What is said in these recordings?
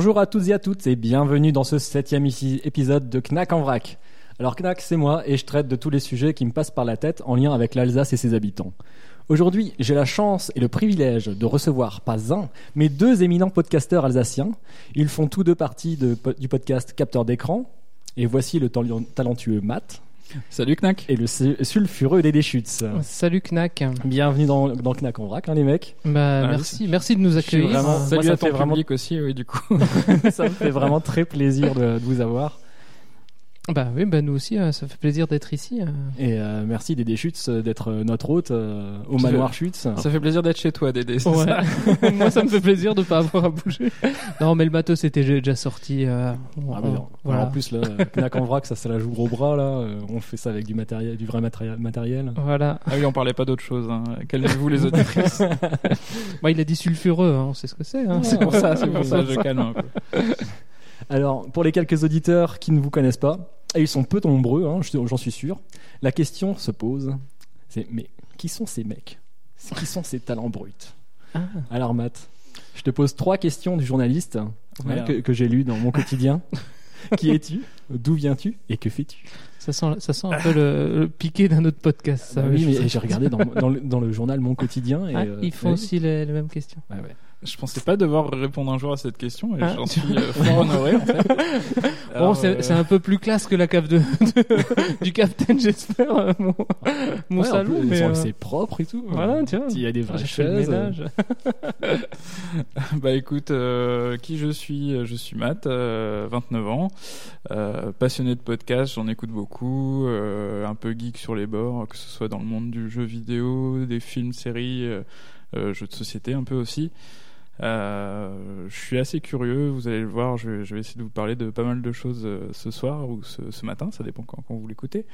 Bonjour à toutes et à toutes et bienvenue dans ce septième épisode de Knack en vrac. Alors Knack, c'est moi et je traite de tous les sujets qui me passent par la tête en lien avec l'Alsace et ses habitants. Aujourd'hui, j'ai la chance et le privilège de recevoir pas un, mais deux éminents podcasteurs alsaciens. Ils font tous deux partie du podcast Capteur d'écran. Et voici le talentueux Matt Salut Knack. et le su- sulfureux Dédé Schutz. Salut Knack. Bienvenue dans, dans Knack en vrac, hein, les mecs. Bah, Ah, merci, merci de nous accueillir. vraiment- moi, Salut ça à ton fait vraiment- aussi, oui, du coup. Ça me fait vraiment très plaisir de, de vous avoir. Bah oui, bah nous aussi, euh, ça fait plaisir d'être ici. euh. Et euh, merci Dédé Schutz euh, d'être euh, notre hôte euh, au Ça manoir Schutz. Ça fait plaisir d'être chez toi, Dédé. c'est Ouais. ça Moi, ça me fait plaisir de pas avoir à bouger. Non, mais le matos était déjà sorti. euh, Ah, mais on- non. voilà. En plus, là, Knack en vrac, ça se la joue gros bras. Là. Euh, On fait ça avec du, matériel, du vrai matériel. Voilà. Ah oui, on parlait pas d'autre chose. Hein. Calmez-vous les auditrices. Bah, il a dit sulfureux, hein, on sait ce que c'est. hein. c'est pour ça, c'est pour ça, je calme un peu. Alors, pour les quelques auditeurs qui ne vous connaissent pas, et ils sont peu nombreux, hein, je- j'en suis sûr, la question se pose c'est mais qui sont ces mecs? Qui sont ces talents bruts? Ah. Alors, Matt, je te pose trois questions du journaliste hein, que, que j'ai lu dans mon quotidien. qui es-tu? D'où viens-tu? Et que fais-tu? Ça sent, ça sent un peu le, le piqué d'un autre podcast. ça, Bah Oui, mais j'ai regardé dans, dans le, dans le journal Mon Quotidien. Et, Ah, euh, ils font aussi les, les mêmes questions. Ouais. Je pensais pas devoir répondre un jour à cette question et Ah. j'en suis euh, fort honoré en fait. Bon, c'est euh, un peu plus classe que la cave de, de- du capitaine, j'espère, euh, mon, mon Ouais, en salon. plus, mais c'est- euh, propre et tout. Voilà, tu vois. Il y a des vraies ménage. Bah écoute, euh, qui je suis? Je suis Matt, euh, 29 ans, euh, passionné de podcast, j'en écoute beaucoup, euh, un peu geek sur les bords, que ce soit dans le monde du jeu vidéo, des films, séries, euh, euh, jeux de société un peu aussi. Euh, je suis assez curieux, vous allez le voir, je vais, je vais essayer de vous parler de pas mal de choses euh, ce soir ou ce, ce matin, ça dépend quand, quand vous l'écoutez.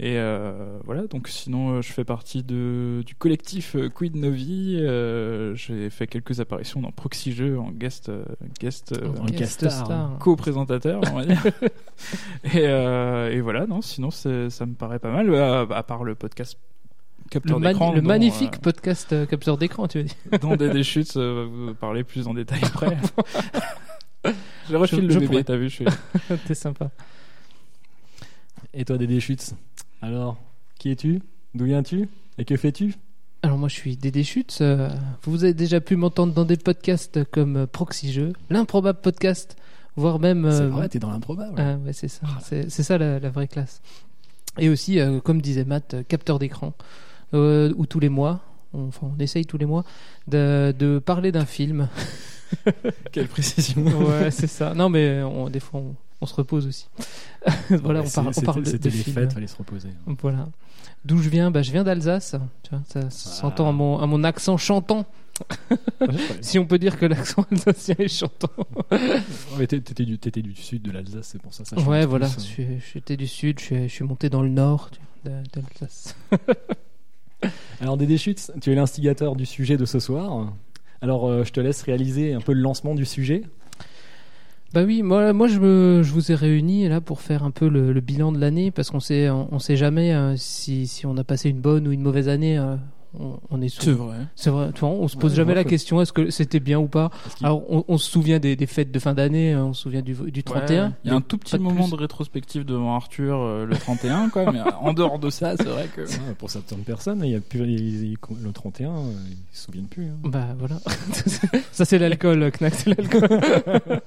Et euh, voilà, donc sinon je fais partie de, du collectif Quid Novi, euh, j'ai fait quelques apparitions dans Proxy Jeux en guest, guest euh, En Guest guest star. co-présentateur, on va dire. et, euh, et voilà, non, sinon ça me paraît pas mal, à, à part le podcast capteur le dont, magnifique euh, podcast euh, capteur d'écran, tu veux dire. dont Dédé Schutz euh, va vous parler plus en détail après. je refile Je- le je bébé, t'as vu, je suis... T'es sympa. Et toi, Dédé Schutz Alors, qui es-tu? D'où viens-tu? Et que fais-tu? Alors moi je suis Dédé Schutz. euh, vous avez déjà pu m'entendre dans des podcasts comme Proxy Jeux, l'improbable podcast, voire même... C'est euh, vrai, t'es dans l'improbable. Ah ouais, c'est ça, c'est c'est ça la, la vraie classe. Et aussi, euh, comme disait Matt, capteur d'écran, euh, où tous les mois, on, enfin on essaye tous les mois, de, de parler d'un film. Quelle précision. ouais, c'est ça. Non mais on, des fois on, on se repose aussi. voilà, Ouais, on, parle- on parle de, C'était de les films. fêtes, fallait se reposer. Voilà. D'où je viens? Bah, Je viens d'Alsace. Tu vois, ça s'entend à mon, à mon accent chantant. Si on peut dire que l'accent alsacien est chantant. Ouais, t'é- T'étais du, t'étais du sud de l'Alsace, c'est pour ça. ça ouais, voilà. J'étais du sud, je suis, monté dans le nord d'Alsace. Alors, Dédé Schutz, tu es l'instigateur du sujet de ce soir. Alors, euh, je te laisse réaliser un peu le lancement du sujet. Bah oui, moi, je, vous ai réunis là pour faire un peu le, bilan de l'année parce qu'on sait, on, sait jamais euh, si, on a passé une bonne ou une mauvaise année. euh, on, on est C'est vrai. C'est vrai, tu vois, on se pose Ouais, jamais la question est-ce que c'était bien ou pas. Alors on, on se souvient des, des fêtes de fin d'année, hein, on se souvient du, du 31. Il y a un tout petit de moment plus. de rétrospective devant Arthur euh, le 31, quoi, mais en dehors de ça, c'est vrai que. Ouais, pour certaines personnes, il y a plus, il- il- le 31, euh, ils se souviennent plus. hein. Bah voilà, ça c'est l'alcool, Knack, c'est l'alcool.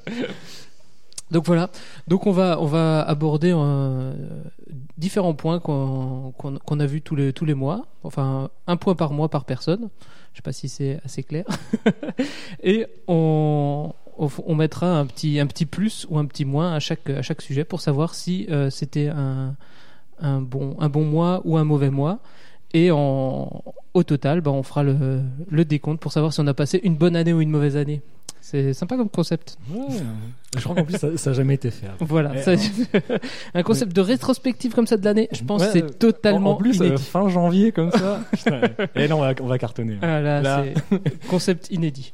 Donc voilà, donc on va on va aborder différents points qu'on qu'on qu'on a vus tous les mois, enfin un point par mois par personne. Je sais pas si c'est assez clair. Et on, mettra un petit un petit plus ou un petit moins à chaque à chaque sujet pour savoir si euh, c'était un bon, mois ou un mauvais mois. Et au total, bah, on fera le décompte pour savoir si on a passé une bonne année ou une mauvaise année. C'est sympa comme concept. Ouais. Je crois qu'en plus, ça n'a jamais été fait. Voilà, ça- un concept de rétrospective comme ça de l'année, je pense Ouais, c'est euh, totalement En, en plus, euh, inédit. fin janvier, comme ça. Et là, on va, on va cartonner. Ah là, Là. c'est concept inédit.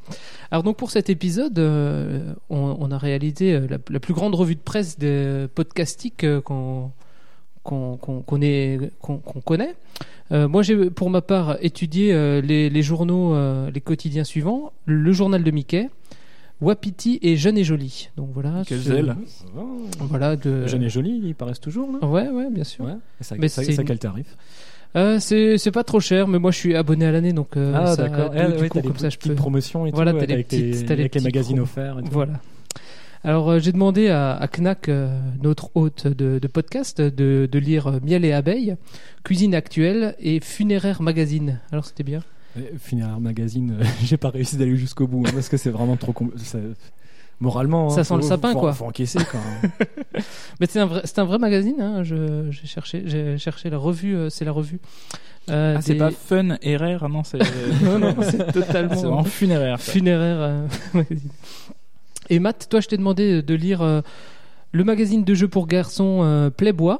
Alors donc pour cet épisode, euh, on, on a réalisé euh, la, la plus grande revue de presse de podcastique euh, qu'on connaît. Euh, moi, j'ai pour ma part étudié euh, les, les journaux, euh, les quotidiens suivants le journal de Mickey, Wapiti et Jeune et Jolie. Donc voilà. Quel ce- zèle. Voilà de. Jeune et joli, ils paraissent toujours, là? Ouais, ouais, bien sûr. Ouais. Ça, Mais ça, c'est ça une- quel tarif? Euh, c'est pas trop cher, mais moi je suis abonné à l'année, donc euh, Ah, d'accord. Eh, ouais, coup, t'as comme ça, je peux. promotions et Voilà, tout, t'as ouais, les petites- les, t'as les avec les petits magazines offerts. Et tout. Voilà. Alors euh, j'ai demandé à, à Knack, euh, notre hôte de, de podcast, de, de lire euh, Miel et abeilles, Cuisine actuelle et Funéraire magazine. Alors c'était bien? Et Funéraire Magazine, euh, j'ai pas réussi d'aller jusqu'au bout hein, parce que c'est vraiment trop. ça- Moralement, Ça hein, sent le faut- sapin, faut- quoi. Faut encaisser, quoi. Mais c'est un vrai, c'est un vrai magazine. Hein. Je- J'ai cherché, j'ai cherché la revue. euh, c'est la revue. Euh, Ah, c'est pas fun et rare, non, c'est non, non, c'est c'est totalement vraiment funéraire. ça. funéraire euh, magazine. Et Matt, toi, je t'ai demandé de lire euh, le magazine de jeux pour garçons euh, Playboy.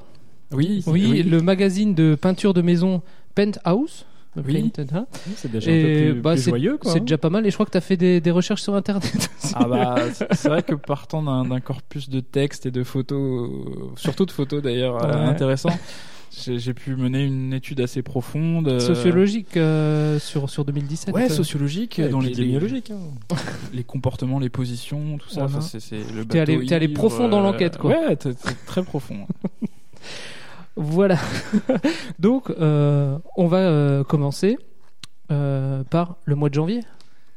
Oui, Oui, le magazine de peinture de maison Penthouse. Oui. Painted, hein. C'est déjà un Et, peu plus, bah, plus c'est- joyeux, quoi. C'est hein. déjà pas mal. Et je crois que tu as fait des, des recherches sur Internet. Ah bah, c'est- vrai que partant d'un d'un corpus de textes et de photos, euh, surtout de photos d'ailleurs euh, Ouais. intéressants, j'ai j'ai pu mener une étude assez profonde. euh, Sociologique euh, sur, sur 2017. Ouais, sociologique, Ouais, dans les, les, hein. les comportements, les positions, tout ça. Voilà. enfin, c'est c'est le T'es allé- profond dans l'enquête, quoi. Ouais, t'es- t'es très profond. Voilà. Donc, euh, on va euh, commencer euh, par le mois de janvier.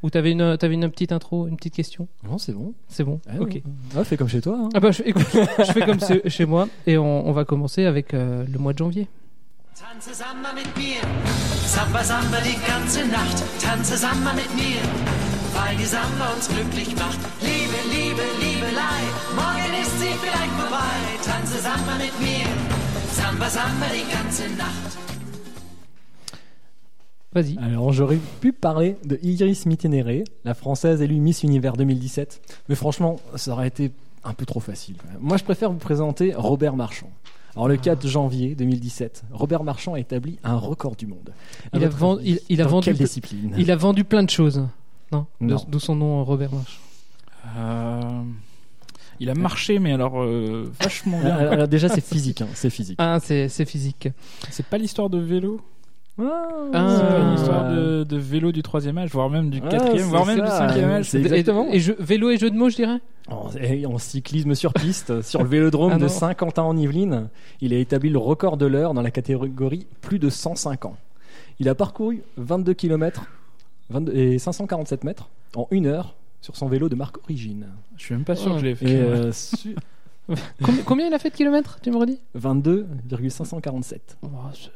Ou t'avais une, t'avais une petite intro, une petite question? Non, c'est bon. C'est bon Ah, Ok. Ouais, fais comme chez toi. hein. Ah bah, je, écoute, je fais comme chez moi et on, on va commencer avec euh, le mois de janvier. Tanze Samba mit mir, Samba Samba die ganze Nacht. Tanze Samba mit mir, weil die Samba uns glücklich macht. Liebe, Liebe, Liebelei, morgen ist sie vielleicht vorbei. Tanze Samba mit mir, Samba Samba die ganze Nacht. Vas-y. Alors, j'aurais pu parler de Iris Mittenere, la française élue Miss Univers 2017. Mais franchement, ça aurait été un peu trop facile. Moi, je préfère vous présenter Robert Marchand. Alors, le 4 janvier 2017, Robert Marchand a établi un record du monde. Il a votre vend- avis, il- il a dans vendu quelle peu- discipline Il a vendu plein de choses. Non, Non. D'où son nom, Robert March. Euh, il a marché, mais alors euh, vachement bien. alors, alors, déjà, c'est physique. hein, c'est physique. Ah, c'est c'est physique. C'est pas l'histoire de vélo Ah. C'est pas une histoire de, de vélo du troisième âge, voire même du Ah, quatrième, c'est voire même du cinquième âge. c'est exactement. Et, vélo et jeu de mots, je dirais? En, et en cyclisme sur piste, sur le vélodrome Ah de. Saint-Quentin en Yvelines, il a établi le record de l'heure dans la catégorie plus de 105 ans. Il a parcouru 22 km et 547 mètres en une heure sur son vélo de marque Origine. Je suis même pas sûr que je l'ai fait. Euh, su- Combien il a fait de kilomètres, tu me redis? 22,547. Oh,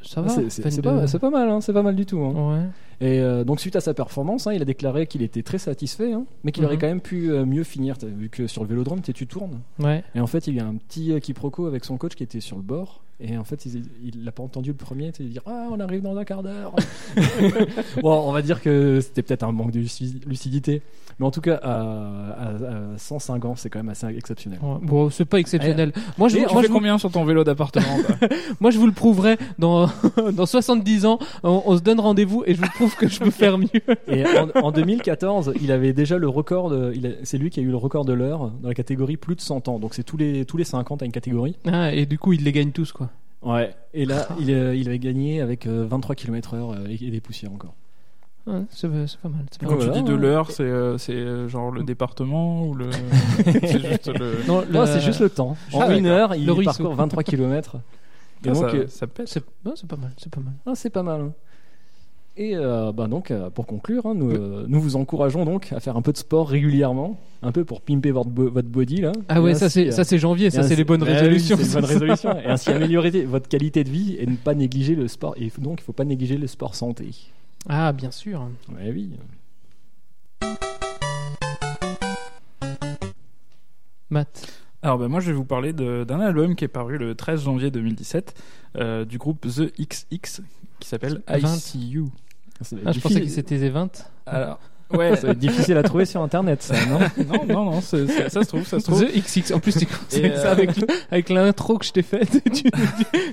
ça- Ah, va. c'est- pas, mal, hein, c'est pas mal du tout. hein. Ouais. Et euh, donc suite à sa performance, hein, il a déclaré qu'il était très satisfait, hein, mais qu'il Mhm. aurait quand même pu euh, mieux finir, vu que sur le vélodrome, tu tournes. Ouais. Et en fait, il y a eu un petit quiproquo avec son coach qui était sur le bord. Et en fait, il il l'a pas entendu le premier, sais, dire Ah, on arrive dans un quart d'heure. bon, on va dire que c'était peut-être un manque de luci- lucidité. Mais en tout cas, à, à- à 105 ans, c'est quand même assez exceptionnel. Ouais. Bon, c'est pas exceptionnel. Moi, je, Et Tu moi, fais je vous, combien sur ton vélo d'appartement moi, je vous le prouverai dans, dans 70 ans. On, on se donne rendez-vous et je vous prouve que je peux faire mieux. Et en, en 2014, il avait déjà le record. de- il a- C'est lui qui a eu le record de l'heure dans la catégorie plus de 100 ans. Donc c'est tous les tous les 50 à une catégorie. Ah, et du coup, ils les gagnent tous, quoi. Ouais. Et là, il, euh, il avait gagné avec euh, 23 km/h et, et des poussières encore. Ouais, c'est c'est pas mal. c'est pas Quand mal. voilà, tu dis de l'heure, c'est euh, c'est, euh, genre le département ou le. c'est juste le. Non, Non, le- c'est juste le temps. En Ah, une d'accord. heure, il Le ruisseau. parcourt 23 km. Et Ah, donc, ça, euh, c'est pas mal. C'est pas mal. ah, c'est pas mal. hein. Et euh, bah donc, euh, pour conclure, hein, nous, euh, nous vous encourageons donc à faire un peu de sport régulièrement, un peu pour pimper votre, bo- votre body là. Ah Et ouais, ça c'est ça c'est janvier. Ça c'est les bonnes Bah oui, résolutions. c'est une bonne résolution. Et ainsi améliorer votre qualité de vie et ne pas négliger le sport. Et donc, il faut pas négliger le sport santé. Ah, bien sûr. Ouais, oui. Matt. Alors bah, moi je vais vous parler d'un album qui est paru le 13 janvier 2017 euh, du groupe The XX qui s'appelle 20. ICU. Être Ah, je pensais que c'était les 20. Alors ouais, ça va être difficile à trouver sur internet, ça, non? Non non non, c'est- c'est- ça se trouve, ça se trouve. The XX. En plus, tu c'est Et, ça euh, avec, le- avec l'intro que je t'ai faite. tu-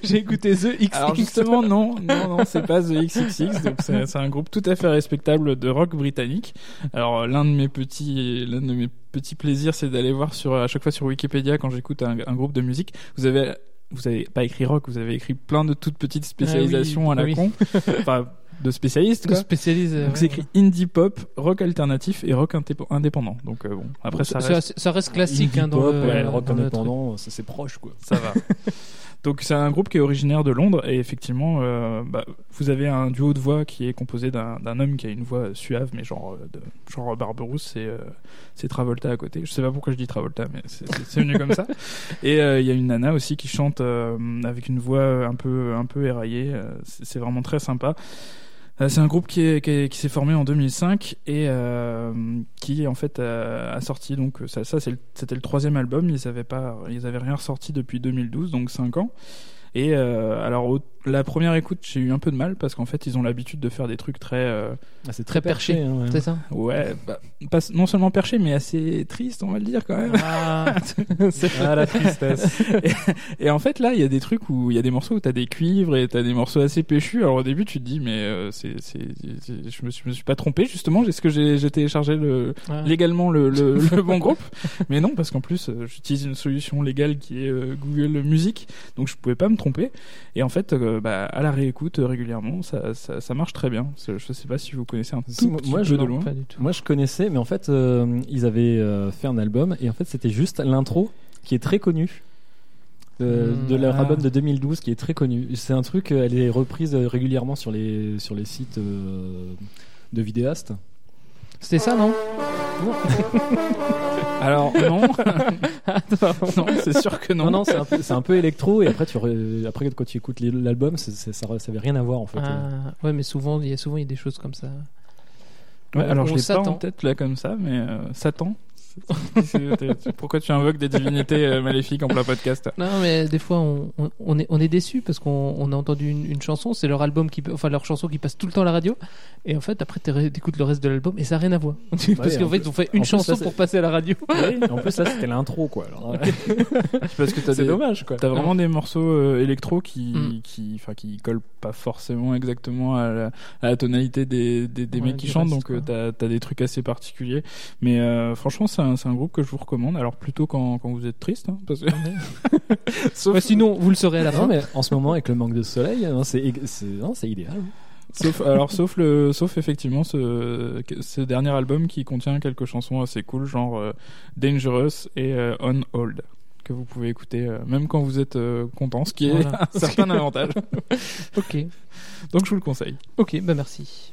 J'ai écouté The XX. Alors justement non, non non, c'est pas The XXX, donc c'est c'est un groupe tout à fait respectable de rock britannique. Alors l'un de mes petits l'un de mes petits plaisirs, c'est d'aller voir sur à chaque fois sur Wikipédia quand j'écoute un, un groupe de musique, vous avez vous avez pas écrit rock, vous avez écrit plein de toutes petites spécialisations Ah à la oui. con, enfin de spécialistes quoi. spécialise. euh, Donc c'est écrit indie pop, rock alternatif et rock indép- indépendant. Donc euh, bon, après ça ça, reste, ça reste classique Indie hein, dans pop, le, ouais, rock dans indépendant, ça c'est proche quoi. ça va. Donc c'est un groupe qui est originaire de Londres et effectivement euh, bah, vous avez un duo de voix qui est composé d'un d'un homme qui a une voix suave mais genre euh, de, genre Barberousse c'est euh, c'est Travolta à côté. Je sais pas pourquoi je dis Travolta mais c'est- venu comme ça. Et euh, il y a une nana aussi qui chante euh, avec une voix un peu un peu éraillée. c'est vraiment très sympa. Euh, C'est un groupe qui est- qui est- qui s'est formé en 2005 et euh, qui en fait a, a sorti donc ça, ça c'est le- c'était le troisième album. Ils avaient pas, ils avaient rien ressorti depuis 2012, donc 5 ans. Et euh, alors la première écoute, j'ai eu un peu de mal parce qu'en fait ils ont l'habitude de faire des trucs très euh, Ah, c'est Très perché. hein, ouais. C'est ça ouais, bah, pas, non seulement perché mais assez triste, on va le dire quand même. Ah, Ah la tristesse. Et en fait, là, il y a des trucs où il y a des morceaux où t'as des cuivres et t'as des morceaux assez péchus. Alors au début, tu te dis, mais euh, c'est, c'est, c'est- je me suis, je me suis pas trompé justement. Est-ce que j'ai, j'ai téléchargé le, Ouais. légalement le, le, le bon groupe? Mais non, parce qu'en plus, euh, j'utilise une solution légale qui est euh, Google Music, donc je pouvais pas me tromper. Et en fait, euh, bah, à la réécoute euh, régulièrement, ça, ça, ça marche très bien. Je sais pas si vous connaissez un tout Si, moi- petit moi, peu je- de loin. pas du tout. Moi je connaissais, mais en fait euh, ils avaient euh, fait un album et en fait c'était juste l'intro qui est très connu. euh, Hmm, de leur ah. album de 2012 qui est très connu. C'est un truc, elle est reprise régulièrement sur les, sur les sites euh, de vidéastes. C'était ça, non Alors non, non, c'est sûr que non. Non, non, c'est un, peu- c'est un peu électro et après, tu re- après quand tu écoutes les- l'album, c'est- c'est- ça n'avait rien à voir en fait. Ah, Ouais, mais souvent, il y a souvent il y a des choses comme ça. Ouais, On- alors on je l'ai pas s'attend. en tête là comme ça, mais euh, Satan. Pourquoi tu invoques des divinités euh, maléfiques en plein podcast? Non, mais des fois, on, est, on est déçu parce qu'on on a entendu une, une chanson, c'est leur album qui, enfin leur chanson qui passe tout le temps à la radio, et en fait, après, t'é- t'écoutes le reste de l'album et ça n'a rien à voir. parce qu'en en fait, ils ont fait une plus, chanson ça, pour passer à la radio. Oui, en plus, là, c'était l'intro quoi. Alors, Parce que t'as c'est des, dommage quoi. T'as vraiment des morceaux euh, électro qui, Mm. qui, enfin, qui collent pas forcément exactement à la, à la tonalité des, des, des Ouais, mecs qui chantent, donc euh, t'as as des trucs assez particuliers. Mais euh, franchement, c'est un, c'est un groupe que je vous recommande. Alors plutôt quand, quand vous êtes triste, hein, parce que sauf, Ouais, sinon, vous le saurez à la fin. mais en ce moment, avec le manque de soleil, hein, c'est idéal. sauf alors sauf le, sauf effectivement ce, ce dernier album qui contient quelques chansons assez cool, genre euh, Dangerous et euh, On Hold que vous pouvez écouter euh, même quand vous êtes euh, content, ce qui est Voilà. un certain avantage. Ok, Donc je vous le conseille. ok, bah merci.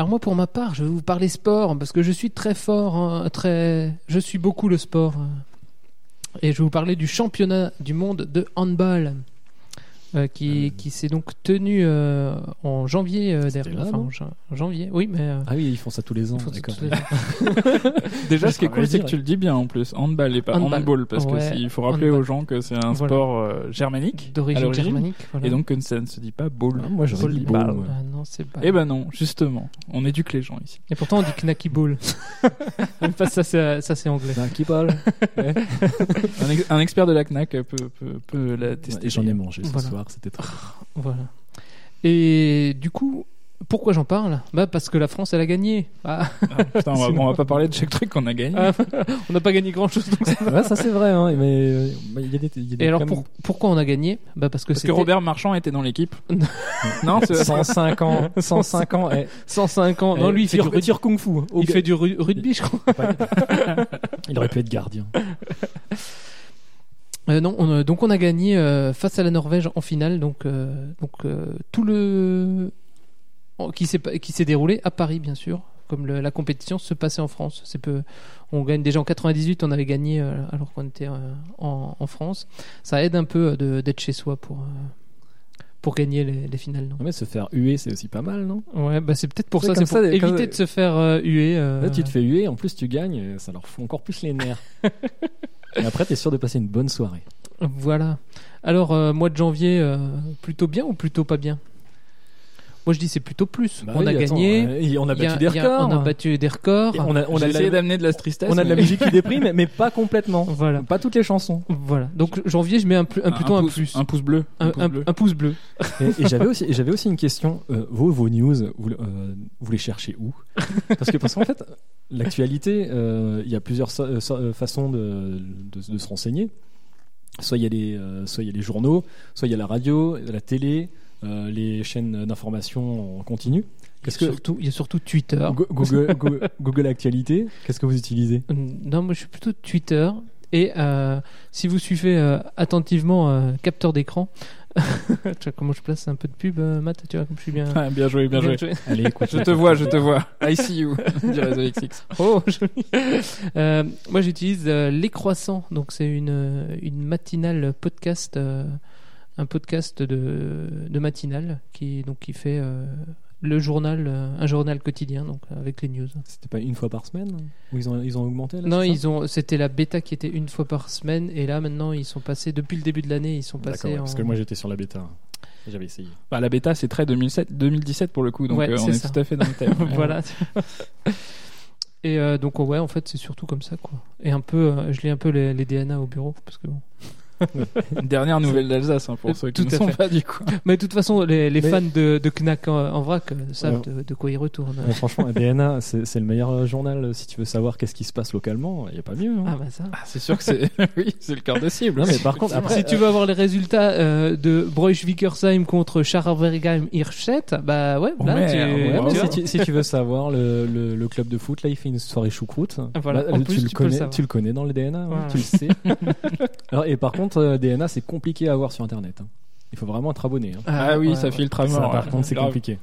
Alors moi, pour ma part, je vais vous parler sport parce que je suis très fort, hein, très, je suis beaucoup le sport. hein. Et je vais vous parler du championnat du monde de handball euh, qui, qui s'est donc tenu euh, en janvier euh, dernier. là, Enfin, en jan- en janvier, oui, mais. euh, Ah oui, ils font ça tous les ans. d'accord. Déjà, ce qui est cool, c'est que tu le dis bien en plus. Handball et pas Handball. handball, parce que Ouais, c'est- il faut rappeler handball. aux gens que c'est un Voilà. sport euh, germanique à d'origine l'origine, germanique. voilà. et donc que ça ne se dit pas ball. Ah, moi, dit Volleyball. ball, ouais. Ah non, c'est pas. Eh ben non, justement, on éduque les gens ici. Et pourtant, on dit knacky ball. Même pas ça, c'est ça, c'est anglais. Qui parle. Un, ex- un expert de la Knack peut, peut, peut la tester. Et j'en ai mangé ce Voilà. Soir, c'était très. Voilà. Et du coup, pourquoi j'en parle? Bah parce que la France, elle a gagné. Ah, Ah, putain, on va, Sinon- on va pas parler de chaque truc qu'on a gagné. Ah, on n'a pas gagné grand-chose. donc ça- Ouais, ça c'est vrai, hein, mais euh, bah, il y a des. il y a des Et alors, pour- pourquoi on a gagné? Bah parce que parce que c'était Robert Marchand était dans l'équipe. non, c'est 105 ans, 105 ans. eh, 105 ans. Non, lui, il fait du kung fu. Il fait du ru- rugby, je crois. Il aurait pu être gardien. Euh, non, on, euh, donc on a gagné euh, face à la Norvège en finale. Donc, euh, donc euh, tout le qui s'est pas- qui s'est déroulé à Paris, bien sûr. Comme le- la compétition se passait en France. C'est peu. On gagne déjà en 98, on avait gagné euh, alors qu'on était euh, en, en France. Ça aide un peu euh, d'être chez soi pour euh, pour gagner les, les finales. non? Mais se faire huer, c'est aussi pas mal, non? Ouais, bah c'est peut-être pour ça, c'est pour ça, éviter comme- de se faire euh, huer. euh, Là, tu te fais huer, en plus tu gagnes, ça leur fout encore plus les nerfs. et après, t'es sûr de passer une bonne soirée. Voilà. Alors, euh, mois de janvier, euh, plutôt bien ou plutôt pas bien? Moi, je dis c'est plutôt plus. Bah on oui, a attends, gagné. euh, on a battu des a- records. on a battu des records. Et on a, on essayé la, d'amener de la tristesse. on a de la musique qui déprime, mais pas complètement. Voilà. Pas toutes les chansons. Voilà. Donc, janvier, je mets un, plutôt un, pouce, plus. Un pouce bleu. Un, pouce un- bleu. un pouce bleu. Et, et j'avais aussi, j'avais aussi une question. Euh, vos, vos news, vous, euh, vous les cherchez où? Parce que parce qu'en fait, l'actualité, euh, il y a plusieurs so- euh, so- façons de, de, de se renseigner. Soit il y a les, euh, soit il y a les journaux, soit il y a la radio, la télé, euh, les chaînes d'information en continu. Qu'est-ce Il y a que surtout, il y a surtout Twitter. Go- Google, Go- Google Actualité Qu'est-ce que vous utilisez? Euh, Non, moi je suis plutôt Twitter. Et euh, si vous suivez euh, attentivement euh, capteur d'écran, tu vois comment je place un peu de pub, euh, Matt Tu vois comme je suis bien. Ah, bien joué, bien joué. Allez, écoute. Je te vois, je te vois. I see you, dirait The XX. Oh, joli. Euh, moi j'utilise euh, Les Croissants, donc c'est une, une matinale podcast, euh, un podcast de, de matinale qui, donc, qui fait euh, le journal, euh, un journal quotidien, donc avec les news. C'était pas une fois par semaine Ou ils ont, ils ont augmenté là, Non, ils ont, c'était la bêta qui était une fois par semaine, et là maintenant ils sont passés depuis le début de l'année, ils sont passés ouais, en. Parce que moi j'étais sur la bêta. J'avais essayé. Bah, la bêta, c'est très 2007, 2017 pour le coup, donc Ouais, euh, on c'est est tout à fait dans le thème. voilà. Et euh, donc ouais, en fait, c'est surtout comme ça quoi. Et un peu, euh, je lis un peu les, les DNA au bureau parce que bon. Une dernière nouvelle d'Alsace, hein, pour ceux qui Tout ne à sont fait. pas du coup. Mais de toute façon, les, les Mais- fans de, de Knack en, en vrac euh, savent Ouais. de, de quoi ils retournent. Ouais, franchement, DNA, c'est le meilleur journal si tu veux savoir qu'est-ce qui se passe localement. Il n'y a pas mieux. hein. Ah bah ça. Ah, c'est sûr que c'est, oui, c'est le cœur de cible. Non, mais par contre, après, si tu veux avoir les résultats euh, de Breusch-Wickersheim contre Scharwergheim Hirschet, bah ouais, Oh, là, merde, tu, Ouais, Ouais, mais tu si, tu, si tu veux savoir, le, le, le club de foot, là, il fait une soirée choucroute. Voilà, Là, en tu, plus, le tu peux le connais, tu le connais dans le DNA, hein, tu le sais. Alors, et par contre, euh, DNA, c'est compliqué à avoir sur Internet. hein. Il faut vraiment être abonné. hein. Ah oui, ouais, ça ouais. filtre à Ça, mort. par contre, c'est Grave. compliqué.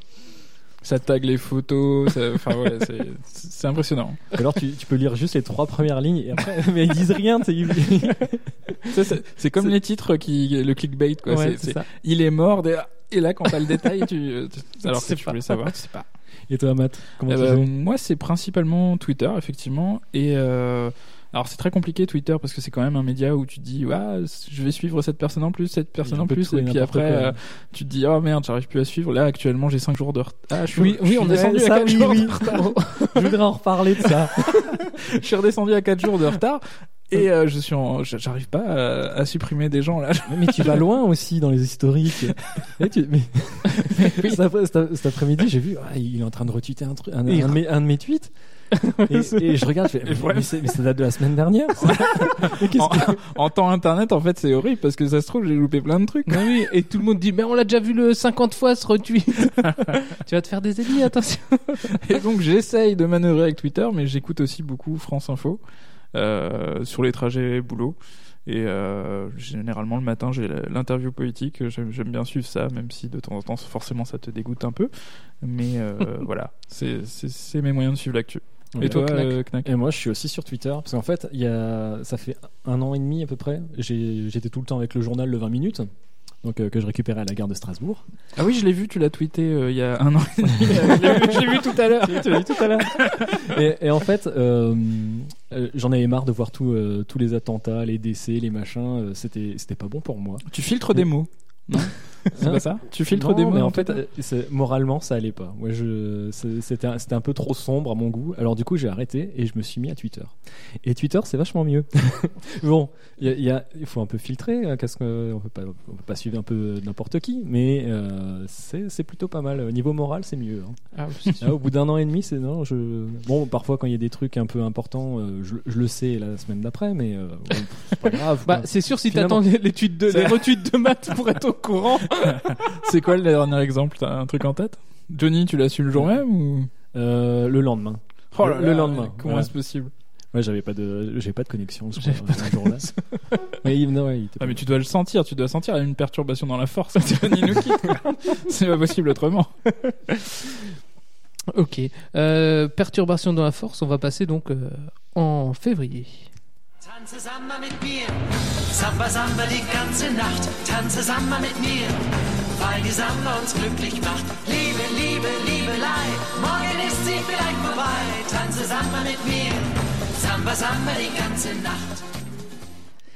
Ça tag les photos, ça- enfin ouais, c'est, c'est impressionnant. Alors, tu, tu peux lire juste les trois premières lignes et après, mais ils disent rien. tu sais, ils- Ça, c'est, c'est comme les titres qui, le clickbait quoi. Ouais, c'est, c'est c'est- ça. il est mort, des- et là quand t'as le détail, tu, tu- alors que sais tu pas. voulais savoir, tu sais pas. Et toi, Matt, comment Eh tu ben, fais moi, c'est principalement Twitter, effectivement. Et euh, alors, c'est très compliqué Twitter parce que c'est quand même un média où tu te dis, ah, je vais suivre cette personne en plus, cette personne en plus, et puis après, euh, tu te dis, oh merde, j'arrive plus à suivre. Là, actuellement, j'ai 5 jours de retard. Ah, je suis, Oui, je oui, suis on est descendu ça, à 4 oui, jours oui. de retard. Je voudrais en reparler de ça. je suis redescendu à 4 jours de retard. Et euh, je suis en- j'arrive pas à, à supprimer des gens là. Mais tu vas loin aussi dans les historiques. Et tu- mais- cet, après- cet- cet après-midi, j'ai vu, ah, il est en train de retweeter un, truc, un, Et- un de mes, un de mes tweets. Et, et je regarde, je fais, mais, ça date de la semaine dernière. En, que- en temps internet, en fait, c'est horrible parce que ça se trouve, j'ai loupé plein de trucs. Oui, et tout le monde dit, mais on l'a déjà vu le 50 fois ce retweet. tu vas te faire des ennemis, attention. Et donc j'essaye de manœuvrer avec Twitter, mais j'écoute aussi beaucoup France Info euh, sur les trajets boulot. Et euh, généralement le matin, j'ai l'interview politique. J'aime bien suivre ça, même si de temps en temps, forcément, ça te dégoûte un peu. Mais euh, voilà, c'est mes moyens de suivre l'actu. Et toi, Knack euh, Knack Et moi, je suis aussi sur Twitter parce qu'en fait, il y a, ça fait un an et demi à peu près. J'étais tout le temps avec le journal le 20 minutes, donc euh, que je récupérais à la gare de Strasbourg. Ah oui, je l'ai vu, tu l'as tweeté euh, il y a un an et demi. Je l'ai vu- je l'ai vu tout à l'heure. Tu l'as dit tout à l'heure. et, et en fait, euh, euh, j'en avais marre de voir tout, euh, tous les attentats, les décès, les machins. euh, C'était, c'était pas bon pour moi. Tu filtres des mots. Non? C'est pas ça Tu filtres Non, des mots mais en fait, euh, c'est- moralement, ça allait pas. Moi, je, c'était, un, c'était un peu trop sombre à mon goût. Alors du coup, j'ai arrêté et je me suis mis à Twitter. Et Twitter, c'est vachement mieux. bon, il y a- il y a- il faut un peu filtrer. hein, Qu'est-ce que, on peut pas, on peut pas suivre un peu n'importe qui, mais euh, c'est, c'est plutôt pas mal. Au niveau moral, c'est mieux. hein. Ah, Ah, au bout d'un an et demi, c'est non. Je... Bon, parfois quand il y a des trucs un peu importants, euh, je, je le sais la semaine d'après, mais euh, bon, c'est pas grave. Bah, c'est sûr si Finalement- t'attends les, les tweets de, les retweets de maths pour être au courant. C'est quoi le dernier exemple? T'as un truc en tête? Johnny, tu l'as su le jour même ou? Euh, le lendemain. Oh Le- le lendemain, Comment voilà. est-ce possible? Ouais, j'avais pas de, j'avais pas de connexion. Ce jour-là. mais il, non, ouais, il était Ah pas- mais tu dois le sentir, tu dois sentir une perturbation dans la force. C'est pas possible autrement. ok. Euh, perturbation dans la force, on va passer donc euh, en février. Tanze Samba mit mir, Samba Samba die ganze Nacht, tanze Samba mit mir, weil die Samba uns glücklich macht. Liebe, Liebe, Liebelei, morgen ist sie vielleicht vorbei. Tanze Samba mit mir, Samba, Samba die ganze Nacht.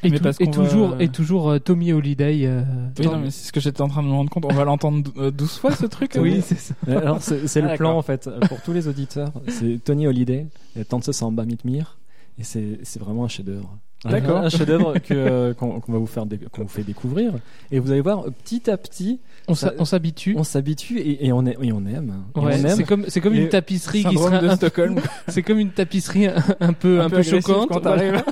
Et, Mais tou- parce et toujours, va- et toujours euh, Tommy Holiday. euh, Oui, non, mais c'est ce que j'étais en train de me rendre compte. On va l'entendre euh, 12 fois ce truc Oui, euh, c'est ça. Alors c'est c'est Ah, le plan en fait pour tous les auditeurs. C'est Tony Holiday, Tanse Samba Mitmir, et c'est vraiment un chef-d'œuvre. Un- D'accord. Un chef-d'œuvre que, euh, qu'on qu'on va vous faire qu'on vous fait découvrir, et vous allez voir petit à petit, On s'habitue. on s'habitue et, et on, est, et on aime. Ouais, aime. c'est comme c'est comme une tapisserie qui serait de un, Stockholm. c'est comme une tapisserie un, un peu un, peu, agressif choquante. quand voilà.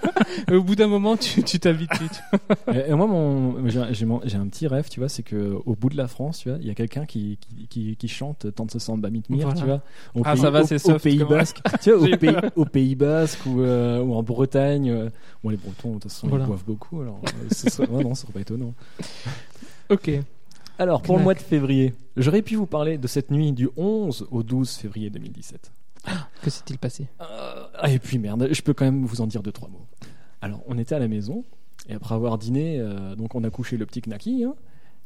au bout d'un moment, tu tu t'habitues. Et, et moi, mon, j'ai, un petit rêve, tu vois, c'est que au bout de la France, tu vois, il y a quelqu'un qui, qui, qui, qui chante Tanse Samba Mitmir, Voilà. tu vois, au Ah, ça va, au- c'est au soft Pays Basque, tu vois, au pays, peur. au Pays Basque ou, euh, ou en Bretagne. euh, Bretons, de toute façon, Voilà. ils boivent beaucoup, alors euh, ce serait, ouais, non, ce serait pas étonnant. Ok. Alors, pour le mois de février, j'aurais pu vous parler de cette nuit du 11 au 12 février 2017. Que s'est-il passé? Euh, ah, et puis merde, je peux quand même vous en dire deux trois mots. Alors, on était à la maison et après avoir dîné, euh, donc on a couché le petit Knaki. hein,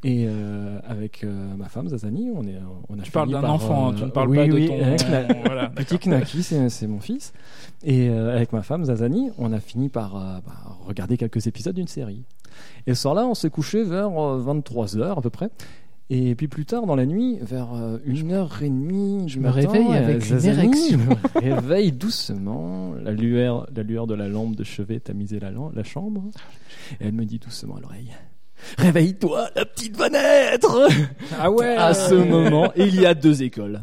et euh, avec euh, ma femme Zazani, on est, on a Tu parles d'un enfant, euh, tu ne parles oui, pas de ton. avec la- Voilà, Petit Knaki, c'est mon fils. Et euh, avec ma femme Zazani, on a fini par euh, bah, regarder quelques épisodes d'une série. Et ce soir-là, on s'est couché vers 23h à peu près. Et puis plus tard dans la nuit, vers 1h30, Je me réveille avec une érection. Je me réveille doucement. La lueur, la lueur de la lampe de chevet tamisait la, la chambre. Et elle me dit doucement à l'oreille Réveille-toi, la petite va naître Ah ouais à ce moment, il y a deux écoles.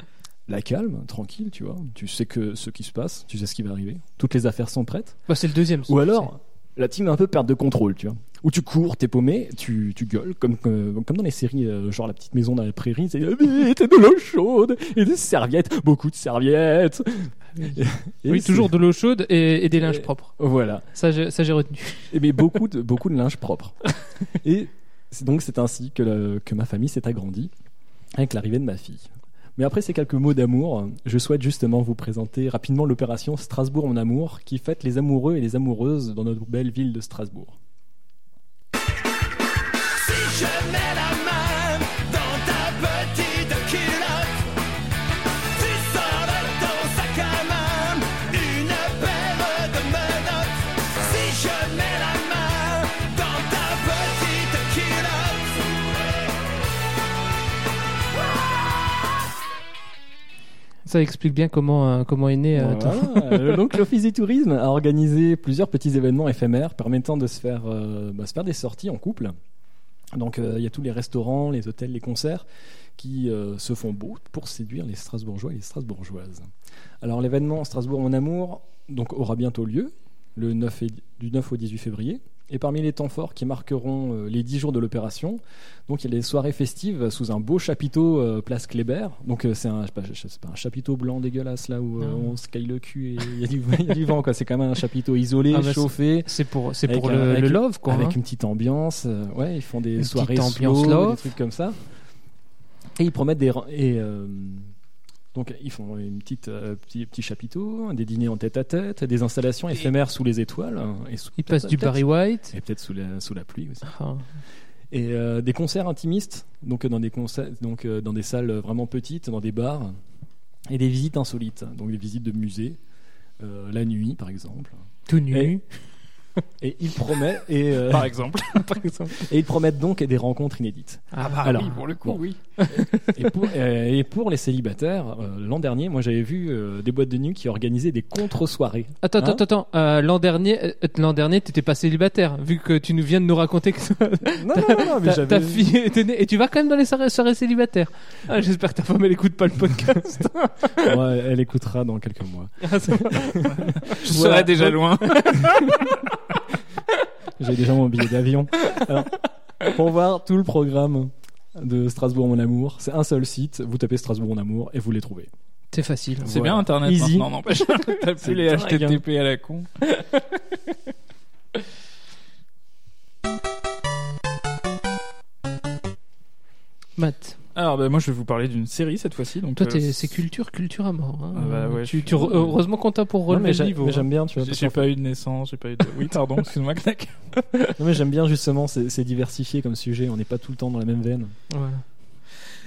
La calme, tranquille, tu vois. Tu sais que ce qui se passe, tu sais ce qui va arriver. Toutes les affaires sont prêtes. Bah, c'est le deuxième. Ou alors, la team est un peu perte de contrôle, tu vois. Où tu cours, t'es paumé, tu, tu gueules, comme, comme, comme dans les séries, euh, genre la petite maison dans la prairie, c'est de l'eau chaude, et des serviettes, beaucoup de serviettes. Et- Oui, toujours de l'eau chaude et, et des linges Et- propres. Voilà. Ça, j'ai retenu. Et mais beaucoup de, beaucoup de linge propre. Et donc c'est ainsi que, le- que ma famille s'est agrandie avec l'arrivée de ma fille. Mais après ces quelques mots d'amour, je souhaite justement vous présenter rapidement l'opération Strasbourg mon amour qui fête les amoureux et les amoureuses dans notre belle ville de Strasbourg. Si je mets la main Ça explique bien comment, euh, comment est né euh, Voilà. Donc l'Office du tourisme a organisé plusieurs petits événements éphémères permettant de se faire, euh, bah, se faire des sorties en couple. Donc euh, il y a tous les restaurants, les hôtels, les concerts qui se font beau pour séduire les Strasbourgeois et les Strasbourgeoises. Alors l'événement Strasbourg mon amour donc aura bientôt lieu le 9 et- du 9 au 18 février. Et parmi les temps forts qui marqueront euh, les 10 jours de l'opération, donc il y a les soirées festives sous un beau chapiteau euh, place Kléber. Donc euh, c'est un, pas, pas, un chapiteau blanc dégueulasse là où euh, on se caille le cul et il y, a du- il y a du vent quoi. C'est quand même un chapiteau isolé, Ah bah, chauffé. C'est pour, c'est le, avec le une- love, quoi. avec hein. une petite ambiance. ouais, ils font des Une soirées slow, love. des trucs comme ça. Et ils promettent des et donc ils font une petite euh, petit, petit chapiteau, des dîners en tête à tête, des installations éphémères sous les étoiles hein, et sous, Il passe du Barry White. et peut-être sous la sous la pluie aussi. Ah. Et euh, des concerts intimistes, donc dans des concerts, donc euh, dans des salles vraiment petites, dans des bars, et des visites insolites, donc des visites de musées, la nuit par exemple. Tout nu. Et- Et ils promettent et, euh, Par exemple. par exemple. et ils promettent donc des rencontres inédites. Ah, bah Alors, oui, pour le coup, bon. oui. Et pour, euh, et pour les célibataires, euh, l'an dernier, moi j'avais vu euh, des boîtes de nuit qui organisaient des contre-soirées. Attends, Hein attends, attends. Euh, l'an dernier, euh, l'an dernier, t'étais pas célibataire, vu que tu nous viens de nous raconter que Non, non, non, non, mais ta, fille était née. Et tu vas quand même dans les soirées, soirées célibataires. Ah, J'espère que ta femme elle écoute pas le podcast. Ouais, elle écoutera dans quelques mois. Ah. Je Voilà. serais déjà loin. J'ai déjà mon billet d'avion. Alors, pour voir tout le programme de Strasbourg mon amour, c'est un seul site. Vous tapez Strasbourg mon amour et vous les trouvez. C'est facile. C'est Voilà. bien Internet Easy. maintenant, n'empêche. T'as C'est plus les dingue, hein. HTTP à la con. Matt, Alors, bah, moi, je vais vous parler d'une série cette fois-ci. Donc, toi, euh, t'es- c'est culture, culture à mort. hein. Ah bah ouais, tu, je tu- suis- heureusement qu'on t'a pour Non, relever mais le niveau. mais hein. j'aime bien, tu vois. J'ai pas eu de naissance, j'ai pas eu de. Oui, pardon, excuse-moi, Knack. Non, mais j'aime bien justement, c'est c'est diversifié comme sujet. On n'est pas tout le temps dans la même veine. Voilà.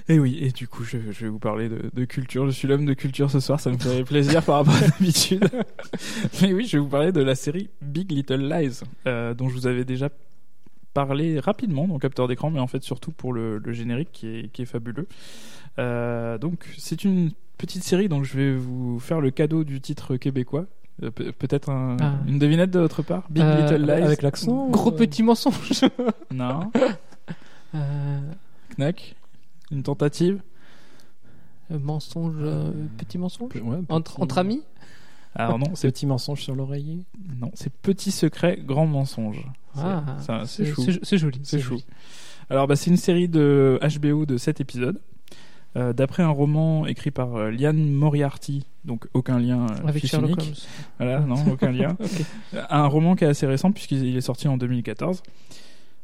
Et oui, et du coup, je, je vais vous parler de, de culture. Je suis l'homme de culture ce soir, ça me fait plaisir par rapport à d'habitude. Mais oui, je vais vous parler de la série Big Little Lies, euh, dont je vous avais déjà parlé rapidement dans capteur d'écran, mais en fait surtout pour le, le générique qui est, qui est fabuleux. Euh, donc, c'est une petite série dont je vais vous faire le cadeau du titre québécois. Euh, pe- Peut-être un- Ah. une devinette de votre part? Big Euh, Little Lies? Avec l'accent Gros petit mensonge. Non. Knack? Une tentative? mensonge, petit mensonge? Ouais, Entre, petit- entre amis? Alors non, c'est Petit mensonge sur l'oreiller. non, c'est petit secret, grand mensonge. C'est- Ah, c'est- joli. C'est chou. joli. Alors, bah, c'est une série de HBO de 7 épisodes, euh, d'après un roman écrit par euh, Liane Moriarty, donc aucun lien euh, Avec Sherlock unique. Holmes. Voilà, non, aucun lien. Un roman qui est assez récent puisqu'il il est sorti en 2014.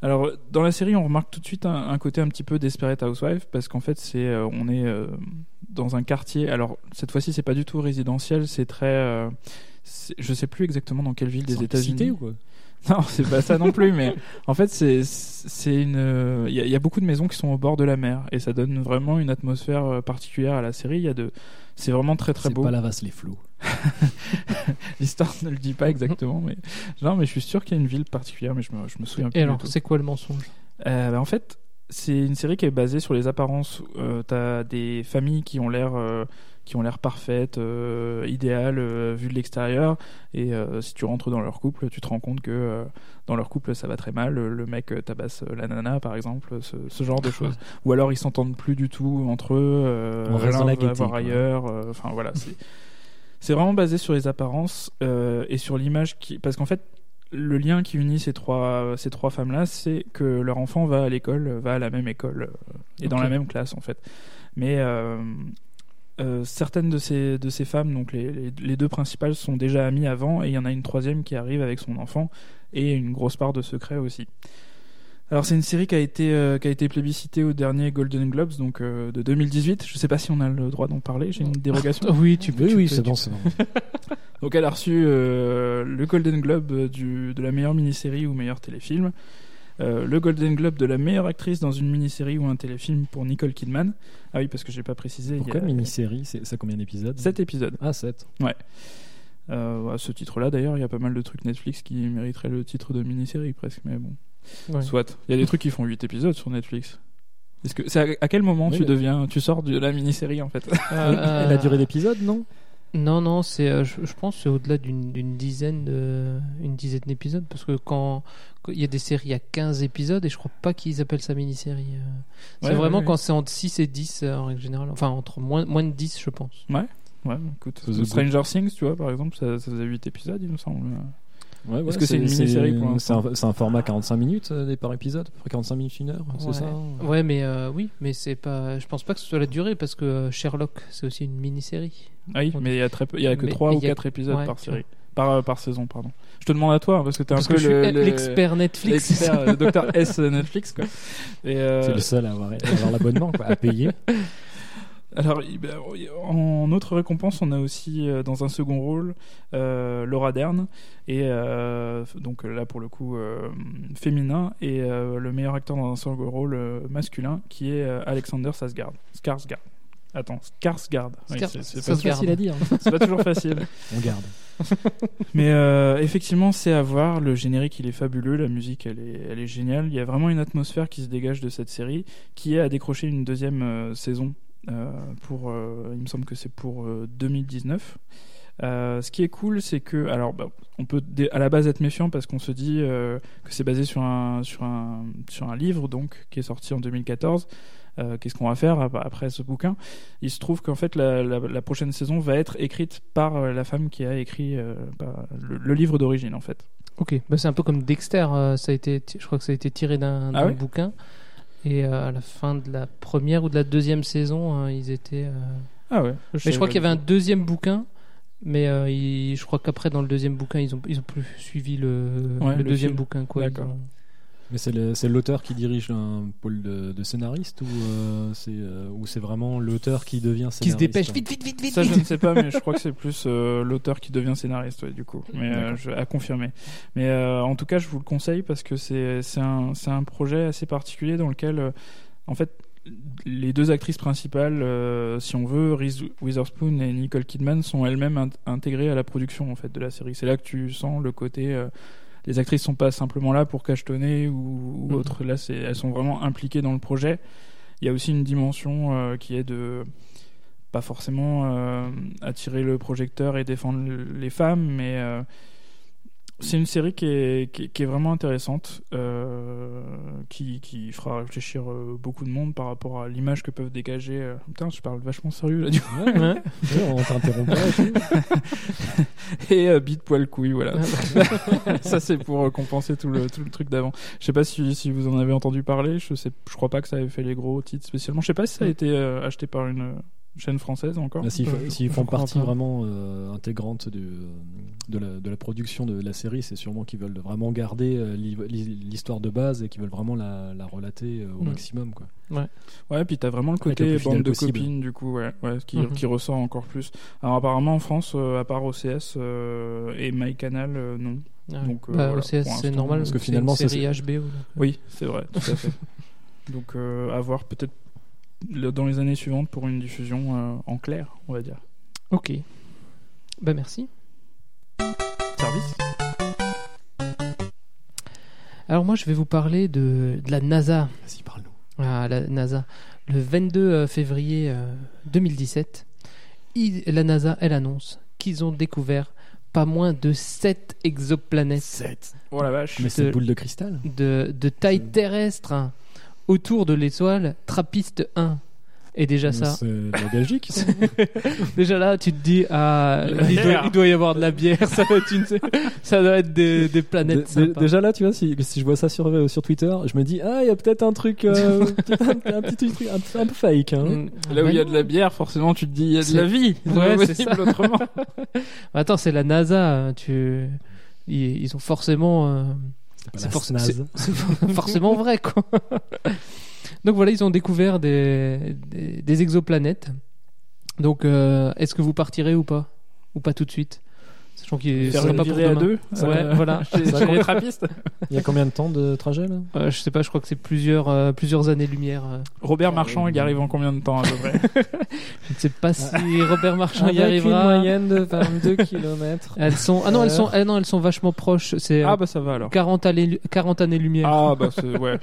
Alors, dans la série, on remarque tout de suite un, un côté un petit peu Desperate Housewife parce qu'en fait, c'est, euh, on est euh, dans un quartier. Alors, cette fois-ci, c'est pas du tout résidentiel, c'est très. euh, c'est- je sais plus exactement dans quelle ville des États-Unis. ou quoi? Non, c'est pas ça non plus, mais en fait, c'est c'est une. Il y, a- il y a beaucoup de maisons qui sont au bord de la mer et ça donne vraiment une atmosphère euh, particulière à la série. Il y a de, c'est vraiment très très C'est beau. pas la vasse les flots. L'histoire ne le dit pas exactement, mais non, mais je suis sûr qu'il y a une ville particulière, mais je me, je me souviens plus. Et alors, c'est quoi le mensonge? Euh, bah, en fait, c'est une série qui est basée sur les apparences. Euh, T'as des familles qui ont l'air euh, qui ont l'air parfaites, euh, idéales, euh, vues de l'extérieur. Et euh, si tu rentres dans leur couple, tu te rends compte que euh, dans leur couple, ça va très mal. Le, le mec tabasse la nana, par exemple, ce, ce genre de choses. Ou alors ils s'entendent plus du tout entre eux. Euh, On reste dans la va gaieté, voir ailleurs. euh, Enfin voilà, c'est c'est vraiment basé sur les apparences euh, et sur l'image qui, parce qu'en fait le lien qui unit ces trois, ces trois femmes-là, c'est que leur enfant va à l'école, va à la même école euh, et dans la même classe en fait. Mais euh, euh, certaines de ces, de ces femmes, donc les, les, les deux principales, sont déjà amies avant et il y en a une troisième qui arrive avec son enfant et une grosse part de secret aussi. Alors c'est une série qui a été euh, qui a été plébiscitée au dernier Golden Globes donc euh, de 2018. Je sais pas si on a le droit d'en parler. J'ai une dérogation. Oui, tu peux. Oui, tu oui, c'est bon, c'est bon. Donc elle a reçu euh, le Golden Globe du, de la meilleure mini-série ou meilleur téléfilm, le Golden Globe de la meilleure actrice dans une mini-série ou un téléfilm pour Nicole Kidman. Ah oui, parce que j'ai pas précisé. Pourquoi a mini-série? C'est ça combien d'épisodes? 7 épisodes. Ah, 7. Euh, à ce titre-là, d'ailleurs, il y a pas mal de trucs Netflix qui mériteraient le titre de mini-série presque, mais bon. Ouais. Soit. Il y a des trucs qui font 8 épisodes sur Netflix. Est-ce que c'est à, à quel moment Oui, tu mais- deviens, tu sors de la mini-série en fait Euh, La durée d'épisode, non? Non, non, c'est, euh, je, je pense que c'est au-delà d'une, d'une dizaine, de, une dizaine d'épisodes, parce que quand il y a des séries à 15 épisodes, et je crois pas qu'ils appellent ça mini-série. euh. c'est Ouais, vraiment ouais, quand c'est entre 6 et 10 euh, en règle générale, enfin entre moins, moins de 10, je pense. Ouais, écoute. The Stranger Things, tu vois, par exemple, ça, ça faisait 8 épisodes, il me semble. Ouais, ouais, Est-ce que c'est une mini-série pour C'est l'instant un, c'est un format 45 minutes euh, par épisode À peu près 45 minutes, une heure, c'est ça Ouais, mais euh, oui, mais c'est pas, je pense pas que ce soit la durée, parce que euh, Sherlock, c'est aussi une mini-série. Ah oui, mais il y a très peu, il y a que Mais- 3 mais ou il y a- 4 épisodes ouais, par tu série. Par, euh, par saison, pardon. Je te demande à toi, hein, parce que t'es un Parce peu que je suis le, le- l'expert Netflix. l'expert, le docteur S Netflix, quoi. Euh, C'est le seul à avoir, à avoir l'abonnement, quoi, à payer. Alors, ben, en autre récompense, on a aussi euh, dans un second rôle euh, Laura Dern, et euh, donc là pour le coup euh, féminin, et euh, le meilleur acteur dans un second rôle euh, masculin qui est euh, Alexander Skarsgård. Skarsgård. Attends, Skarsgård. Oui, c'est- pas, facile à dire. c'est pas toujours facile. On garde. Mais euh, effectivement, c'est à voir. Le générique, il est fabuleux. La musique, elle est, elle est géniale. Il y a vraiment une atmosphère qui se dégage de cette série, qui est à décrocher une deuxième euh, saison. Euh, pour, euh, il me semble que c'est pour euh, 2019. Euh, ce qui est cool, c'est que, alors, bah, on peut à la base être méfiant parce qu'on se dit euh, que c'est basé sur un, sur un, sur un livre donc qui est sorti en 2014. Euh, Qu'est-ce qu'on va faire ap- après ce bouquin? Il se trouve qu'en fait la, la- la prochaine saison va être écrite par la femme qui a écrit bah, le, le livre d'origine en fait. Ok, bah, c'est un peu comme Dexter, ça a été, je crois que ça a été tiré d'un Ah bouquin. Et euh, à la fin de la première ou de la deuxième saison, hein, ils étaient. euh, Ah ouais. Mais je crois qu'il y avait un deuxième bouquin, mais euh, je crois qu'après dans le deuxième bouquin, ils ont ils ont plus suivi le, Ouais, le le deuxième film. bouquin quoi. ils ont- Mais c'est l'auteur qui dirige un pôle de, de scénariste ou euh, c'est euh, ou c'est vraiment l'auteur qui devient scénariste Qui se dépêche hein vite vite vite vite. Ça je ne sais pas, mais je crois que c'est plus euh, l'auteur qui devient scénariste ouais, du coup. Mais euh, je, à confirmer. Mais euh, en tout cas, je vous le conseille parce que c'est un projet assez particulier dans lequel euh, en fait les deux actrices principales, euh, si on veut, Reese Witherspoon et Nicole Kidman, sont elles-mêmes int- intégrées à la production en fait de la série. C'est là que tu sens le côté. euh, les actrices sont pas simplement là pour cachetonner ou, ou Mhm. autre. Là, c'est, elles sont vraiment impliquées dans le projet. Il y a aussi une dimension euh, qui est de pas forcément euh, attirer le projecteur et défendre le- les femmes, mais euh, c'est une série qui est, qui est, qui est vraiment intéressante, euh, qui, qui fera réfléchir euh, beaucoup de monde par rapport à l'image que peuvent dégager. euh, Putain, je parle vachement sérieux là. Du... Ouais, ouais. Ouais, on t'interrompt pas. et euh, bite poil couille, voilà. ça c'est pour euh, compenser tout le, tout le truc d'avant. Je sais pas si, si vous en avez entendu parler. Je sais, je crois pas que ça avait fait les gros titres spécialement. Je sais pas si ça a été euh, acheté par une euh, chaîne française encore. Bah, S'ils Ouais, je font partie pas. vraiment euh, intégrante du, euh, de, la, de la production de la série, c'est sûrement qu'ils veulent vraiment garder euh, l'histoire de base et qu'ils veulent vraiment la, la relater euh, au Mm. maximum. Quoi. Ouais, puis t'as vraiment le côté bande de possible. copines, du coup, ouais, ouais, qui, qui ressort encore plus. Alors apparemment en France, euh, à part OCS euh, et MyCanal, euh, non. Ouais. Donc, euh, Bah, voilà, OCS, c'est normal parce que finalement, c'est- série HBO. euh, Oui, c'est vrai, tout à fait. Donc euh, à voir peut-être dans les années suivantes pour une diffusion euh, en clair, on va dire. Ok. Bah merci. Service? Alors moi je vais vous parler de, de la NASA. Vas-y, parle-nous. Ah, la NASA. Le 22 euh, février euh, 2017, il- la NASA, elle annonce qu'ils ont découvert pas moins de 7 exoplanètes 7. Oh la vache. Mais c'est De- boule de cristal? de, de taille terrestre hein, autour de l'étoile Trappiste 1. Et déjà ça, C'est la Belgique ça déjà là, tu te dis, ah, il doit, bière. il doit y avoir de la bière, ça doit être, une, ça doit être des, des planètes sympas. Déjà là, tu vois, si, si je vois ça sur, euh, sur Twitter, je me dis, ah, il y a peut-être un truc, euh, un, un petit truc un, peu- un peu fake. Hein. Mm. Là où il y a de la bière, forcément tu te dis il y a de la vie. C'est Ouais, c'est possible ça. autrement. Attends, c'est la NASA, hein, tu... ils, ils ont forcément... euh, C'est forcément vrai, quoi. Donc voilà, ils ont découvert des, des, des exoplanètes. Donc, euh, est-ce que vous partirez ou pas? Ou pas tout de suite? Sachant qu'il sera pas pour à demain. deux. Ouais, euh, voilà. Compte. les trappistes. Il y a combien de temps de trajet là? Euh, je sais pas, je crois que c'est plusieurs, euh, plusieurs années-lumière. euh. Robert Marchand, il y arrive en combien de temps à peu près? Je ne sais pas si Robert Marchand y arrivera. une moyenne de 22 km. Elles sont... Ah non, elles sont, ah non, elles sont vachement proches. C'est euh, Ah bah ça va alors. 40 années, 40 années-lumière. Ah bah c'est ouais.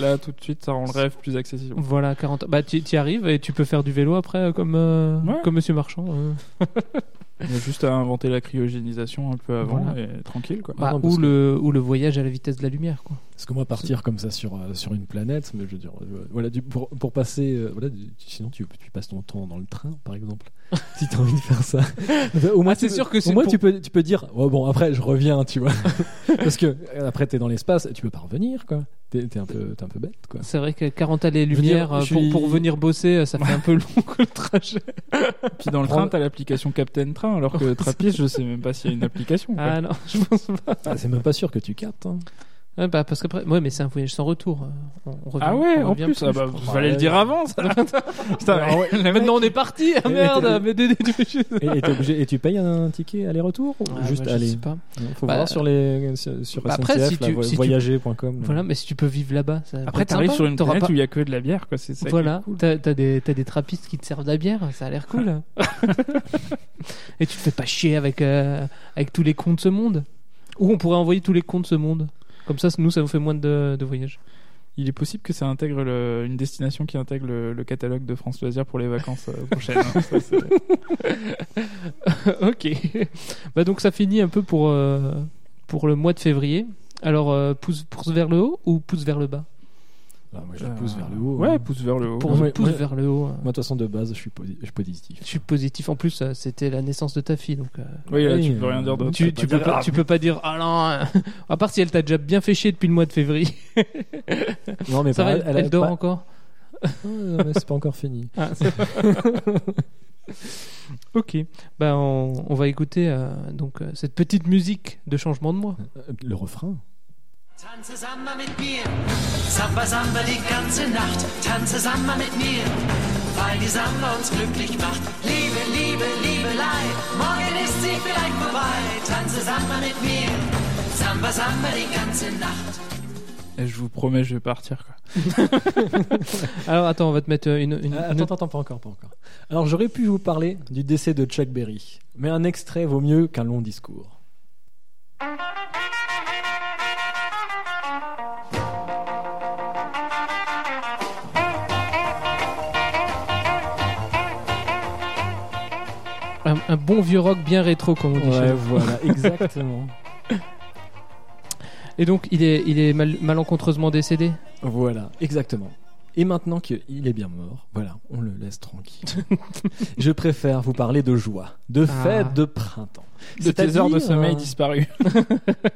Là tout de suite ça rend le rêve plus accessible. Voilà, 40. Bah, tu y arrives et tu peux faire du vélo après, euh, comme, euh, Ouais. comme Monsieur Marchand. Il y a juste à inventer la cryogénisation un peu avant Voilà. et tranquille quoi. Bah, non, parce ou, que- le, ou le voyage à la vitesse de la lumière, quoi. Parce que moi, partir comme ça sur, euh, sur une planète, mais je veux dire, euh, voilà, du- pour, pour passer, euh, voilà, du- sinon tu, tu passes ton temps dans le train, par exemple, si tu as envie de faire ça. au moins, Ah, c'est tu- sûr que Au c'est moins, pour- tu, peux, tu peux dire, oh, bon, après, je reviens, tu vois. Parce que après, t'es dans l'espace, tu peux pas revenir, quoi. T'es t'es un, peu- t'es un peu bête, quoi. C'est vrai que 40 années veux dire, lumière euh, pour, suis- pour venir bosser, euh, ça fait un peu long le trajet. Puis dans le train t'as l'application Captain Train alors que Trappiste je sais même pas s'il y a une application. quoi. Ah non, je pense pas. Ah, c'est même pas sûr que tu captes. Hein. Ouais, bah, parce qu'après, ouais, mais c'est un voyage sans retour. euh, On, on revient, Ah ouais on en revient plus, ah bah, fallait le dire avant ça. Putain, Alors, ouais. le mec- Maintenant on est parti, ah Et- merde, et- mais Dédé, tu- Et, et, obligé- et tu payes un ticket aller-retour ou Ah, juste bah, je aller sais pas. Faut Bah, voir sur les sur, bah, après, SNCF, si tu- si tu- voyager.com. Voilà, mais si tu peux vivre là-bas, Après t'arrives sur une planète pas- où il y a que de la bière quoi, c'est ça. Voilà, cool. t'as t'as des, t'as des trappistes qui te servent de la bière, ça a l'air cool. Et tu te fais pas chier avec, euh, avec tous les cons de ce monde. Ou on pourrait envoyer tous les cons de ce monde. Comme ça, nous, ça nous fait moins de, de voyages. Il est possible que ça intègre le- une destination qui intègre le, le catalogue de France Loisirs pour les vacances euh, prochaines. hein. Ça, ok. Bah donc ça finit un peu pour, euh, pour le mois de février. Alors, euh, pouce, pouce vers le haut ou pouce vers le bas? Ah, moi, je Euh, pousse vers le haut. Ouais, hein. pouce vers le haut. Pour Ouais, pouce ouais. vers le haut. euh, Moi, de toute façon, de base, je suis, je suis positif. Je suis positif. En plus, euh, c'était la naissance de ta fille, donc euh, Oui, là, tu peux rien dire d'autre. tu, peux tu pas peux dire, pas, ah, tu peux pas dire ah non. à part si elle t'a déjà bien fait chier depuis le mois de février. Non, mais Ça pas- va, elle, elle dort pas- encore. Non, mais c'est pas encore fini. Ah, ok. Bah on, on va écouter euh, donc cette petite musique de changement de mois. Euh, Le refrain. Tanze Samba mit mir, Samba Samba die ganze Nacht. Tanze Samba mit mir, weil die Samba uns glücklich macht. Liebe, Liebe, Liebelei, morgen ist sie vielleicht vorbei. Tanze Samba mit mir, Samba Samba die ganze Nacht. Et je vous promets, je vais partir. Quoi. Alors attends, on va te mettre euh, une. une, Ah, une- attends, attends, pas encore, pas encore. Alors j'aurais pu vous parler du décès de Chuck Berry, mais un extrait vaut mieux qu'un long discours. Un, un bon vieux rock bien rétro, comme on dit. Ouais, voilà, exactement. Et donc, il est, il est mal- malencontreusement décédé. Voilà, exactement. Et maintenant qu'il est bien mort, voilà, on le laisse tranquille. Je préfère vous parler de joie, de Ah. fête de printemps. De tes heures de sommeil disparues.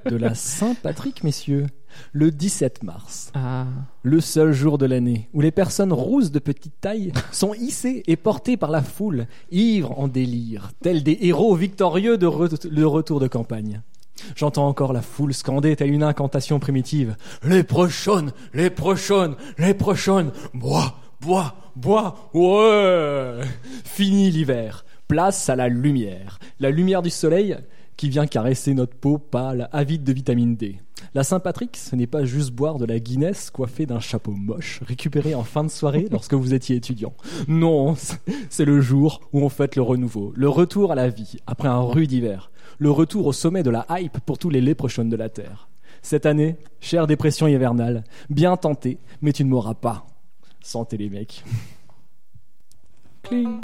De la Saint-Patrick, messieurs. Le 17 mars. Ah. Le seul jour de l'année où les personnes rousses de petite taille sont hissées et portées par la foule, ivres en délire, tels des héros victorieux de, re- de retour de campagne. J'entends encore la foule scander telle une incantation primitive. Les prochaines, les prochaines, les prochaines, bois, bois, bois, ouais Fini l'hiver, place à la lumière. La lumière du soleil qui vient caresser notre peau pâle, avide de vitamine D. La Saint-Patrick, ce n'est pas juste boire de la Guinness coiffée d'un chapeau moche, récupéré en fin de soirée lorsque vous étiez étudiant. Non, c'est le jour où on fête le renouveau, le retour à la vie après un rude hiver, le retour au sommet de la hype pour tous les léprochons de la Terre. Cette année, chère dépression hivernale, bien tenté, mais tu ne mourras pas. Santé les mecs. Cling.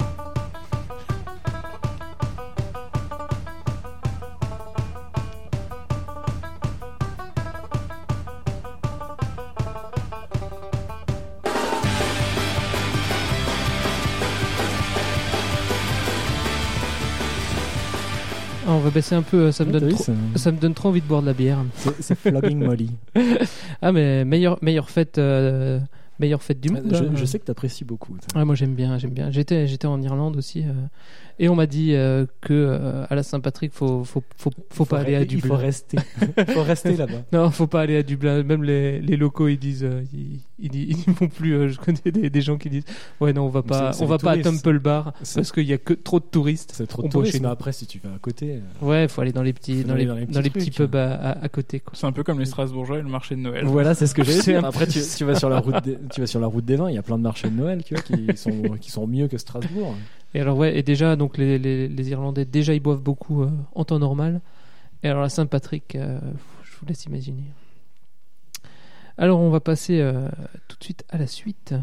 Ah, on va baisser un peu, euh, ça me, Ouais, donne trop, ça me donne trop envie de boire de la bière. c'est- flogging Molly. Ah, mais meilleure, meilleure, fête, euh, meilleure fête du monde. Je, hein. je sais que t'apprécies beaucoup. toi. Ouais, moi j'aime bien, j'aime bien. J'étais, j'étais en Irlande aussi, euh, et on m'a dit euh, que euh, à la Saint-Patrick, faut, faut, faut, faut pas aller à Il faut Dublin. rester. Il faut rester là-bas. Non, faut pas aller à Dublin. Même les, les locaux, ils disent, euh, ils, ils, ils vont plus. euh, je connais des, des gens qui disent, ouais, non, on va pas, on va pas à. Temple Bar parce qu'il y a que trop de touristes. C'est trop de touristes, mais après, si tu vas à côté. euh, Ouais, faut aller dans les petits, Faut dans aller les, dans les dans les petits trucs. pubs à, à, à côté. C'est un peu comme les Strasbourgeois et le marché de Noël. Voilà, c'est ce que j'ai dit. Après, tu, tu vas sur la route des, tu vas sur la route des vins, il y a plein de marchés de Noël, tu vois, qui sont, qui sont mieux que Strasbourg. Et alors ouais, et déjà donc les, les, Irlandais déjà ils boivent beaucoup euh, en temps normal. Et alors la Saint-Patrick, euh, je vous laisse imaginer. Alors on va passer euh, tout de suite à la suite.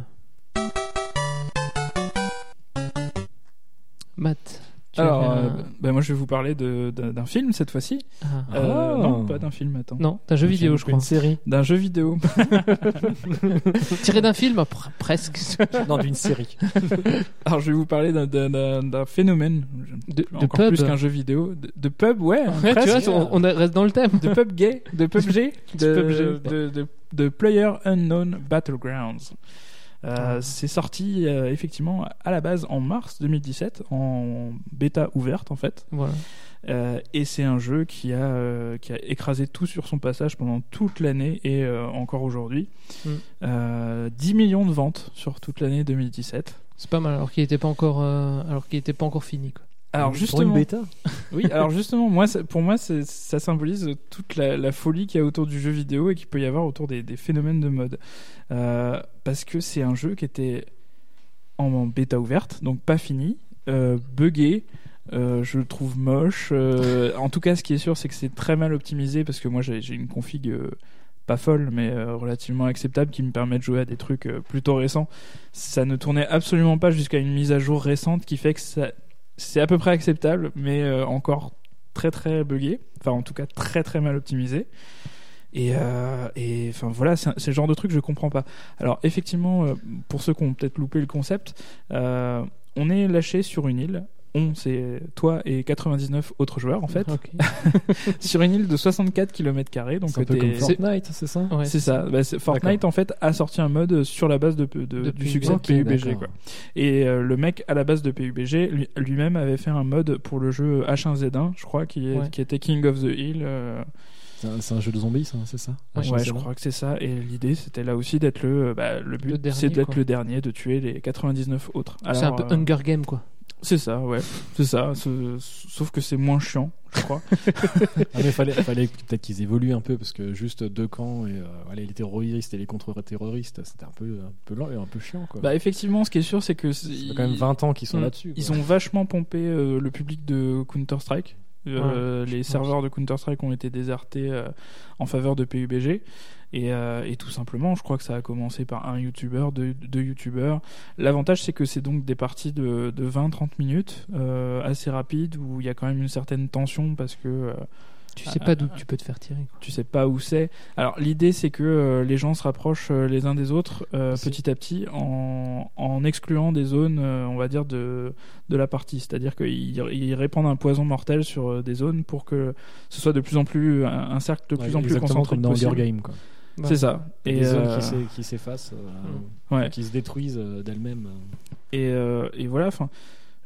Matt. Tu Alors, euh, bah, moi je vais vous parler de- d'un film cette fois-ci. Ah. Euh, Ah. Non, pas d'un film, attends. Non, d'un jeu vidéo je Une crois. série. D'un jeu vidéo. Tiré d'un film Pr- Presque. Non, d'une série. Alors je vais vous parler d'un- d'un d'un- d'un phénomène, De, de encore pub. plus qu'un jeu vidéo, de, de pub, ouais, Ouais, tu vois, on, on reste dans le thème. de pub gay, de PUBG, de, PUBG. de, de, de Player Unknown Battlegrounds. Euh. C'est sorti euh, effectivement à la base en mars 2017 en bêta ouverte en fait. Voilà. Euh, et c'est un jeu qui a, euh, qui a écrasé tout sur son passage pendant toute l'année et euh, encore aujourd'hui. Mm. Euh, 10 millions de ventes sur toute l'année 2017. C'est pas mal alors qu'il était pas encore alors qu'il était pas encore fini quoi. Alors Pour une justement, bêta. oui, alors justement, moi, ça- pour moi, ça symbolise toute la, la folie qu'il y a autour du jeu vidéo et qu'il peut y avoir autour des, des phénomènes de mode. Euh, parce que c'est un jeu qui était en, en bêta ouverte, donc pas fini, euh, buggé. euh, je le trouve moche. euh, en tout cas, ce qui est sûr, c'est que c'est très mal optimisé parce que moi, j'ai une config pas folle, mais euh, relativement acceptable qui me permet de jouer à des trucs euh, plutôt récents. Ça ne tournait absolument pas jusqu'à une mise à jour récente qui fait que ça, c'est à peu près acceptable, mais euh, encore très très buggé. Enfin, en tout cas, très très mal optimisé. Et, euh, enfin voilà, c'est le genre de truc que je comprends pas. Alors effectivement, euh, pour ceux qui ont peut-être loupé le concept, on est lâché sur une île. On, c'est toi et 99 autres joueurs en fait, sur une île de 64 km. Donc C'est un peu t'es- comme Fortnite, c'est ça? Ouais, c'est ça. Bah, Fortnite en fait a sorti un mode sur la base de, de- De du succès de PUBG. Quoi. Et euh, le mec à la base de PUBG lui- lui-même avait fait un mode pour le jeu H1Z1, je crois, qui, est- Ouais. qui était King of the Hill. euh, C'est un, jeu de zombies, ça, c'est ça? Ouais, je crois que c'est ça. Et l'idée c'était là aussi d'être le. bah, le but dernier, c'est d'être le dernier, de tuer les 99 autres. C'est un peu euh, Hunger Game quoi. C'est ça, ouais. C'est ça. Sauf que c'est moins chiant, je crois. Ah, mais fallait, fallait peut-être qu'ils évoluent un peu parce que juste deux camps et euh, voilà, les terroristes et les contre-terroristes, c'était un peu, un peu lent et un peu chiant. Quoi. bah, effectivement, ce qui est sûr, c'est que. Ça fait quand même 20 ans qu'ils sont là-dessus. Ils ont vachement pompé euh, le public de Counter-Strike. Euh, les serveurs de Counter-Strike ont été désertés euh, en faveur de PUBG. Et, euh, et tout simplement, je crois que ça a commencé par un YouTuber, deux, deux YouTubers. L'avantage, c'est que c'est donc des parties de, de 20-30 minutes, euh, assez rapides, où il y a quand même une certaine tension parce que euh, Tu sais pas d'où tu peux te faire tirer. quoi. tu sais pas où c'est. Alors l'idée c'est que euh, les gens se rapprochent euh, les uns des autres euh, petit à petit en, en excluant des zones, euh, on va dire, de, de la partie. C'est-à-dire qu'ils ils répandent un poison mortel sur euh, des zones pour que ce soit de plus en plus un, un cercle de Ouais, plus en plus concentré comme dans possible. Game. Quoi. C'est ça. Et des zones euh, qui s'e- qui s'effacent, euh, ouais. qui se détruisent euh, d'elles-mêmes. Et, euh, et voilà. Enfin,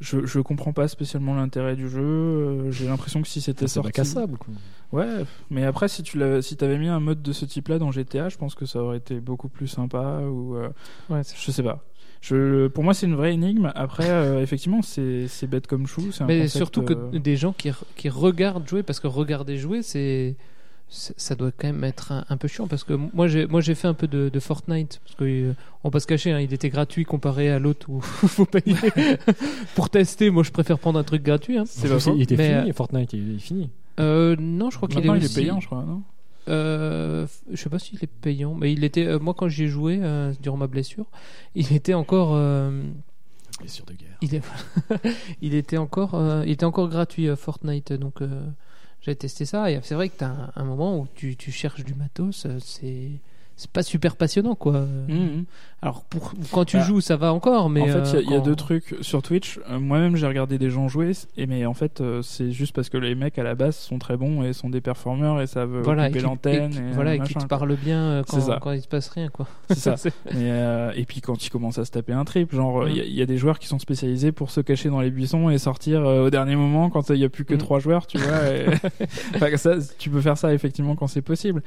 je, je comprends pas spécialement l'intérêt du jeu. J'ai l'impression que si c'était sorti, bac à sable. Quoi. Ouais, mais après, si tu l'avais, si t'avais mis un mode de ce type-là dans GTA, je pense que ça aurait été beaucoup plus sympa. Ou euh, Ouais, je sais pas. Je, pour moi, c'est une vraie énigme. Après, euh, effectivement, c'est, c'est bête comme chou. Un Mais concept, surtout que euh, des gens qui, qui regardent jouer, parce que regarder jouer, c'est- ça doit quand même être un, un peu chiant parce que moi j'ai moi j'ai fait un peu de, de Fortnite parce que euh, on va pas se cacher hein, il était gratuit comparé à l'autre où faut payer pour tester moi je préfère prendre un truc gratuit hein. C'est pas il était Mais, fini, Fortnite, il est fini. Euh, non je crois qu'il est, il est payant, je crois, non? Euh, je sais pas s'il est payant, mais il était. euh, moi, quand j'y ai joué euh, durant ma blessure, il était encore. euh, Blessure de guerre. il, est- il était encore. euh, il était encore gratuit euh, Fortnite, donc euh, j'ai testé ça. Et c'est vrai que t'as un, un moment où tu, tu cherches du matos, euh, c'est pas super passionnant, quoi. Mhm. Alors pour quand tu Bah, joues, ça va encore, mais en fait, il y a- euh, y, a deux trucs sur Twitch. Euh, Moi-même, j'ai regardé des gens jouer, et mais en fait, euh, c'est juste parce que les mecs à la base sont très bons et sont des performeurs et savent Voilà, couper l'antenne. et et, voilà, et qui te parlent bien quand, quand il se passe rien, quoi. C'est ça. Et puis quand ils commencent à se taper un trip, genre il Mm. y, a- il y a des joueurs qui sont spécialisés pour se cacher dans les buissons et sortir au dernier moment quand il y a plus que Mm. trois joueurs, tu vois. Enfin, ça, tu peux faire ça effectivement quand c'est possible.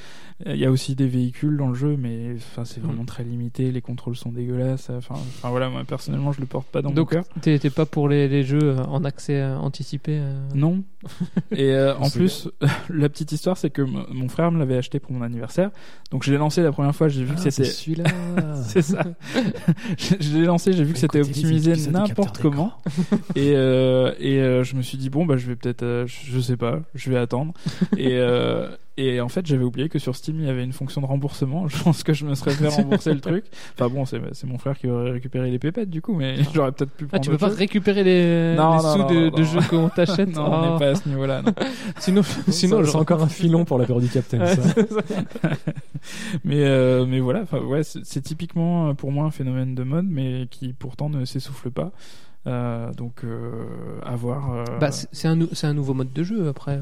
Il y a aussi des véhicules dans le jeu, mais enfin c'est vraiment Mm. très limité. Les contrôles sont dégueulasses. Enfin, enfin voilà, moi personnellement je le porte pas dans Donc mon cœur. t'es t'es pas pour les, les jeux euh, en accès euh, anticipé euh, Non. Et euh, en plus, la petite histoire, c'est que mon frère me l'avait acheté pour mon anniversaire. Donc je l'ai lancé la première fois, j'ai vu que Ah, c'est c'était celui-là. C'est ça. je je l'ai lancé, j'ai vu que c'était optimisé n'importe comment. et euh, et euh, je me suis dit, bon, bah, je vais peut-être, euh, je je sais pas, je vais attendre. et, euh, et en fait, j'avais oublié que sur Steam, il y avait une fonction de remboursement. Je pense que je me serais fait rembourser le truc. Enfin bon, c'est c'est mon frère qui aurait récupéré les pépettes, du coup, mais j'aurais peut-être pu Ah, prendre tu peux pas chose. récupérer les, Non, les non, sous non, de, de jeux qu'on t'achète Non, on Oh. n'est pas à ce niveau-là. non. Sinon, sinon c'est encore un filon pour la peur du Captain. Ouais, ça. mais euh, mais voilà ouais c'est c'est typiquement euh, pour moi un phénomène de mode mais qui pourtant ne s'essouffle pas Euh, donc euh, à voir Bah, c'est c'est un, nou- c'est un nouveau mode de jeu après.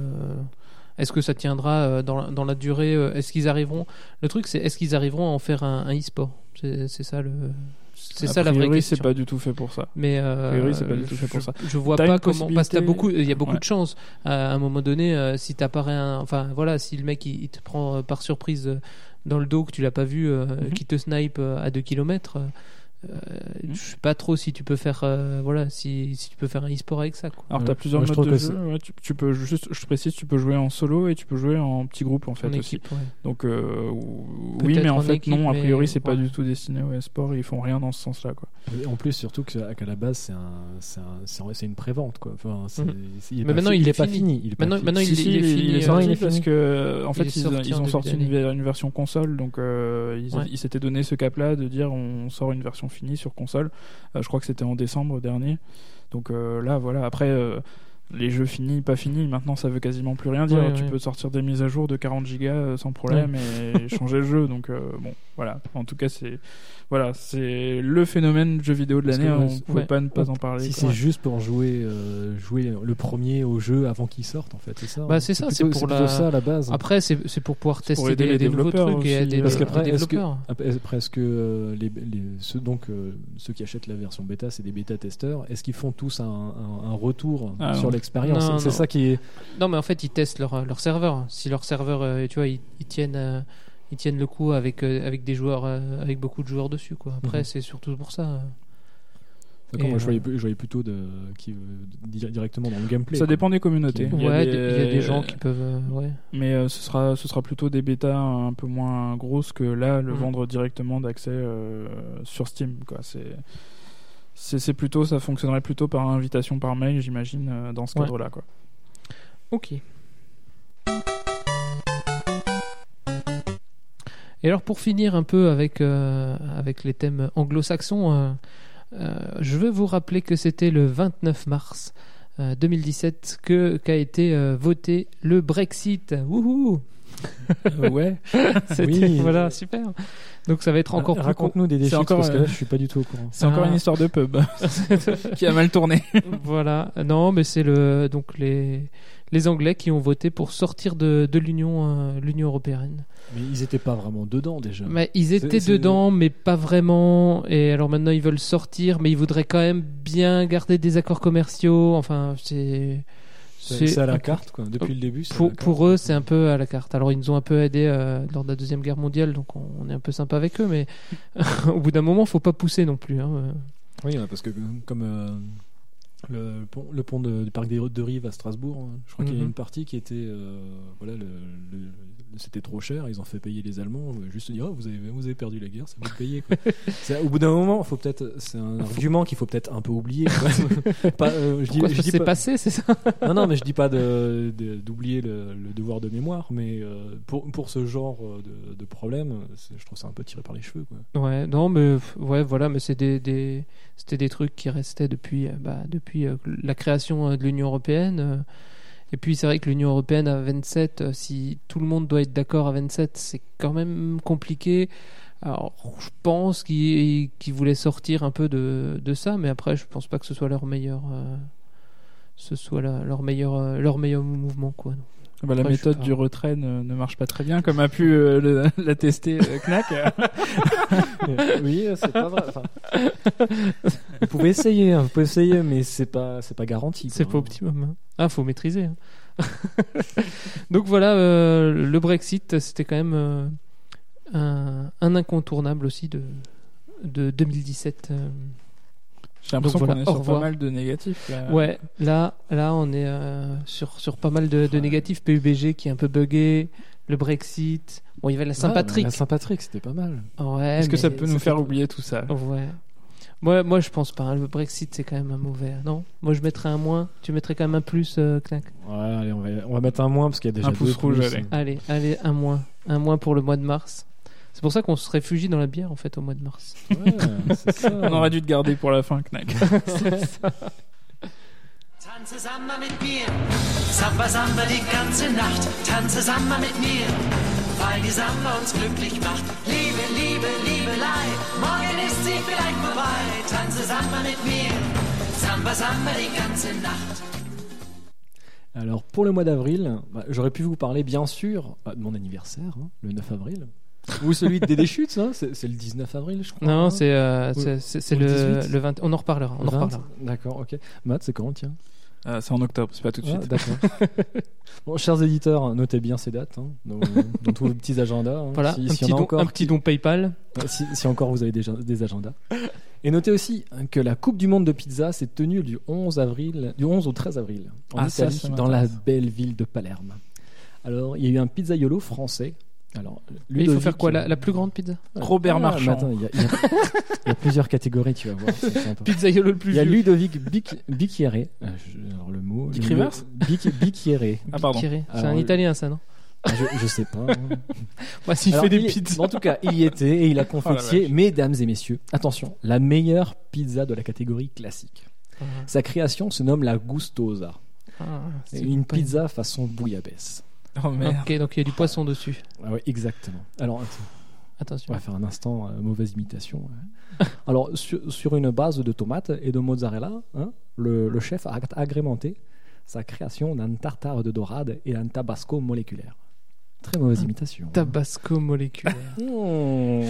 Est-ce que ça tiendra euh, dans la, dans la durée euh, Est-ce qu'ils arriveront Le truc, c'est est-ce qu'ils arriveront à en faire un, un e-sport? C'est c'est ça le. C'est a ça la vraie question. c'est pas du tout fait pour ça Mais euh, A priori, c'est pas du tout fait pour je, ça. je vois T'as pas comment parce qu'il y a possibilité- beaucoup il y a beaucoup Ouais. de chance à un moment donné euh, si t'apparais un enfin voilà si le mec il, il te prend par surprise dans le dos que tu l'as pas vu euh, Mhm. qui te snipe à 2 km Mhm. Je sais pas trop si tu peux faire euh, voilà si, si tu peux faire un e-sport avec ça quoi. alors Ouais. t'as plusieurs je modes trouve de que jeu ouais, tu, tu peux juste je précise tu peux jouer en solo et tu peux jouer en petit groupe en fait en aussi équipe ouais. donc euh, oui mais en en fait équipe, non a priori c'est pas ouais. du tout destiné au sport ils font rien dans ce sens là quoi Et En plus, surtout que- qu'à la base, c'est un, c'est un- une prévente quoi. Enfin, Mhm. c'est- il est Mais maintenant, fi- il est pas fini. Il est pas Maintenant- fini. maintenant, il, si, il est fini il est parce que en fait ils, ont sorti une, version console donc euh, ils, Ouais. ils s'étaient donné ce cap là de dire on sort une version finie sur console. Euh, je crois que c'était en décembre dernier. Donc euh, là voilà. Après euh, les jeux finis pas finis maintenant ça veut quasiment plus rien dire Ouais, tu ouais. peux sortir des mises à jour de 40 gigas euh, sans problème et changer le jeu donc euh, bon voilà en tout cas c'est voilà c'est le phénomène jeu vidéo de l'année que, on ouais, pouvait ouais. pas ne pas en parler Si c'est juste pour jouer, euh, jouer le premier au jeu avant qu'il sorte, en fait, c'est ça. Bah, hein. c'est ça, c'est pour la- ça à la base. après c'est c'est pour pouvoir tester pour aider des, les des nouveaux développeurs trucs et aider Parce les- qu'après, les est-ce que- développeurs Après, après, est-ce que euh, les, les- ceux, donc, euh, ceux qui achètent la version bêta, c'est des bêta-testeurs, est-ce qu'ils font tous un, un- un retour Ah, sur non. L'expérience Non, C'est ça qui est. Non, mais en fait, ils testent leur, leur serveur. Si leur serveur, euh, tu vois, ils, ils tiennent, euh, ils tiennent le coup avec, euh, avec des joueurs, euh, avec beaucoup de joueurs dessus, quoi. Après, Mhm. c'est surtout pour ça. euh. D'accord, Et, moi, je, voyais, je voyais plutôt de, qui, di- directement dans le gameplay. Ça quoi. dépend des communautés. Il y a Ouais, des- il y a des gens qui peuvent. euh, ouais. Mais euh, ce sera ce sera plutôt des bêtas un peu moins grosses que là le Mhm. vendre directement d'accès euh, sur Steam quoi. C'est c'est plutôt ça fonctionnerait plutôt par invitation par mail j'imagine euh, dans ce Ouais. cadre là quoi. Ok. Et alors pour finir un peu avec, euh, avec les thèmes anglo-saxons, euh, euh, je veux vous rappeler que c'était le 29 mars euh, 2017 que qu'a été voté le Brexit. Wouhou ouais. C'était Oui. voilà super. Donc ça va être encore Raconte-nous des déchets encore, parce que euh, là, je suis pas du tout au courant. C'est encore Ah. une histoire de pub qui a mal tourné. voilà. Non, mais c'est le donc les les Anglais qui ont voté pour sortir de, de l'Union euh, l'Union européenne. Mais ils étaient pas vraiment dedans déjà. Mais ils étaient c'est- dedans, mais pas vraiment. Et alors maintenant, ils veulent sortir, mais ils voudraient quand même bien garder des accords commerciaux. Enfin, c'est. C'est à la carte, quoi. Depuis le début. Pour, pour eux, c'est un peu à la carte. Alors, ils nous ont un peu aidés euh, lors de la Deuxième Guerre mondiale, donc on, on est un peu sympa avec eux, mais au bout d'un moment, faut pas pousser non plus. hein. Oui, parce que comme euh, le pont, le pont de- du parc des de Rive à Strasbourg, hein, je crois qu'il y a Mhm. une partie qui était. euh, voilà, le- c'était trop cher, ils ont fait payer les Allemands. Juste dire, oh, vous, avez, vous avez perdu la guerre, ça vous payer. Au bout d'un moment, faut peut-être, c'est un argument qu'il faut peut-être un peu oublier. Pas, euh, je dis, je dis pas- passé, c'est ça non, non, mais je dis pas de- de- d'oublier le, le devoir de mémoire, mais euh, pour, pour ce genre euh, de, de problème, je trouve ça un peu tiré par les cheveux. Quoi. Ouais, non, mais ouais, voilà, mais c'est des, des c'était des trucs qui restaient depuis, bah, depuis la création de l'Union européenne. euh. Et puis c'est vrai que l'Union européenne à 27, euh, si tout le monde doit être d'accord à 27, c'est quand même compliqué. Alors, je pense qu'ils voulaient sortir un peu de, ça, mais après, je pense pas que ce soit leur meilleur, euh, ce soit leur meilleur, euh, leur meilleur mouvement, quoi. Bah, la Après, méthode du retrait ne, ne marche pas très bien comme a pu euh, le- l'attester euh, Knack. oui, c'est pas vrai. enfin, vous pouvez essayer, hein, vous pouvez essayer, mais c'est pas, c'est pas garanti. C'est pas optimum. hein. Ah, faut maîtriser. hein. Donc voilà, euh, le Brexit, c'était quand même euh, un, un incontournable aussi de, de 2017. Euh. J'ai l'impression voilà, qu'on est sur pas mal de négatifs. là. Ouais, là, là, on est euh, sur, sur pas mal de, de Ouais. négatifs. PUBG qui est un peu buggé, le Brexit. Bon, il y avait la Saint-Patrick. la Saint-Patrick, c'était pas mal. Ouais, Est-ce que ça peut nous faire oublier tout ça? Ouais. Moi, moi, je pense pas. hein. Le Brexit, c'est quand même un mauvais. Non? Moi, je mettrais un moins. Tu mettrais quand même un plus, euh, Knack? Ouais, allez, on va, on va mettre un moins parce qu'il y a déjà Un pouce rouge, allez. Allez, allez, un moins. Un moins pour le mois de mars. C'est pour ça qu'on se réfugie dans la bière, en fait, au mois de mars. Ouais, c'est ça. On aurait dû te garder pour la fin, Knack. Tanze Samba mit mir, Samba Samba die ganze Nacht. Tanze Samba mit mir, weil die Samba uns glücklich macht. Liebe, Liebe, Liebelei, morgen ist sie vielleicht vorbei. Tanze Samba mit mir, Samba Samba die ganze Nacht. Alors pour le mois d'avril, bah, j'aurais pu vous parler bien sûr bah, de mon anniversaire, hein, le 9 avril. Ou celui de Dédé Chutes, hein, c'est c'est le 19 avril, je crois. Non, hein. c'est euh, Ou- c'est- c'est- c'est ou le, le 18. le 20. On en reparlera. On en 20, reparlera. D'accord, ok. Matt, c'est quand, tiens? Euh, c'est en octobre, c'est pas tout de Ah, suite. D'accord. bon, chers éditeurs, notez bien ces dates hein, dans, dans tous vos petits agendas. hein, Voilà, si- un, petit a don, encore un petit don PayPal. Ouais, si, si encore vous avez des, des agendas. Et notez aussi hein, que la Coupe du Monde de pizza s'est tenue du 11 avril, du 11 au 13 avril en Ah, ça, Italie, ça dans la m'intéresse. belle ville de Palerme. Alors, il y a eu un pizzaiolo français. Alors, Mais il faut faire quoi la, la plus grande pizza? Robert Ah, Marchand. il y, a- il y a- il y a plusieurs catégories, tu vas voir. Pizzaiolo le plus Il y a. Ludovic Bic- Bicchiere. Euh, alors le mot. Dick Rivers Bicchiere. Ah, pardon. Thierry. C'est un le- italien, ça, non? Ah, je, je sais pas. hein. Ouais, S'il fait des pizzas. En tout cas, il y était et il a confié, vache. mesdames et messieurs, attention, la meilleure pizza de la catégorie classique. Ah, Sa création se nomme la Gustosa. ah, une pizza façon bouillabaisse. Oh merde. Ok, donc il y a du poisson dessus. Ah ouais, exactement. Alors, attends, Attention. on va faire un instant euh, mauvaise imitation. ouais. Alors, sur, sur une base de tomates et de mozzarella, hein, le, le chef a agrémenté sa création d'un tartare de dorade et d'un tabasco moléculaire. Très mauvaise imitation. Tabasco moléculaire. Mmh.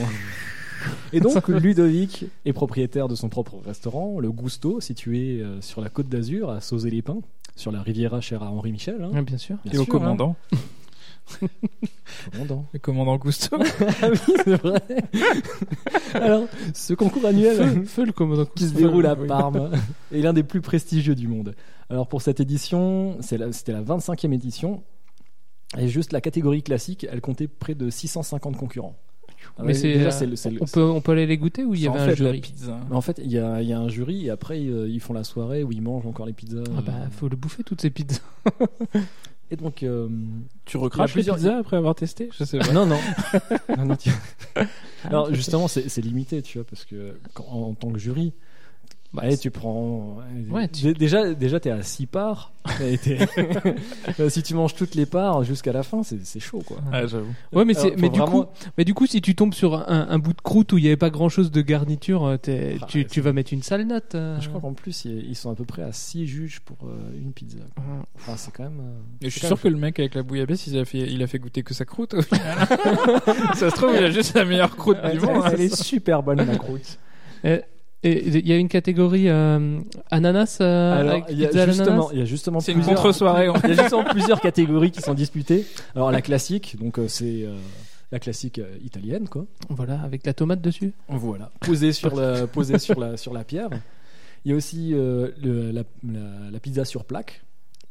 Et donc, Ludovic est propriétaire de son propre restaurant, le Gusto, situé euh, sur la côte d'Azur, à Sauzé-les-Pins, sur la Riviera chère à Henri Michel. hein. Ah, bien sûr. Bien Et au sûr, commandant. hein. Commandant. Le commandant Cousteau. ah oui, c'est vrai. Alors, ce concours annuel Feu, feu le commandant qui se déroule à oui. Parme est l'un des plus prestigieux du monde. Alors pour cette édition, c'est la- c'était la 25e édition. Et juste la catégorie classique, elle comptait près de 650 concurrents. Mais Ouais, c'est, déjà, euh, le- On peut, on peut aller les goûter ou il y avait un fait jury pizza. En fait, il y a, il y a un jury et après euh, ils font la soirée où ils mangent encore les pizzas. Ah bah, faut le bouffer toutes ces pizzas. Et donc, euh, Tu recraches a les plusieurs- pizzas après avoir testé? Je sais pas. non, non. Non, non, tu- Alors justement, c'est c'est limité, tu vois, parce que quand- en, en tant que jury, bah, allez, tu prends. Ouais, Dé- Déjà, déjà, t'es à 6 parts. Euh, si tu manges toutes les parts jusqu'à la fin, c'est c'est chaud, quoi. Ah, j'avoue. Ouais, mais, Alors, c'est, mais, du vraiment- coup, mais du coup, si tu tombes sur un, un bout de croûte où il n'y avait pas grand chose de garniture, euh, t'es- Ah, tu, ouais, tu vas mettre une sale note. euh. Je crois qu'en plus, ils ils sont à peu près à 6 juges pour euh, une pizza. quoi. Enfin, c'est quand même. euh, je suis sûr que le mec avec la bouillabaisse, il a fait, il a fait goûter que sa croûte. ça se trouve, il a juste la meilleure croûte du monde. hein. Elle est super bonne, la croûte. Et il y a une catégorie euh, ananas euh, Alors, avec il y a pizza justement, l'ananas il y a justement C'est une. Il y a justement plusieurs catégories qui sont disputées. Alors la classique, donc euh, c'est euh, la classique euh, italienne, quoi. Voilà, avec la tomate dessus. Voilà, posée sur la, posée sur la, sur la pierre. Il y a aussi euh, le- la, la- la pizza sur plaque.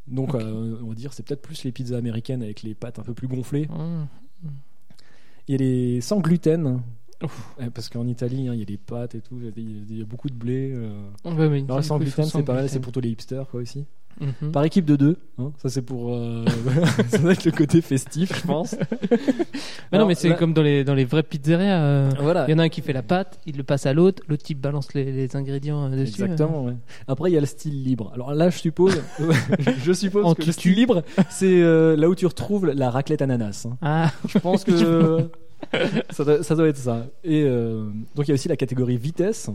Donc euh, on va dire c'est peut-être plus les pizzas américaines avec les pâtes un peu plus gonflées. Mmh. Il y a les sans gluten. Ouf. Parce qu'en Italie, hein, il y a des pâtes et tout, il y a, y beaucoup de blé. euh. Ouais, mais Alors, sans gluten, c'est pas mal, gluten. c'est pour tous les hipsters quoi aussi. Mhm. Par équipe de deux, hein, ça c'est pour. euh, ça doit être le côté festif, je pense. Mais non, mais c'est là- comme dans les, dans les vraies pizzerias. euh, Voilà. Il y en a un qui fait la pâte, il le passe à l'autre, l'autre type balance les, les ingrédients euh, dessus. Exactement, ouais. Après, il y a le style libre. Alors là, je suppose, je suppose En que le style libre, c'est là où tu retrouves la raclette ananas. hein. Ah, Je pense que ça, doit, ça doit être ça. Et euh, donc, il y a aussi la catégorie vitesse.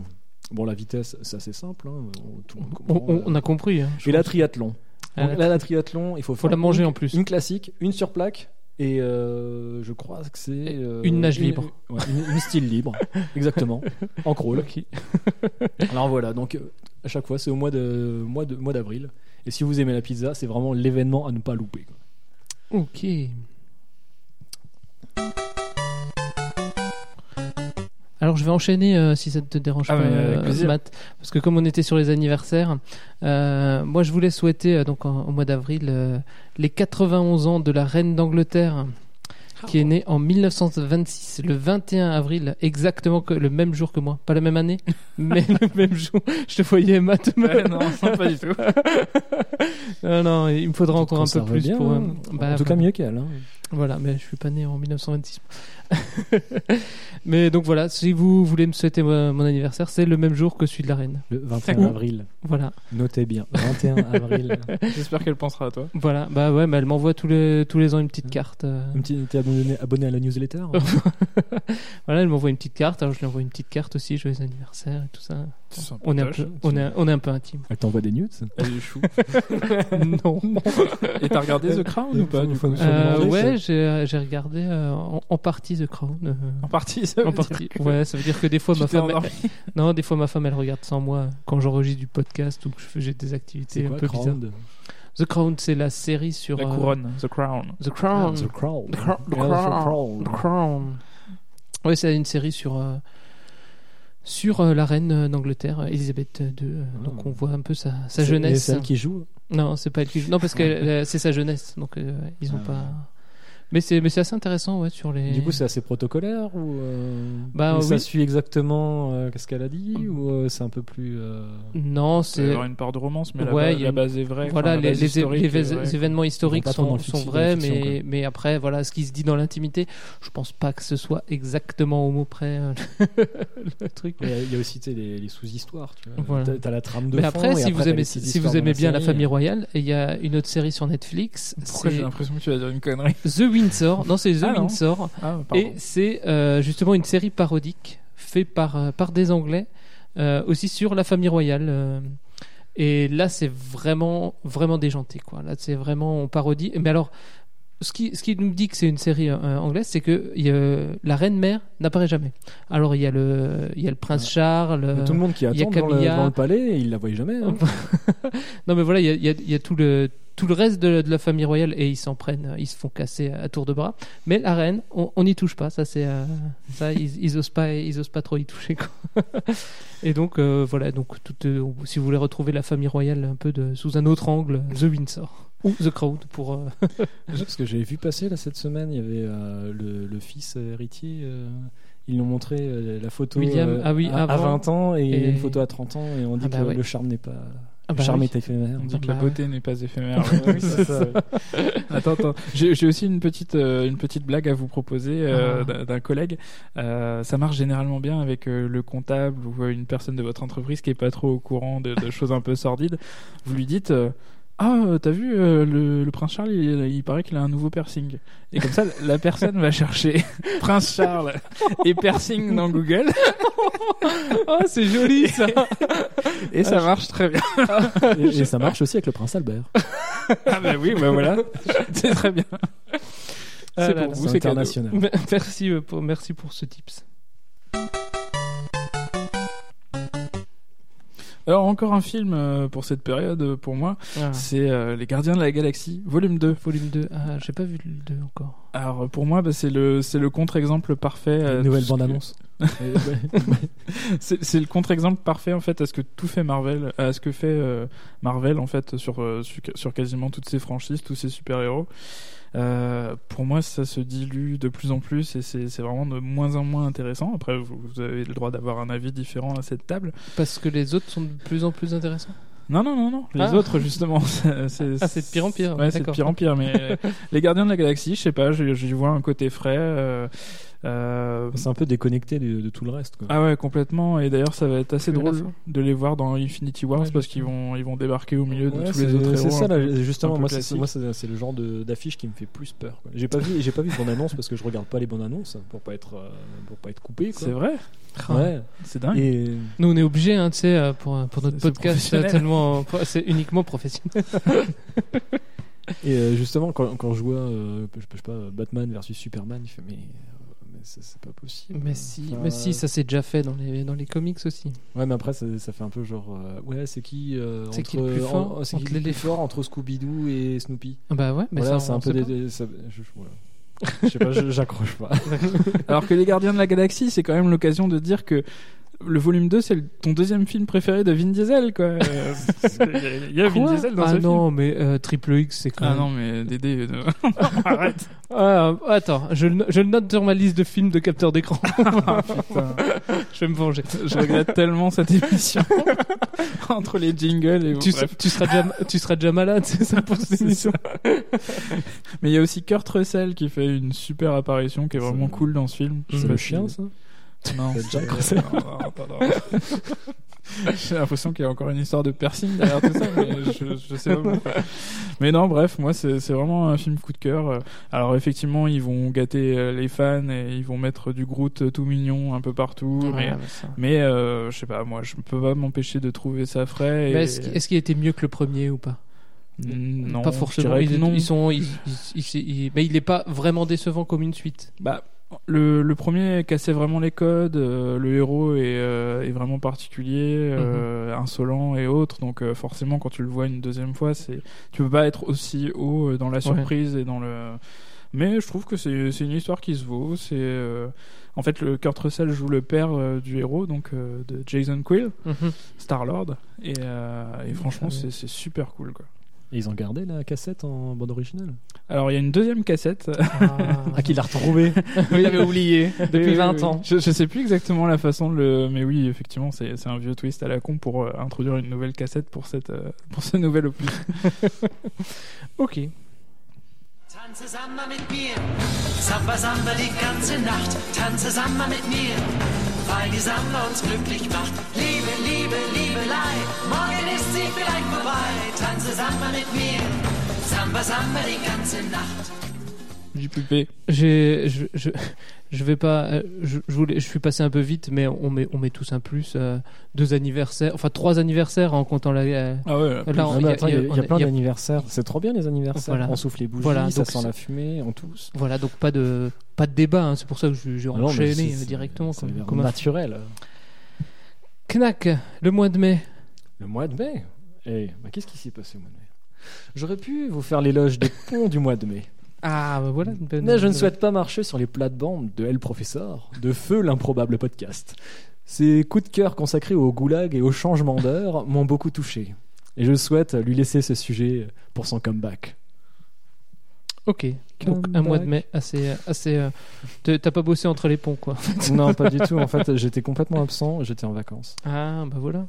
Bon, la vitesse, c'est assez simple. hein. On- tout le monde on, comprend, on- on a compris. hein, Et la triathlon. Ah, Donc là, la triathlon, il faut, la manger une- en plus. Une classique, une sur plaque. Et euh, je crois que c'est. euh, Une nage libre. ouais, une, une style libre, exactement. En crawl. Alors voilà, donc euh, à chaque fois, c'est au mois de mois de mois d'avril. Et si vous aimez la pizza, c'est vraiment l'événement à ne pas louper. quoi. Ok. Alors je vais enchaîner euh, si ça ne te dérange Ah, pas, euh. Matt, parce que comme on était sur les anniversaires, euh, moi je voulais souhaiter euh, donc en- au mois d'avril euh, les 91 ans de la reine d'Angleterre, qui est née en 1926, le 21 avril, exactement que le même jour que moi, pas la même année, mais le même jour. Je te voyais Matt. me- Ouais, non, pas du tout. non, non, il me faudra encore un peu plus bien, pour. hein. bah, en tout cas, mieux qu'elle. hein. Voilà, mais je suis pas né en 1926. mais donc voilà, si vous voulez me souhaiter mon anniversaire, c'est le même jour que celui de la reine. Le 21 Ouh. avril. Voilà, Notez bien. 21 avril. J'espère qu'elle pensera à toi. voilà, bah ouais, mais elle m'envoie tous les tous les ans une petite carte. euh. Un petit, t'es abonné, abonné à la newsletter voilà, elle m'envoie une petite carte, alors je lui envoie une petite carte aussi, joyeux anniversaire et tout ça. On est un sympatoche. peu, on est, on est un peu intime. Elle t'envoie des news Elle est chou. non. Et t'as regardé The Crown ou pas du coup Euh, ouais, j'ai regardé euh, en, en partie The Crown. euh, En partie, ça veut en dire partie. que Ouais, ça veut dire que des fois tu ma femme, endormi. non, des fois ma femme elle regarde sans moi quand j'enregistre du podcast ou que je fais- j'ai des activités un peu bizarres. The Crown, c'est la série sur La euh, couronne, The Crown. The Crown. The Crown. The Crown. The Yeah, the Crown. The Crown. Ouais, c'est une série sur euh, sur euh, la reine euh, d'Angleterre, euh, Elisabeth II. euh, Ah. Donc on voit un peu sa, jeunesse. C'est elle qui joue? Non, c'est pas elle qui joue. Non, parce que euh, c'est sa jeunesse. Donc euh, ils ont Ah. pas. Mais c'est mais c'est assez intéressant ouais sur les. Du coup, c'est assez protocolaire ou, euh, Bah, ou ça suit exactement euh, ce qu'elle a dit ou euh, c'est un peu plus. euh, non, Il c'est y avoir une part de romance, mais la, Ouais, la base est vraie. Voilà, enfin, les, historique événements historiques sont, sont vrais, fiction, mais, mais après, voilà, ce qui se dit dans l'intimité, je pense pas que ce soit exactement au mot près euh, le truc. Il y, a, il y a aussi les, les sous-histoires. Tu vois. Voilà. T'as, la trame de Mais fond. après, si vous aimez, si vous aimez bien la famille royale, il y a une autre série sur Netflix, Pourquoi j'ai l'impression que tu vas dire une connerie? The Windsor. Non, c'est The Ah. Windsor. Ah, Et c'est euh, justement une série parodique faite par, euh, par des Anglais, euh, aussi sur la famille royale. euh. et là, c'est vraiment, vraiment déjanté. Quoi. Là, c'est vraiment, on parodie. Mais alors, ce qui, ce qui nous dit que c'est une série euh, anglaise, c'est que il y a- la reine-mère n'apparaît jamais. Alors, il y a le, il y a le prince. Charles. Mais tout le monde qui attend devant le, devant le palais, il la voyait jamais. hein. non, mais voilà, il y a, y a- y a tout le tout le reste de, de la famille royale et ils s'en prennent, ils se font casser à tour de bras. Mais la reine, on n'y touche pas. Ça, c'est euh, ça, ils, ils osent pas, ils osent pas trop y toucher. Quoi. et donc euh, voilà, donc tout, euh, si vous voulez retrouver la famille royale un peu de, sous un autre angle, The Windsor ou The Crown pour. euh, Parce que j'avais vu passer là cette semaine, il y avait euh, le, le fils euh, héritier. euh, ils nous ont montré euh, la photo William, euh, ah oui, à, à avant. 20 ans et, Et- une photo à 30 ans et on dit Ah bah que ouais. le charme n'est pas Ah le bah charme oui. est éphémère. On dit que bah la ouais. beauté n'est pas éphémère. Oui, c'est ça, attends, attends. J'ai aussi une petite, euh, une petite blague à vous proposer euh, Ah. d'un- collègue. Euh, ça marche généralement bien avec euh, le comptable ou une personne de votre entreprise qui est pas trop au courant de, de choses un peu sordides. Vous lui dites. Ah, euh, t'as vu, euh, le, le prince Charles, il, il paraît qu'il a un nouveau piercing. Et comme ça, la personne va chercher Prince Charles et piercing dans Google, Oh, c'est joli ça. et ça marche très bien. et, et ça marche aussi avec le prince Albert. Ah bah oui, bah voilà, c'est très bien. Ah C'est là pour là. vous, C'est cadeau. international. Merci euh, pour, merci pour ce tips. Alors encore un film euh, pour cette période euh, pour moi, Ah. c'est euh, Les Gardiens de la Galaxie, volume 2. Volume 2. Ah, j'ai pas vu le 2 encore. Alors pour moi, bah, c'est le le contre-exemple parfait. Une nouvelle que- bande-annonce. C'est le contre-exemple parfait en fait à ce que tout fait Marvel, à ce que fait euh, Marvel en fait sur, sur sur quasiment toutes ses franchises, tous ses super-héros. Euh, pour moi, ça se dilue de plus en plus et c'est vraiment de moins en moins intéressant. Après, vous, vous avez le droit d'avoir un avis différent à cette table. Parce que les autres sont de plus en plus intéressants. Non, non, non, non. Les Ah. autres, justement, c'est Ah, c'est de pire en pire. Ouais, c'est de pire en pire. Mais euh, les Gardiens de la Galaxie, je sais pas, j'y vois un côté frais. euh, euh, C'est un peu déconnecté de, de tout le reste. Quoi. Ah ouais, complètement. Et d'ailleurs, ça va être assez drôle de les voir dans Infinity Wars Ouais, parce qu'ils vont, ils vont débarquer au milieu de tous les autres héros. c'est ça là, justement moi c'est le genre d'affiche qui me fait plus peur j'ai pas vu j'ai pas vu de bande annonce parce que je regarde pas les bandes annonces pour pas être euh, pour pas être coupé. C'est vrai, Ah. ouais c'est dingue. et Nous, on est obligés, hein, tu sais, euh, pour, pour notre podcast, tellement. C'est uniquement professionnel. Et justement, quand, quand je vois, euh, je, je sais pas, Batman versus Superman, il fait mais, c'est pas possible. Mais si, Enfin, mais si, ça s'est déjà fait dans les, dans les comics aussi. Ouais, mais après, ça, ça fait un peu genre, euh, ouais, c'est qui, euh, C'est entre, qui le plus fort en- c'est qui le plus fort entre Scooby-Doo et Snoopy? Ah Bah ouais, mais Voilà, ça, c'est on un peu sait des, pas. des- ça- je, voilà. Je sais pas, je- j'accroche pas. Alors que les Gardiens de la Galaxie, c'est quand même l'occasion de dire que le volume 2, c'est ton deuxième film préféré de Vin Diesel, quoi. Il y a- il y a Vin Diesel dans ah ce film. non, mais euh, Triple X, c'est quand Ah même. non, mais Dédé, euh, arrête. Ah, attends, je, le no- je le note sur ma liste de films de capteurs d'écran. Ah, je vais me venger. Je regrette tellement cette émission. Entre les jingles et Tu, bref. tu, seras déjà, tu seras déjà malade, c'est ça pour cette émission. Mais il y a aussi Kurt Russell qui fait une super apparition qui est vraiment cool dans ce film. C'est le chien, ça Non, attends, non. J'ai l'impression qu'il y a encore une histoire de piercing derrière tout ça, mais je, je sais pas pourquoi. Mais non, bref, moi c'est c'est vraiment un film coup de cœur. Alors effectivement, ils vont gâter euh, les fans et ils vont mettre du Groot tout mignon un peu partout. mais Ouais, mais euh, je sais pas, moi je peux pas m'empêcher de trouver ça frais. et- est-ce qu'il est-ce qu'il était mieux que le premier ou pas? Mm, Non, Pas forcément. Ils, non. ils sont, ils- ils- ils- ils- mais il est pas vraiment décevant comme une suite. Bah, le, le premier cassait vraiment les codes. euh, le héros est, euh, est vraiment particulier, euh, insolent et autres. Donc forcément, quand tu le vois une deuxième fois, c'est tu peux pas être aussi haut dans la surprise et dans le. Mais je trouve que c'est une histoire qui se vaut. C'est en fait le Kurt Russell joue le père du héros, donc de Jason Quill, Star Lord, et, et franchement Ah c'est super cool quoi. Et ils ont gardé la cassette en bande originale. Alors il y a une deuxième cassette. Ah, qu'il a retrouvé. oui, j'avais oublié depuis Oui, oui, 20 oui. ans. Je, je sais plus exactement la façon de le. Mais oui, effectivement, c'est c'est un vieux twist à la con pour euh, introduire une nouvelle cassette pour, cette, euh, pour ce nouvel opus. Ok. Tanze Samba mit mir, Samba Samba die ganze Nacht. Tanze Samba mit mir, weil die Samba uns glücklich macht. Liebe, Liebe, Liebelei, morgen ist sie vielleicht vorbei. Tanze Samba mit mir, Samba Samba die ganze Nacht. JPP. J'ai, je, je, je vais pas. euh, Je, je, voulais, je suis passé un peu vite, mais on met, on met tous un plus. euh, deux anniversaires, enfin trois anniversaires en comptant la. euh, Ah ouais. Là, on- Ah, mais il y a- y, y y plein d'anniversaires. C'est trop bien les anniversaires. Voilà. On souffle les bougies, Voilà, ça sent la fumée, on tous. Voilà, donc pas de, pas de débat. hein, c'est pour ça que je- j'ai Ah enchaîné directement. c'est Comme, comme un... naturel. Knack, le mois de mai. Le mois de mai? Eh, bah, qu'est-ce qui s'est passé au mois de mai? J'aurais pu vous faire l'éloge des ponts du mois de mai. Ah, bah voilà. une bonne- je ne souhaite pas marcher sur les plates-bandes de El Professeur, de Feu l'improbable podcast. Ces coups de cœur consacrés au goulag et au changement d'heure m'ont beaucoup touché. Et je souhaite lui laisser ce sujet pour son comeback. Ok. Donc un mois de mai assez, assez. euh, T'as pas bossé entre les ponts, quoi. non, pas du tout. En fait, j'étais complètement absent, j'étais en vacances. Ah, bah voilà.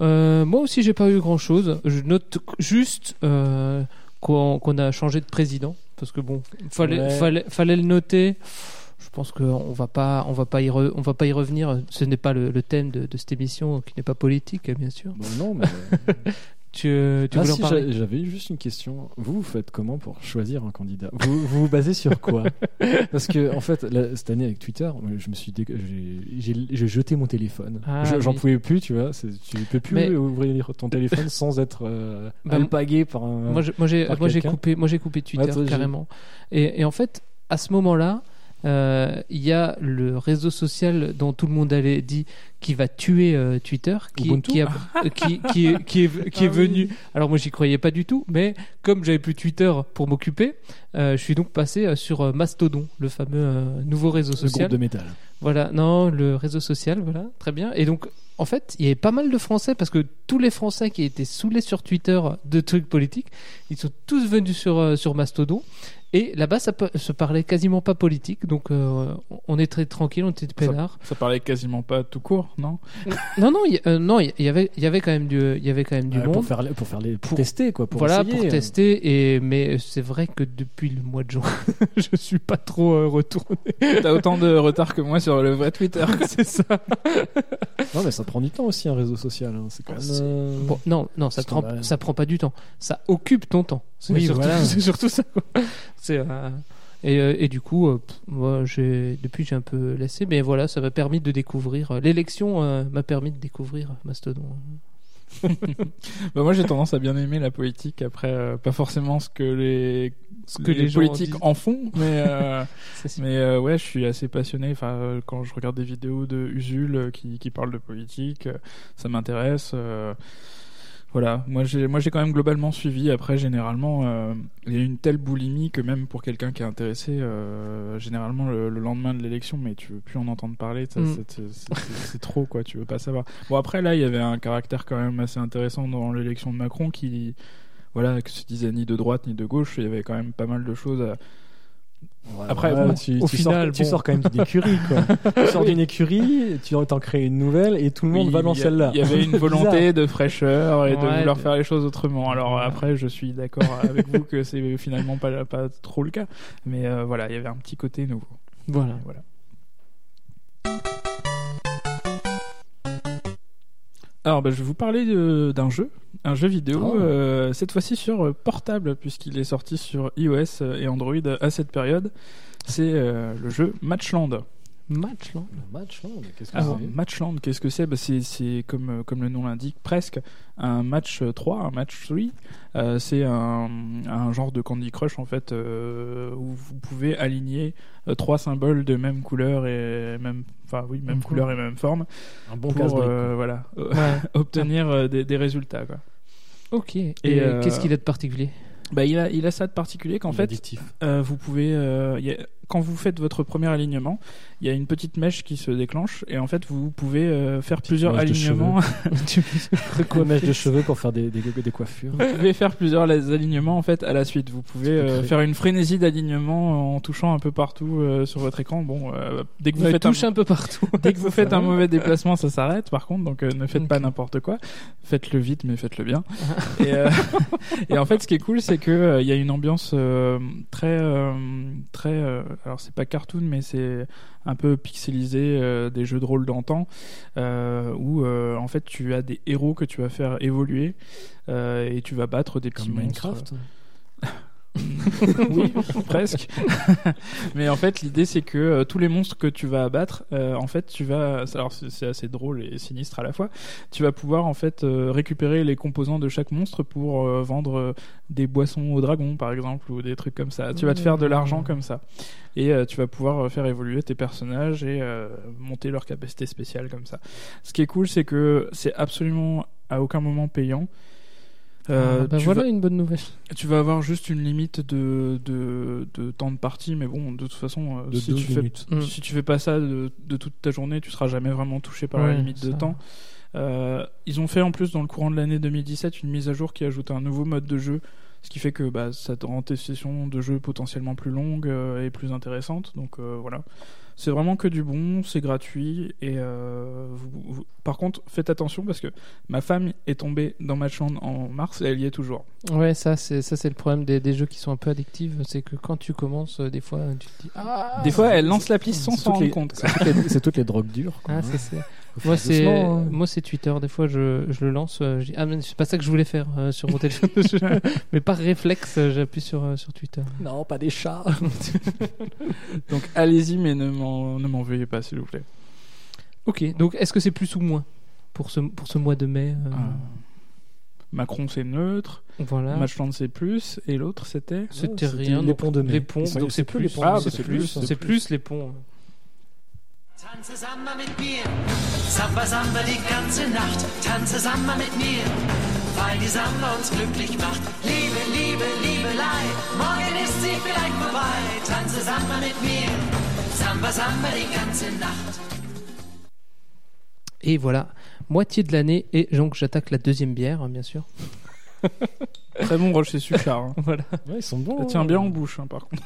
Euh, moi aussi, j'ai pas eu grand chose. Je note juste euh, qu'on a changé de président parce que bon, fallait, Ouais. fallait, fallait le noter. Je pense qu'on va pas, on va pas y, re- on va pas y revenir. Ce n'est pas le, le thème de, de cette émission, qui n'est pas politique, bien sûr. Bon, non, mais. Tu, tu Ah, voulais si, en parler j'a- j'avais juste une question. Vous, vous faites comment pour choisir un candidat? Vous, vous vous basez sur quoi? Parce que, en fait, là, cette année avec Twitter, je me suis dé- j'ai- jeté mon téléphone. Ah, Je- J'en oui. pouvais plus, tu vois. Tu peux plus Mais- ouvrir ton téléphone sans être euh, Bah, alpagué par un. Moi, j'ai, moi, coupé, moi, coupé Twitter Ouais, toi, carrément. Et, et en fait, à ce moment-là, il y a le réseau social dont tout le monde avait dit qui va tuer euh, Twitter, qui, Ubuntu qui, a- euh, qui, qui est, venu. Alors moi, j'y croyais pas du tout, mais comme j'avais plus Twitter pour m'occuper, euh, je suis donc passé euh, sur euh, Mastodon, le fameux euh, nouveau réseau le social. groupe de métal. Voilà, non, le réseau social, voilà, très bien. Et donc, en fait, il y avait pas mal de Français parce que tous les Français qui étaient saoulés sur Twitter de trucs politiques, ils sont tous venus sur, euh, sur Mastodon. Et là-bas, ça se parlait quasiment pas politique, donc euh, on est très tranquille, on était peinard. Ça parlait quasiment pas tout court, non? Non, non, il y, euh, non, il y avait, il y avait quand même du, il y avait quand même du Ouais, monde. pour faire, les- pour faire les, pour, Pour- tester quoi. Pour voilà, essayer. pour tester. Et mais c'est vrai que depuis le mois de juin, je suis pas trop euh, retourné. T'as autant de retard que moi sur le vrai Twitter. c'est ça. Non, mais ça prend du temps aussi un réseau social. hein. C'est quand même. Euh, Bon, non, non, ça prend, ça prend pas du temps. Ça occupe ton temps. Oui, surtout, voilà. surtout ça. C'est, euh, et, et du coup, euh, moi, j'ai, depuis, j'ai un peu laissé, mais voilà, ça m'a permis de découvrir. euh, L'élection euh, m'a permis de découvrir Mastodon. Bah, moi j'ai tendance à bien aimer la politique. Après, euh, pas forcément ce que les, Ce que les gens politiques disent. en font, mais euh, euh, ouais, je suis assez passionné. Enfin, quand je regarde des vidéos de Usul qui qui parlent de politique, ça m'intéresse. Voilà, moi j'ai moi j'ai quand même globalement suivi. Après, généralement, euh, il y a une telle boulimie que même pour quelqu'un qui est intéressé, euh, généralement le, le lendemain de l'élection, mais tu veux plus en entendre parler. Mm. c'est trop quoi. Tu veux pas savoir. Bon après là, il y avait un caractère quand même assez intéressant dans l'élection de Macron qui voilà, que se disait ni de droite ni de gauche, il y avait quand même pas mal de choses à, Ouais, Après, ouais, bon, tu, au tu final, sors, tu sors quand même d'une écurie, quoi. tu sors d'une écurie, tu t'en crées une nouvelle et tout le monde Oui, va dans celle-là. Il y avait une volonté de fraîcheur et de vouloir faire les choses autrement. Alors Ouais. après, je suis d'accord avec vous que c'est finalement pas, pas trop le cas. Mais euh, voilà, il y avait un petit côté nouveau. Voilà. Et voilà. Alors, bah, je vais vous parler d'un jeu, un jeu vidéo, Oh. euh, cette fois-ci sur euh, portable, puisqu'il est sorti sur iOS et Android à cette période. C'est euh, le jeu Matchland. Match, non Le match, non, mais qu'est-ce que Alors, c'est? Matchland, qu'est-ce que c'est? Bah, C'est c'est comme, euh, comme le nom l'indique, presque un match euh, 3, un match 3. Euh, c'est un, un genre de Candy Crush en fait, euh, où vous pouvez aligner euh, trois symboles de même couleur et même, enfin oui, même Mhm. couleur et même forme Un bon pour euh, voilà, euh, Ouais. obtenir euh, des, des résultats. Quoi. Ok. Et, Et, euh, qu'est-ce qu'il a de particulier? Bah, il, a, il a ça de particulier qu'en fait, euh, vous pouvez, euh, y a- quand vous faites votre premier alignement, il y a une petite mèche qui se déclenche et en fait vous pouvez euh, faire plusieurs alignements. Quoi, mèche de cheveux pour faire des, des, des coiffures. Vous pouvez faire plusieurs les alignements en fait à la suite. Vous pouvez euh, faire une frénésie d'alignement en touchant un peu partout euh, sur votre écran. Bon, euh, dès que vous Ouais, faites un, touche un peu partout. dès que vous faites un mauvais déplacement, ça s'arrête. Par contre, donc euh, ne faites pas n'importe quoi. Faites-le vite, mais faites-le bien. et, euh, et en fait, ce qui est cool, c'est que euh, il y a une ambiance euh, très, euh, très. Alors, c'est pas cartoon, mais c'est un peu pixelisé euh, des jeux de rôle d'antan, euh, où euh, en fait tu as des héros que tu vas faire évoluer et tu vas battre des petits Comme monstres. Minecraft. oui, presque. Mais en fait, l'idée c'est que euh, tous les monstres que tu vas abattre, euh, en fait, tu vas. Alors, c'est assez drôle et sinistre à la fois. Tu vas pouvoir en fait euh, récupérer les composants de chaque monstre pour vendre des boissons aux dragons, par exemple, ou des trucs comme ça. Tu vas te faire de l'argent comme ça. Et tu vas pouvoir faire évoluer tes personnages et monter leurs capacités spéciales comme ça. Ce qui est cool, c'est que c'est absolument à aucun moment payant. Euh, Ah, bah tu voilà vas- une bonne nouvelle. tu vas avoir juste une limite de, de, de temps de partie, mais bon, de toute façon, euh, De si, 12 tu fais. Mm. si tu fais pas ça de, de toute ta journée, tu seras jamais vraiment touché par la limite de temps. Euh, ils ont fait en plus dans le courant de l'année 2017 une mise à jour qui ajoute un nouveau mode de jeu, ce qui fait que bah, ça te rend tes sessions de jeu potentiellement plus longues euh, et plus intéressantes. Donc euh, voilà. C'est vraiment que du bon, c'est gratuit. Et euh, vous- vous- par contre, faites attention parce que ma femme est tombée dans Matchland en mars et elle y est toujours. Ouais, ça c'est ça c'est le problème des, des jeux qui sont un peu addictifs, c'est que quand tu commences, euh, des fois tu te dis ah. Des fois, elle lance l'appli sans C'est s'en rendre compte. C'est toutes les- c'est toutes les drogues dures. quoi, Ah, hein. c'est Moi c'est hein. moi c'est Twitter. Des fois je, je le lance. euh, je dis ah mais c'est pas ça que je voulais faire euh, sur mon téléphone. Mais par réflexe euh, j'appuie sur euh, sur Twitter. Non, pas des chats. Donc allez-y, mais ne m'en ne m'en veuillez pas, s'il vous plaît. Ok. Donc est-ce que c'est plus ou moins pour ce pour ce mois de mai euh, Euh, Macron, c'est neutre. Voilà. Matchland, c'est plus. Et l'autre, c'était? C'était Ouais, rien. les ponts de mai. Les ponts. Donc c'est plus plus. les ponts, Ah, c'est c'est plus. plus, C'est c'est plus les ponts. Tanze Samba mit mir, Samba Samba die ganze Nacht, tanze Samba mit mir, weil die Samba uns glücklich macht. Liebe, Liebe, Liebelei, morgen ist sie vielleicht vorbei, tanze Samba mit mir, Samba Samba die ganze Nacht. Et voilà, moitié de l'année et donc j'attaque la deuxième bière, hein, bien sûr. très bon rocher suchard. hein. Voilà. Ouais, ils sont bons. Ça hein. tient bien en bouche, hein, par contre.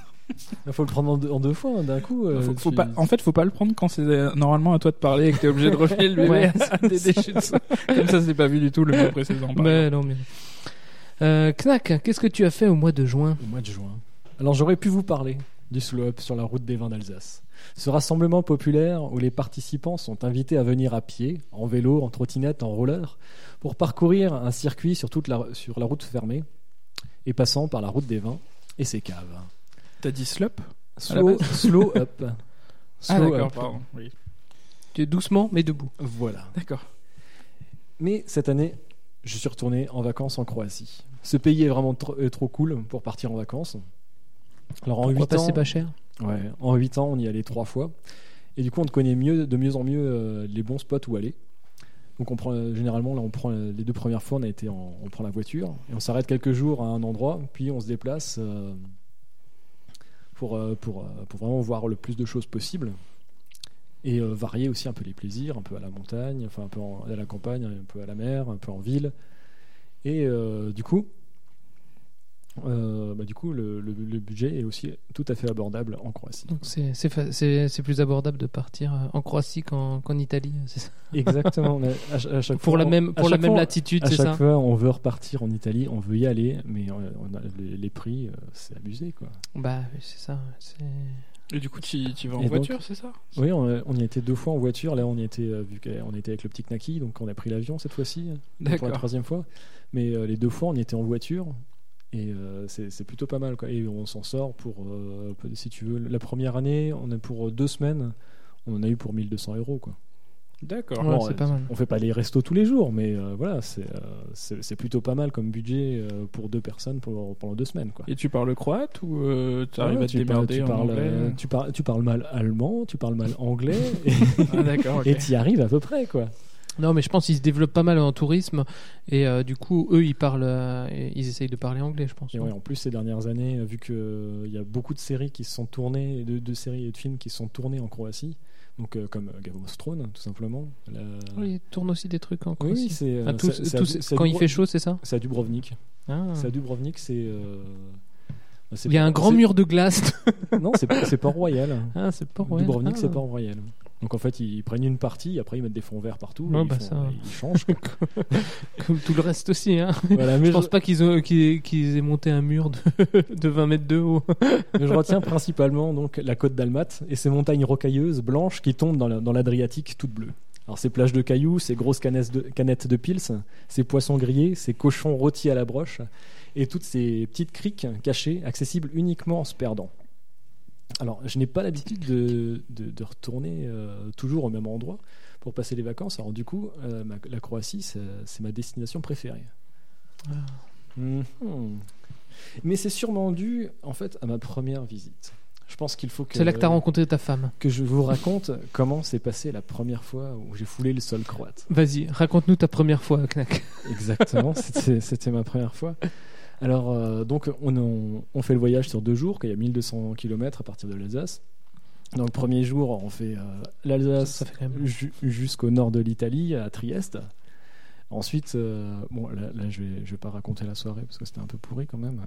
Il faut le prendre en deux, en deux fois, hein, d'un coup. euh, Faut, faut tu- pas, en fait, faut pas le prendre quand c'est euh, normalement à toi de parler et que t'es obligé de refiler le bébé Ouais, à des déchets de ça. Comme ça, c'est pas vu du tout le mois précédent. par Mais non, mais. Euh, Knack, qu'est-ce que tu as fait au mois de juin? Au mois de juin. Alors j'aurais pu vous parler du slow up sur la route des vins d'Alsace. Ce rassemblement populaire où les participants sont invités à venir à pied, en vélo, en trottinette, en roller, pour parcourir un circuit sur, toute la, sur la route fermée et passant par la route des vins et ses caves. T'as dit slop Slow, slow up. Ah, Slow d'accord, up. pardon. Oui. Tu es doucement mais debout. Voilà. D'accord. Mais cette année, je suis retourné en vacances en Croatie. Ce pays est vraiment euh, trop cool pour partir en vacances. Alors en Pourquoi 8 pas ans, c'est pas cher? Ouais, en 8 ans, on y allait trois fois. Et du coup, on connaît mieux, de mieux en mieux euh, les bons spots où aller. Donc, on prend, euh, généralement, là, on prend euh, les deux premières fois, on, a été on prend la voiture et on s'arrête quelques jours à un endroit, puis on se déplace pour, pour, pour vraiment voir le plus de choses possible. Et varier aussi un peu les plaisirs, un peu à la montagne, enfin un peu à la campagne, un peu à la mer, un peu en ville. Et du coup, euh, bah, du coup le, le- le budget est aussi tout à fait abordable en Croatie. Donc c'est c'est c'est c'est plus abordable de partir euh, en Croatie qu'en Italie, c'est ça? Exactement. mais à, ch- à chaque Pour fois, la même à pour la chaque même fois- latitude, À c'est chaque ça? fois, on veut repartir en Italie, on veut y aller, mais euh, on a les, les prix, c'est abusé, quoi. Bah oui, c'est ça. c'est- Et du coup, tu tu vas en Et voiture, c'est ça? Oui, on, on y a été deux fois en voiture. Là, on y était vu qu'on était avec le petit Knaki, donc on a pris l'avion cette fois-ci pour la troisième fois. Mais euh, les deux fois, on y était en voiture. Et euh, c'est plutôt pas mal. Quoi. Et on s'en sort pour, euh, si tu veux, la première année, on a pour deux semaines, on en a eu pour 1200 euros. Quoi. D'accord. Ouais, c'est euh, pas mal. On fait pas les restos tous les jours, mais euh, voilà, c'est euh, plutôt pas mal comme budget euh, pour deux personnes pour, pendant deux semaines. Quoi. Et tu parles croate ou euh, tu arrives Ouais, à te tu parles, démerder tu, en parles, anglais euh, tu, parles, tu parles mal allemand, tu parles mal anglais, et Ah, d'accord, et tu y arrives à peu près. quoi. Non, mais je pense qu'ils se développent pas mal en tourisme et euh, du coup, eux, ils parlent, euh, ils essayent de parler anglais, je pense. Et ouais, en plus, ces dernières années, euh, vu qu'il y a beaucoup de séries qui se sont tournées, de, de séries et de films qui se sont tournés en Croatie, donc euh, comme euh, Game of Thrones, tout simplement. La- Oui, ils tournent aussi des trucs en Croatie. oui, c'est euh, Ah, quand il fait chaud, c'est ça? C'est à Dubrovnik. Ah. C'est à Dubrovnik, c'est. C'est Il y a un grand mur de glace. Non, c'est Port-Royal. ah, c'est pas vrai. Dubrovnik, Ah. c'est Port-Royal. Donc en fait, ils prennent une partie, après ils mettent des fonds verts partout, Ouais, et ils, bah font- ça. ils changent. Comme tout le reste aussi. Hein. voilà, mais Je je, pense pas qu'ils aient monté un mur de, de 20 mètres de haut. mais je retiens principalement donc la côte d'Almat et ces montagnes rocailleuses blanches qui tombent dans la- l'Adriatique toute bleue. Alors ces plages de cailloux, ces grosses canettes de, canettes de pils, ces poissons grillés, ces cochons rôtis à la broche, et toutes ces petites criques cachées, accessibles uniquement en se perdant. Alors, je n'ai pas l'habitude de, de- de retourner euh, toujours au même endroit pour passer les vacances. Alors, du coup, euh, ma- la Croatie, c'est ma destination préférée. Mhm. Mais c'est sûrement dû, en fait, à ma première visite. Je pense qu'il faut que, C'est là que t'as rencontré ta femme. que je vous raconte comment s'est passé la première fois où j'ai foulé le sol croate. Vas-y, raconte-nous ta première fois, Knack. Exactement, c'était ma première fois. Alors, euh, donc, on, on- on fait le voyage sur deux jours, qu'il y a 1200 km à partir de l'Alsace. Donc, le premier jour, on fait euh, l'Alsace jusqu'au nord de l'Italie, à Trieste. Ensuite, euh, bon, là, là, je vais, je vais pas raconter la soirée parce que c'était un peu pourri quand même.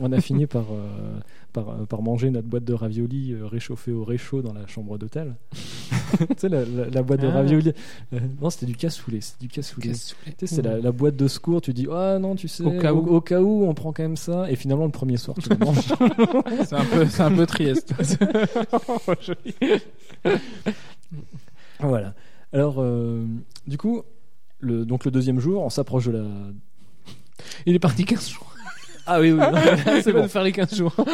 on a fini par, euh, par, euh, par manger notre boîte de raviolis réchauffée au réchaud dans la chambre d'hôtel. tu sais, la, la- la boîte de Ah. raviolis. euh, non, c'était du cassoulet. C'est du cassoulet. Tu sais, c'est la, la boîte de secours. Tu dis, ah non, tu sais, Au cas où. au cas où, on prend quand même ça. Et finalement, le premier soir, tu le manges. C'est un peu, c'est un peu Trieste. voilà. Alors, du coup, le, donc le deuxième jour, on s'approche de la. Il est parti 15 jours. Ah oui, oui, C'est bon de faire les 15 jours.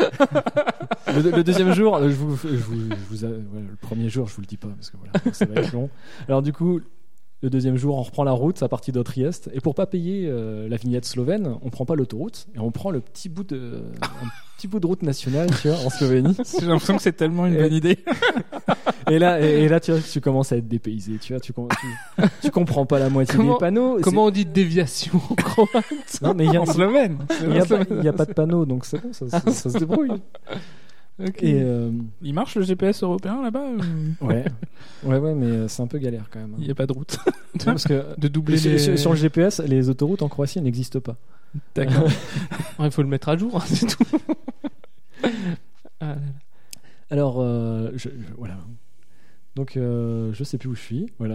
Le, le deuxième jour, euh, je vous, je vous, je vous a- voilà, le premier jour, je vous le dis pas parce que voilà, ça va être long. Alors du coup, le deuxième jour, on reprend la route à partir de Trieste et pour pas payer euh, la vignette slovène, on prend pas l'autoroute et on prend le petit bout de, un petit bout de route nationale, tu vois, en Slovénie. J'ai l'impression que c'est tellement une bonne idée. Et là, et, et là, tu, vois, tu commences à être dépaysé, tu vois, tu, tu, tu comprends pas la moitié Comment- des panneaux. Comment on dit déviation en croate? Non, mais il y a, En slovène. il y a pas, a de panneau, donc c'est bon, ça, ça- ça se débrouille. Et euh, Il marche le GPS européen là-bas ou- ouais, ouais, ouais, mais euh, c'est un peu galère quand même. hein. Il n'y a pas de route. Non, parce que De doubler sur, les... sur- sur le GPS, les autoroutes en Croatie n'existent pas. D'accord. Il faut le mettre à jour, hein, c'est tout. Ah là là. Alors, euh, je, je- voilà. Donc, je sais plus où je suis. Voilà,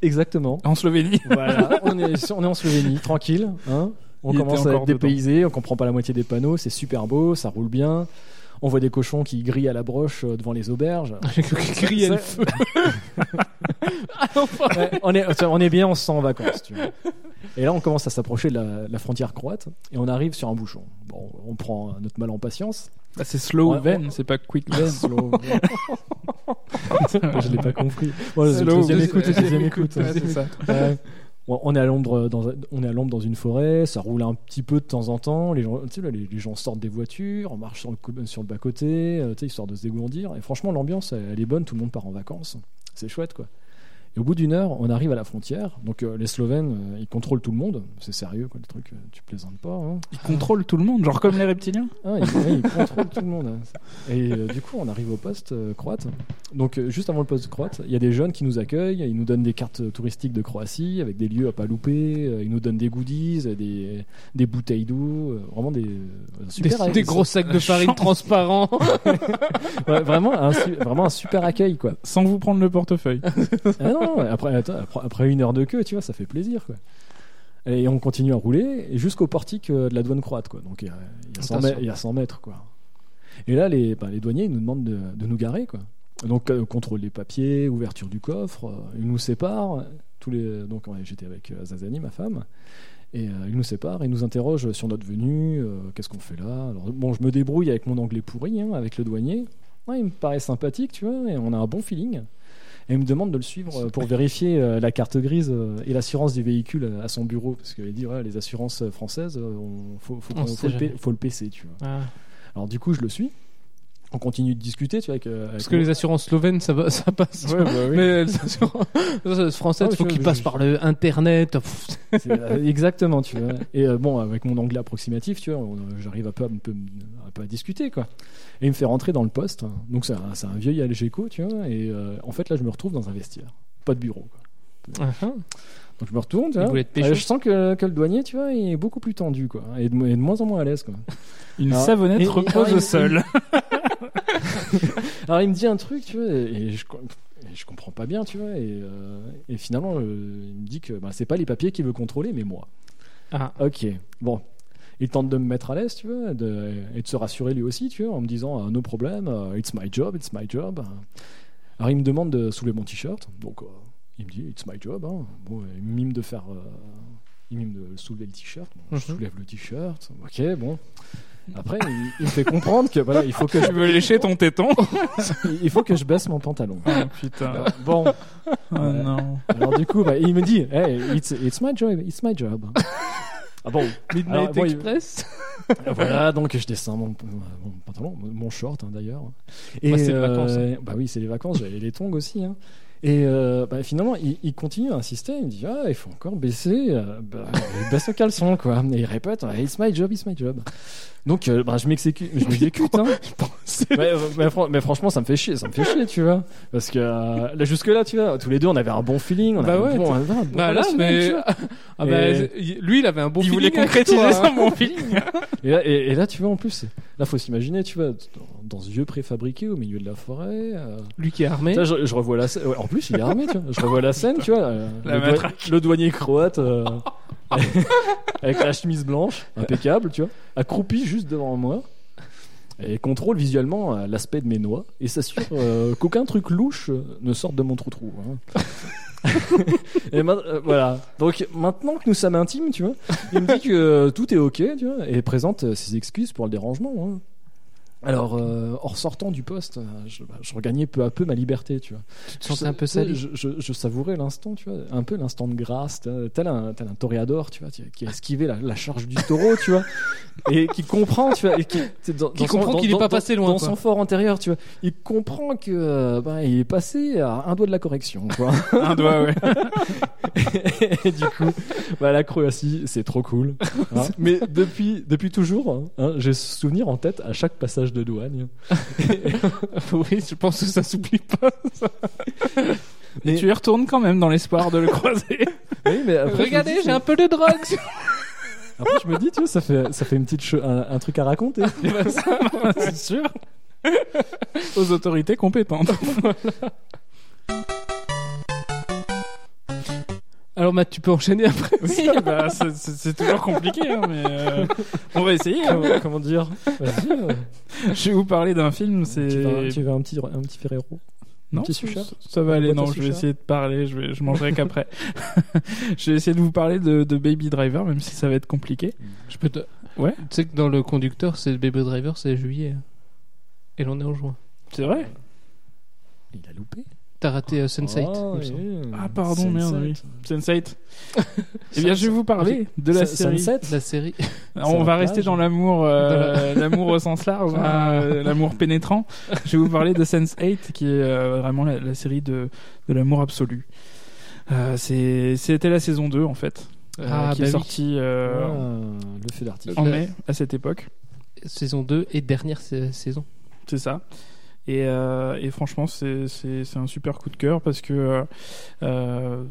exactement. En Slovénie. Voilà, on est, on est en Slovénie, tranquille. Hein on Il commence à être dépaysé, on comprend pas la moitié des panneaux, c'est super beau, ça roule bien. On voit des cochons qui grillent à la broche euh, devant les auberges. Criait le feu. Ouais, on, est, on est bien, on se sent en vacances. Tu vois. Et là, on commence à s'approcher de la, la frontière croate et on arrive sur un bouchon. Bon, on prend notre mal en patience. Ah, c'est slow Ouais, c'est pas quick Ven. Slow. je l'ai pas compris. Bon, Slow. deuxième écoute, Deuxième deuxième écoute. Ouais, c'est ça. On est à l'ombre dans un- on est à l'ombre dans une forêt, ça roule un petit peu de temps en temps. Les gens, sortent des voitures, on marche sur le, bas côté, tu sais, histoire de se dégourdir. Et franchement, l'ambiance, elle est bonne. Tout le monde part en vacances. C'est chouette, quoi. Et au bout d'une heure, on arrive à la frontière. Donc euh, les Slovènes, euh, ils contrôlent tout le monde. C'est sérieux, quoi, le truc. euh, tu plaisantes pas. Hein. Il contrôle tout le monde, genre comme les reptiliens. Ah, ils, ouais, ils contrôlent tout le monde. hein. Et euh, du coup, on arrive au poste euh, croate. Donc, euh, juste avant le poste croate, il y a des jeunes qui nous accueillent. Ils nous donnent des cartes touristiques de Croatie avec des lieux à pas louper. Ils nous donnent des goodies, des, des bouteilles d'eau. euh, Vraiment des. euh, Des, super des gros sacs de farine transparents. Ouais, vraiment, un, vraiment un super accueil, quoi. Sans vous prendre le portefeuille. Ah non, après, attends, après, après une heure de queue, tu vois, ça fait plaisir, quoi. Et on continue à rouler jusqu'au portique euh, de la douane croate, quoi. Donc il y a, il y a 100 Attention. mètres, il y a 100 mètres, quoi. Et là, les, bah, les douaniers, ils nous demandent de, de nous garer, quoi. Donc euh, contrôle des papiers, ouverture du coffre, euh, ils nous séparent. Tous les, donc ouais, j'étais avec euh, Zazani, ma femme. Et ils nous séparent, ils nous interrogent sur notre venue, qu'est-ce qu'on fait là. Alors, bon, je me débrouille avec mon anglais pourri, hein, avec le douanier. Ouais, il me paraît sympathique, tu vois, et on a un bon feeling. Et il me demande de le suivre euh, pour vérifier euh, la carte grise euh, et l'assurance du véhicule à son bureau. Parce qu'il dit, ouais, les assurances françaises, on- faut, faut, On qu'on- sait faut le, jamais. P- faut le PC, tu vois. Ah. Alors du coup, je le suis. On continue de discuter, tu vois, avec, euh, Parce avec que mon- les assurances slovènes, ça, va, ça passe. Ouais, bah oui. Mais les assurances françaises, Ah, il faut qu'ils passent par le internet. Euh, exactement, tu vois. Et euh, bon, avec mon anglais approximatif, tu vois, on- j'arrive un peu, à, un peu, un peu à discuter, quoi. Et il me fait rentrer dans le poste. Donc c'est un, un vieux Algeco, tu vois. Et euh, en fait, là, je me retrouve dans un vestiaire. Pas de bureau, quoi. ah, ah. Donc je me retourne, tu vois. Euh, je sens que, que le douanier, tu vois, il est beaucoup plus tendu, quoi. Et de, et de moins en moins à l'aise, quoi. Une Alors, savonnette et- et- repose alors, au sol. Alors il me dit un truc, tu vois, et je, et je comprends pas bien, tu vois. Et, euh, et finalement, euh, il me dit que bah, c'est pas les papiers qu'il veut contrôler, mais moi. Ah. Ok, bon. Il tente de me mettre à l'aise, tu vois, de- et de se rassurer lui aussi, tu vois, en me disant euh, no problem, euh, it's my job, it's my job. Alors il me demande de soulever mon t-shirt, donc il me dit It's my job. Hein. Bon, il me mime de faire. il mime de soulever le t-shirt. Bon, Je Mhm. soulève le t-shirt. Ok, bon. Après, il, il me fait comprendre que voilà, il faut que je, veux lécher ton téton il faut que je baisse mon pantalon. Oh putain. Alors, bon, Oh non. alors du coup, bah, il me dit Hey, it's, it's my job, it's my job. Ah bon, Midnight Alors, Express. voilà, donc je descends mon, mon pantalon, mon short hein, d'ailleurs. Et Bah, c'est les vacances, euh, Bah oui, c'est les vacances, j'avais les tongs aussi. hein. Et euh, bah, finalement, il, il continue à insister, il me dit Ah, il faut encore baisser, euh, bah, il baisse le caleçon, quoi. Et il répète Ah, It's my job, it's my job. Donc, euh, bah, je m'exécute, je m'exécute, hein. mais, mais fran- mais franchement, ça me fait chier, ça me fait chier, tu vois. Parce que euh, là, jusque-là, tu vois, tous les deux, on avait un bon feeling. On Bah avait ouais, un bon, un bon Bah là, mais ah bah, lui, il avait un bon Il feeling voulait avec concrétiser toi, son hein. bon feeling. Et là, et, et là, tu vois, en plus, là, faut s'imaginer, tu vois, dans, dans ce vieux préfabriqué au milieu de la forêt. euh, Lui qui est armé. vois, je, je revois la scène. ouais, en plus, il est armé, tu vois. Je revois la scène, tu vois. le, doi- matraque. le douanier croate, avec la chemise blanche, impeccable, tu vois, accroupi juste devant moi. Et contrôle visuellement euh, l'aspect de mes noix et s'assure euh, qu'aucun truc louche euh, ne sorte de mon trou-trou. hein. et ma- euh, voilà. Donc maintenant que nous sommes intimes, tu vois, il me dit que euh, tout est ok, tu vois, et présente euh, ses excuses pour le dérangement. hein. Alors, euh, en ressortant du poste, euh, je, bah, je regagnais peu à peu ma liberté, tu vois. Tu te sentais Je- un peu sali. Je, je, je savourais l'instant, tu vois, un peu l'instant de grâce, tel un, tel un toréador, tu vois, qui a esquivé la, la charge du taureau, tu vois, et qui comprend, tu vois, et qui, dans, Qui dans comprend qu'il est dans- pas passé loin, Dans quoi. son fort intérieur, tu vois, il comprend que, euh, ben, il est passé à un doigt de la correction, quoi. Un doigt, ouais. et du coup, bah, la Croatie, c'est trop cool. hein. Mais depuis, depuis toujours, hein, hein, j'ai ce souvenir en tête à chaque passage de douane. oui, je pense que ça s'oublie pas. Mais tu y retournes quand même dans l'espoir de le croiser. Oui, mais après, Regardez, j'ai un peu de drogue. Après, je me dis, tu vois, ça fait, ça fait une petite un, un truc à raconter. C'est sûr. Aux autorités compétentes. Alors Matt, tu peux enchaîner après. Oui, bah, c'est- toujours compliqué, hein, mais euh, on va essayer. hein. comment, comment dire? Vas-y. euh, Je vais vous parler d'un film, c'est. tu, veux, un- tu veux un petit, un petit Ferrero Non, petit ça, ça va aller. Non, je vais essayer de parler. Je vais, je mangerai qu'après. je vais essayer de vous parler de, de Baby Driver, même si ça va être compliqué. Je peux te... Ouais. Tu sais que dans le conducteur, c'est Baby Driver, c'est juillet. Et l'on est en juin. C'est vrai? Il a loupé? T'as raté euh, Sunset. Ah, il me semble. oui. Ah, pardon, merde, Sunset. oui. Sense8. eh bien, je vais vous parler de la Sun- série. Sunset La série. On va rester dans l'amour, euh, l'amour au sens large, hein, Ah. euh, l'amour pénétrant. Je vais vous parler de Sense8, qui est euh, vraiment la, la série de, de l'amour absolu. Euh, c'est- C'était la saison 2, en fait, euh, Ah, qui bah est oui. sortie euh, Ah, le feu d'artifice. en mai, à cette époque. Saison 2 et dernière sa- saison. C'est ça. Et, euh, et franchement, c'est un super coup de cœur parce que euh, euh,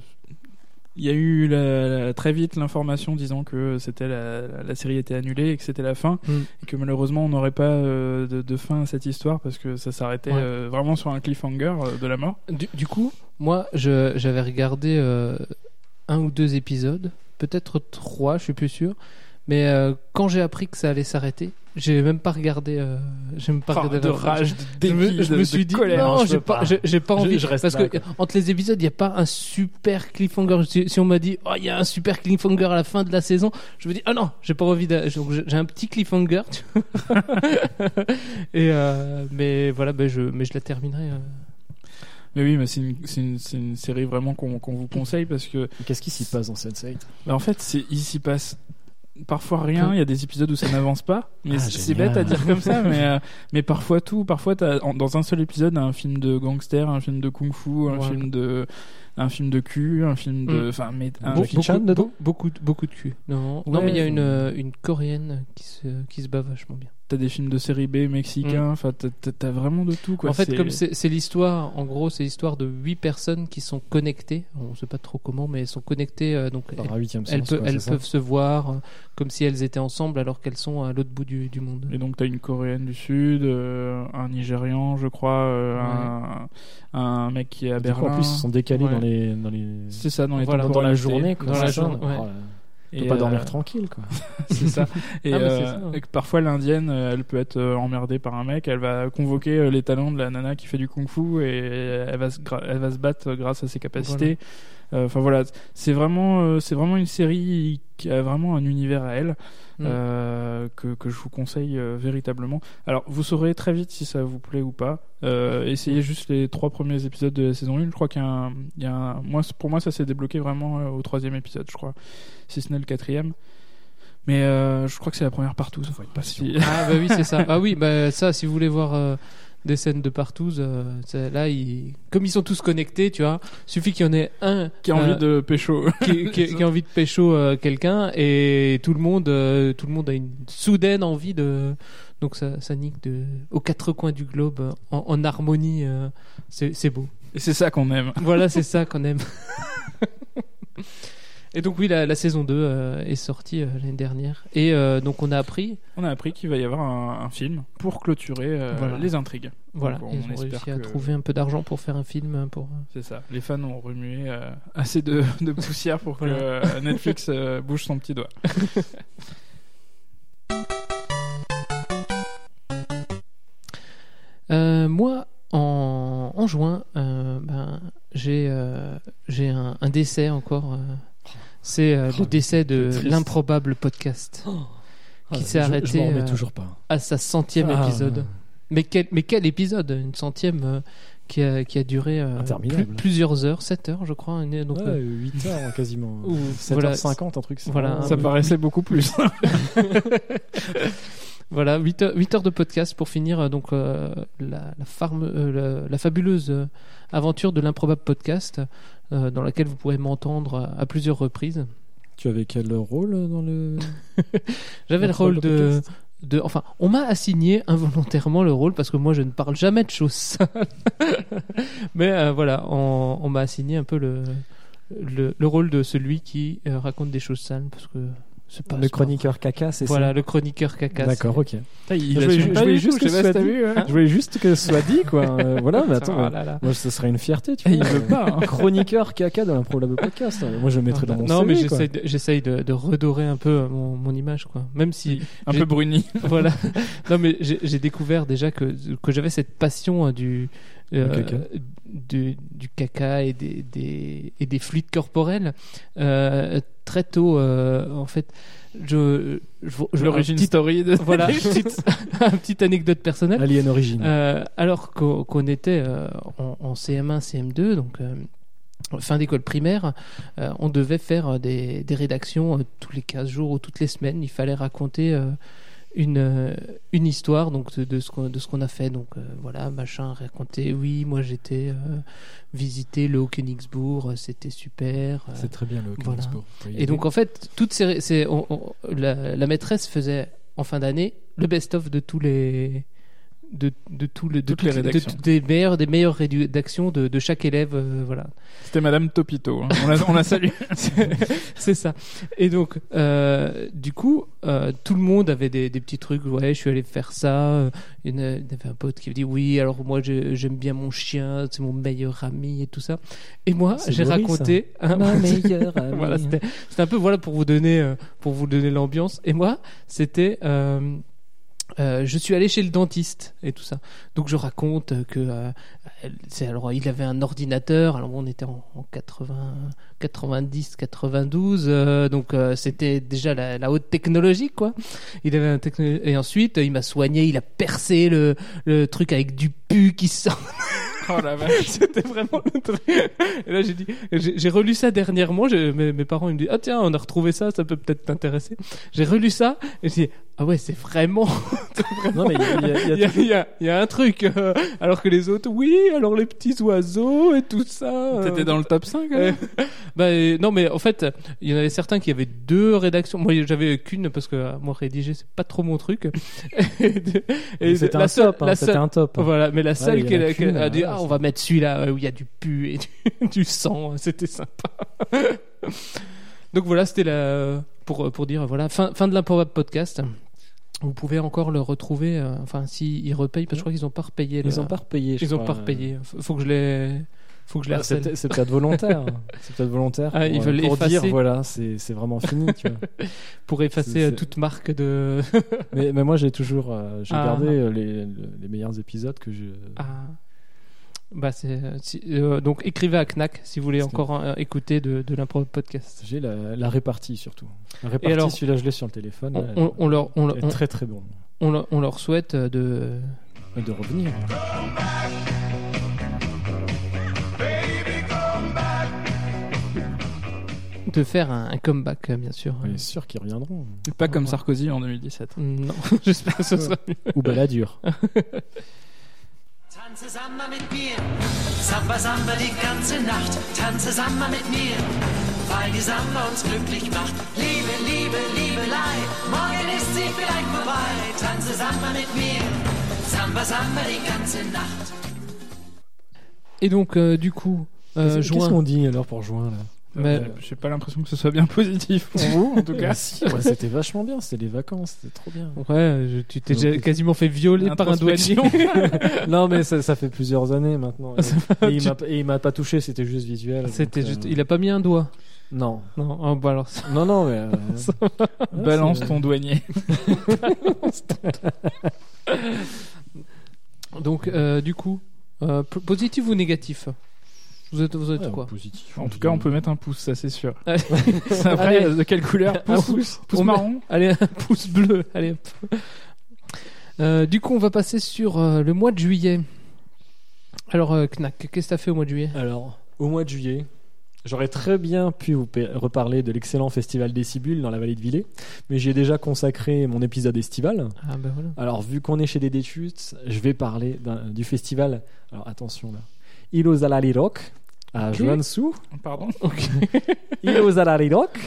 il y a eu la- la- très vite l'information disant que c'était la, la série était annulée et que c'était la fin Mm. et que malheureusement on n'aurait pas euh, de, de fin à cette histoire parce que ça s'arrêtait Ouais. euh, vraiment sur un cliffhanger euh, de la mort. Du, du coup, moi, j'avais regardé un ou deux épisodes, peut-être trois, je suis plus sûr. Mais quand j'ai appris que ça allait s'arrêter, j'ai même pas regardé. euh, j'ai même pas Oh, regardé de rage, de Je me, dépit, je de- me de suis dit colère. non, je j'ai pas, j'ai- pas Je- envie je reste parce là, que quoi. entre les épisodes, il y a pas un super cliffhanger. Si, si on m'a dit oh il y a un super cliffhanger à la fin de la saison, je me dis ah non, j'ai pas envie. de- donc, J'ai un petit cliffhanger. tu vois. Et euh, mais voilà, ben je mais je la terminerai. euh. Mais oui, mais c'est une, c'est une, une série vraiment qu'on qu'on vous conseille parce que Qu'est-ce qui s'y passe dans Sense8 Bah, en fait, c'est il s'y passe parfois rien. Il y a des épisodes où ça n'avance pas. Mais Ah, c'est- bête à dire comme ça, mais euh, mais parfois tout. Parfois, t'as- en- dans un seul épisode, un film de gangster, un film de kung-fu, un Ouais. film de un film de cul, un film de. Mm. Enfin, mais un- Be- Jackie Chan beaucoup, dedans be- beaucoup, de- beaucoup de cul. Non, non mais il y a une, euh, une coréenne qui se, qui se bat vachement bien. T'as des films de série B mexicains. Enfin, t'as- t'as vraiment de tout. Quoi. en fait, C'est- comme c'est l'histoire, en gros, c'est l'histoire de huit personnes qui sont connectées. On ne sait pas trop comment, mais elles sont connectées. euh, donc, Par elles, sens, quoi, peuvent se voir euh, comme si elles étaient ensemble alors qu'elles sont à l'autre bout du, du monde. Et donc t'as une coréenne du sud, euh, un nigérian, je crois, euh, un, un mec qui est à Berlin. en plus, ils sont décalés Ouais. dans les. Dans les... C'est ça dans les Voilà, dans, dans la journée, quoi, Dans la journée, ouais. Oh là. Et, pas dormir euh, tranquille, quoi. c'est ça. Et, Ah, mais c'est euh, ça, et que parfois l'indienne, euh, elle peut être emmerdée par un mec, elle va convoquer les talents de la nana qui fait du kung-fu et elle va se, elle va se battre grâce à ses capacités. Enfin voilà, c'est vraiment, euh, c'est vraiment une série qui a vraiment un univers à elle Mm. euh, que, que je vous conseille euh, véritablement. Alors vous saurez très vite si ça vous plaît ou pas. Euh, essayez juste les trois premiers épisodes de la saison 1. Je crois qu'il y a un, il y a un- moi, pour moi ça s'est débloqué vraiment euh, au troisième épisode, je crois, si ce n'est le quatrième. Mais euh, je crois que c'est la première partout. Pas si- Ah bah oui, c'est ça. Ah oui, bah ça, si vous voulez voir euh, des scènes de partout, euh, là, ils... comme ils sont tous connectés, tu vois, suffit qu'il y en ait un qui a envie euh, de pécho. qui, qui- qui a envie de pécho euh, quelqu'un et tout le monde, euh, tout le monde a une soudaine envie de. Donc ça, ça nique de aux quatre coins du globe en, en harmonie. c'est beau. Et c'est ça qu'on aime. Voilà, c'est ça qu'on aime. Et donc oui, la, la saison 2 euh, est sortie euh, l'année dernière. Et euh, donc on a appris, On a appris qu'il va y avoir un, un film pour clôturer Voilà. les intrigues. voilà, Donc, ils on ont espère réussi à que- trouver un peu d'argent pour faire un film. Pour... C'est ça. Les fans ont remué assez de, de poussière pour que Voilà. Netflix bouge son petit doigt. Moi, en, en juin, ben, j'ai j'ai un, un décès encore. C'est euh, Oh, le décès de l'improbable podcast Ah, s'est arrêté, Je euh, toujours pas. à sa centième Ah, épisode. Mais quel, mais quel épisode? Une centième euh, qui, a, qui a duré euh, Interminable. plus- plusieurs heures, 7 heures, je crois. une- Donc, Ouais, euh, 8 heures quasiment. Ou- 7 voilà. heures 50, un truc. c'est Voilà. ça paraissait beaucoup plus. Voilà, 8 heures, huit heures de podcast pour finir donc euh, la, la, farme, euh, la, la fabuleuse aventure de l'improbable podcast euh, dans laquelle vous pourrez m'entendre à, à plusieurs reprises. Tu avais quel rôle dans le. J'avais le rôle de. Enfin, on m'a assigné involontairement le rôle parce que moi je ne parle jamais de choses sales. Mais euh, voilà, on, on m'a assigné un peu le, le, le rôle de celui qui euh, raconte des choses sales parce que pas... Le chroniqueur caca, c'est Voilà, ça le chroniqueur caca. D'accord, ok. Il Je voulais- je juste que ce soit dit. vu, hein. Je voulais juste que ce soit dit, quoi. Euh, voilà, mais attends. Ah là là. Moi, ce serait une fierté, tu Et vois. il veut pas. hein. Chroniqueur caca de l'improbable podcast. Moi, je le mettrais dans mon non, CV, mais j'essaye de, j'essaye de, de redorer un peu euh, mon, mon image, quoi. Même si, Un peu bruni. voilà. Non, mais j'ai j'ai découvert déjà que, que j'avais cette passion euh, du, euh, caca. du, du caca et des, des, et des fluides corporels euh, très tôt. euh, en fait, je, je, je- L'origine story de. voilà, une petite, une petite anecdote personnelle. Alien Origin. Euh, alors qu'on était euh, en, en CM1, CM2, donc euh, fin d'école primaire, euh, on devait faire des, des rédactions euh, tous les 15 jours ou toutes les semaines. Il fallait raconter euh, une, euh, une histoire donc de, de ce qu'on de ce qu'on a fait. Donc euh, voilà, machin, raconter, oui, moi j'étais euh, visiter le Haut-Königsbourg, euh, c'était super. euh, C'est très bien le voilà. Königsbourg. Oui, et donc en fait, toutes ces, ces- on- on- la, la maîtresse faisait en fin d'année le best-of de tous les de, de tout le de Toutes les rédactions. de- des meilleures des meilleures rédactions de, de chaque élève euh, voilà C'était Madame Topito. hein. On la, on la salue. c'est ça et donc euh, du coup euh, tout le monde avait des, des petits trucs ouais je suis allé faire ça Euh, il y en a- il y avait un pote qui me dit oui alors moi j'aime bien mon chien c'est mon meilleur ami et tout ça et moi j'ai raconté un Ma meilleure amie. voilà, c'était c'était un peu voilà pour vous donner euh, pour vous donner l'ambiance. Et moi, c'était euh, je suis allé chez le dentiste et tout ça. Donc je raconte que euh, alors il avait un ordinateur. Alors on était en, en 80, 90, 92, euh, donc euh, c'était déjà la, la haute technologie quoi. Il avait un techno- et ensuite il m'a soigné, il a percé le, le truc avec du pu qui sort. Oh la vache. C'était vraiment le truc. Et là, j'ai dit, j'ai relu ça dernièrement. Mes, mes parents ils me disent, ah tiens, on a retrouvé ça, ça peut peut-être t'intéresser. J'ai relu ça et j'ai dit, ah ouais, c'est vraiment. Non, mais il y a- il y a- il Il y a y a, un truc. euh, alors que les autres, oui, alors les petits oiseaux et tout ça. euh, T'étais dans le top 5 euh, bah, non, mais en fait, il y en avait certains qui avaient deux rédactions. Moi, j'avais qu'une parce que euh, moi, rédiger, c'est pas trop mon truc. et C'était un seule- top. hein, un top. voilà, mais la seule a qui a, dit ouais, ah, on va mettre celui-là euh, où il y a du pu et du, du sang, c'était sympa. Donc voilà, c'était la pour pour dire voilà fin fin de l'improbable podcast. Vous pouvez encore le retrouver, euh, enfin si ils repayent, parce que je crois qu'ils ont pas repayé. Ils le- ont pas repayé. je ils ont crois. pas repayé. Faut que je les Faut que je les Ah, C'est harcèle. peut-être c'est peut-être volontaire. C'est peut-être volontaire. Ah, ils pour, veulent pour dire voilà, c'est vraiment fini. Tu vois. Pour effacer euh, toute marque de. mais, mais moi j'ai toujours euh, j'ai Ah. gardé euh, les, les meilleurs épisodes que je. Ah. Bah si- euh, donc écrivez à Knack si vous voulez encore euh, écouter de, de l'impro podcast. J'ai la, la répartie surtout. La répartie, alors, celui-là je l'ai sur le téléphone. On, elle- on- on leur on, elle est on- très très bon on leur- on leur souhaite euh, de de revenir. de faire un, un comeback euh, bien sûr. On est sûr qu'ils reviendront. Pas comme. Sarkozy en 2017. Non, j'espère que ce sera mieux. Ou Balladur. Tanze Samba mit mir, Samba Samba die ganze Nacht. Tanze Samba mit mir, weil die Samba uns glücklich macht. Liebe, Liebe, Liebelei, morgen ist sie vielleicht vorbei. Tanze Samba mit mir, Samba Samba die ganze Nacht. Et donc euh, du coup euh, Qu'est-ce qu'on dit alors pour juin là? Mais- Euh, J'ai pas l'impression que ce soit bien positif pour vous, en tout cas. si, ouais, C'était vachement bien, c'était les vacances, c'était trop bien. Ouais, je- tu t'es Donc, déjà quasiment fait violer par un douanier. Non mais ça, ça fait plusieurs années maintenant. Et, et il m'a- et il m'a pas touché, c'était juste visuel. C'était donc, juste, euh, il a pas mis un doigt. Non, Non, ah, bah alors ça- non, non, mais. euh, ouais, Balance c'est- ton douanier. Donc euh, du coup, euh, positif ou négatif? Vous êtes, vous êtes ouais, quoi positif. En tout cas, on peut mettre un pouce, ça c'est sûr. Allez. Après, Allez. de quelle couleur Un Pouce, pouce. pouce met- marron Allez, un pouce bleu. Allez. Euh, du coup, on va passer sur euh, le mois de juillet. Alors, euh, Knack, qu'est-ce que t'as fait au mois de juillet Alors, au mois de juillet, j'aurais très bien pu vous pa- reparler de l'excellent festival des Cibules dans la vallée de Villers, mais j'ai déjà consacré mon épisode estival. Ah ben voilà. Alors, vu qu'on est chez des Déchutes, je vais parler du festival. Alors, attention là. Ilozalali Rock à Ok. Joensuu. Pardon Ilozalali Rock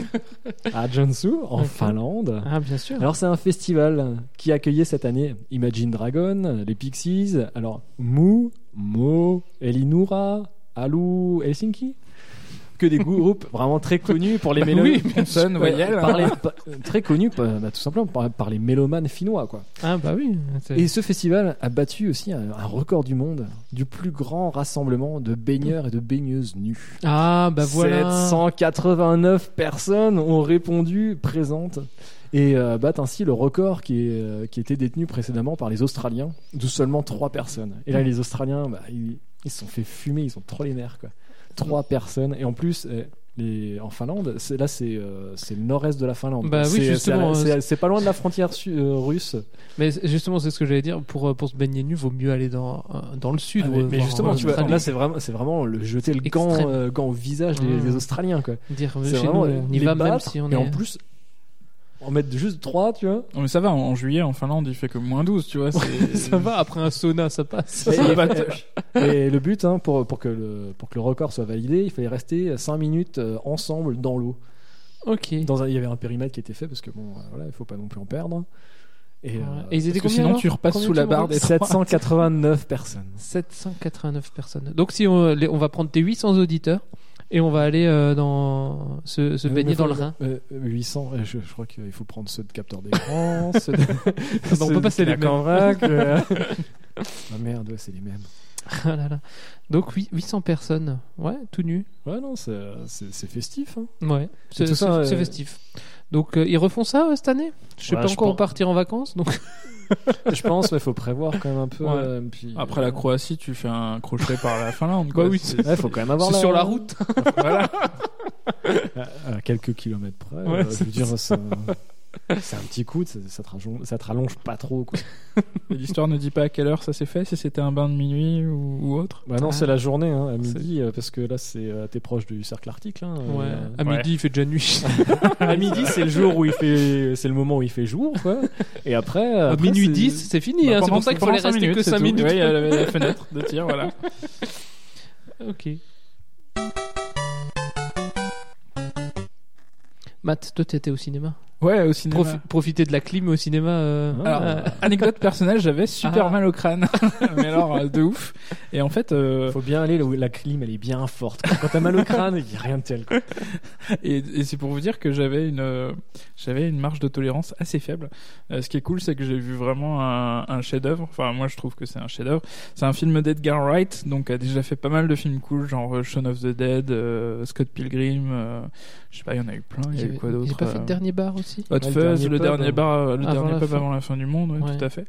à Joensuu, en. Finlande. Ah bien sûr. Alors c'est un festival qui accueillait cette année Imagine Dragon, les Pixies, alors Mu, Mo, Elinura, Alu, Helsinki que des groupes vraiment très connus pour les Bah mélodies. oui, voyelle. par les- par- très connus bah, bah, tout simplement par, par les mélomanes finnois quoi. Ah bah oui. Et ce festival a battu aussi un, un record du monde du plus grand rassemblement de baigneurs et de baigneuses nues. Ah bah voilà. 789 personnes ont répondu présentes et euh, battent ainsi le record qui, est, euh, qui était détenu précédemment par les Australiens, d'où seulement 3 personnes. Et là, les Australiens, bah, ils, ils se sont fait fumer, ils ont trop les nerfs. Quoi. 3 personnes. Et en plus, euh, les, en Finlande, c'est, là, c'est, euh, le nord-est de la Finlande. Bah oui, c'est, justement, c'est, euh, c'est- pas loin de la frontière su- euh, russe. Mais justement, c'est ce que j'allais dire. Pour pour se baigner nu, vaut mieux aller dans dans le sud. Ah, mais, justement, en tu vois, là, c'est vraiment, vraiment le jeter le gant, euh, gant au visage des, Mmh. des Australiens. Quoi. dire chez nous, vraiment on y va même battre, si on et est. en plus, en mettre juste 3, tu vois. Non, mais ça va, en juillet, en Finlande, il fait que moins 12, tu vois. ça va après un sauna, ça passe. Et, le but, hein, pour, pour, que le, pour que le record soit validé, il fallait rester 5 minutes euh, ensemble dans l'eau. Ok. Dans un- il y avait un périmètre qui était fait parce que bon, euh, voilà, il faut pas non plus en perdre. Et, euh. Et ils étaient Parce que combien sinon, alors tu repasses Combien sous la barre des dit 789 personnes. 789 personnes. Donc si on, on va prendre tes 800 auditeurs et on va aller euh, dans se, se Mais- baigner mais dans le Rhin. euh, 800, euh, je, je crois qu'il faut prendre ceux de capteur d'écran, ceux de. on peut ceux pas, c'est de les euh. ah merde, ouais, c'est les mêmes. Ah là là. Donc oui, 800 personnes. Ouais, tout nu. Ouais, non, c'est c'est- c'est festif. Hein. Ouais, c'est ça, euh, festif. Donc euh, ils refont ça euh, cette année? Je sais Ouais, pas je encore pense. partir en vacances, donc Je pense, mais il faut prévoir quand même un peu. Ouais. euh, puis, Après la euh, Croatie, tu fais un crochet par la Finlande. Quoi. Bah oui, C'est- Ouais, faut quand même avoir c'est sur la route. voilà. à, à quelques kilomètres près. Ouais, euh, je veux dire, ça- c'est un petit coup, ça, ça te rallonge, ça te rallonge pas trop. Quoi. Et L'histoire ne dit pas à quelle heure ça s'est fait, si c'était un bain de minuit ou, ou autre. Bah non, Ah. c'est la journée, hein, à midi, euh, parce que là, c'est euh, t'es proche du cercle arctique. Là, Ouais. euh, À Ouais. midi, il fait déjà nuit. à midi, c'est le jour où il fait, c'est le moment où il fait jour, quoi. Et après, À après, minuit c'est- 10, c'est fini. Bah, hein. C'est pour ça qu'il fallait rester que c'est 5 tout. minutes. Ouais, il y a la, la fenêtre de tir, voilà. Ok. Matt, toi, t'étais au cinéma? Ouais, au cinéma. Profi- profiter de la clim au cinéma. euh, Alors, euh, anecdote personnelle, j'avais super Ah. mal au crâne. Mais alors, euh, de ouf. Et en fait, euh, Faut bien aller là où la clim elle est bien forte. Quand t'as mal au crâne, il y a rien de tel. quoi. et, et c'est pour vous dire que j'avais une, euh, j'avais une marge de tolérance assez faible. Euh, ce qui est cool, c'est que j'ai vu vraiment un, un chef-d'œuvre. Enfin, moi, je trouve que c'est un chef-d'œuvre. C'est un film d'Edgar Wright, donc a déjà fait pas mal de films cool, genre Shaun of the Dead, euh, Scott Pilgrim. euh, je sais pas, il y en a eu plein. Il y a eu quoi d'autre Il a pas fait le dernier bar aussi? Hot Ouais, le Fuzz, dernier le pub, dernier hein. bar, euh, le Avant dernier pub fin. avant la fin du monde, ouais, Ouais. tout à fait.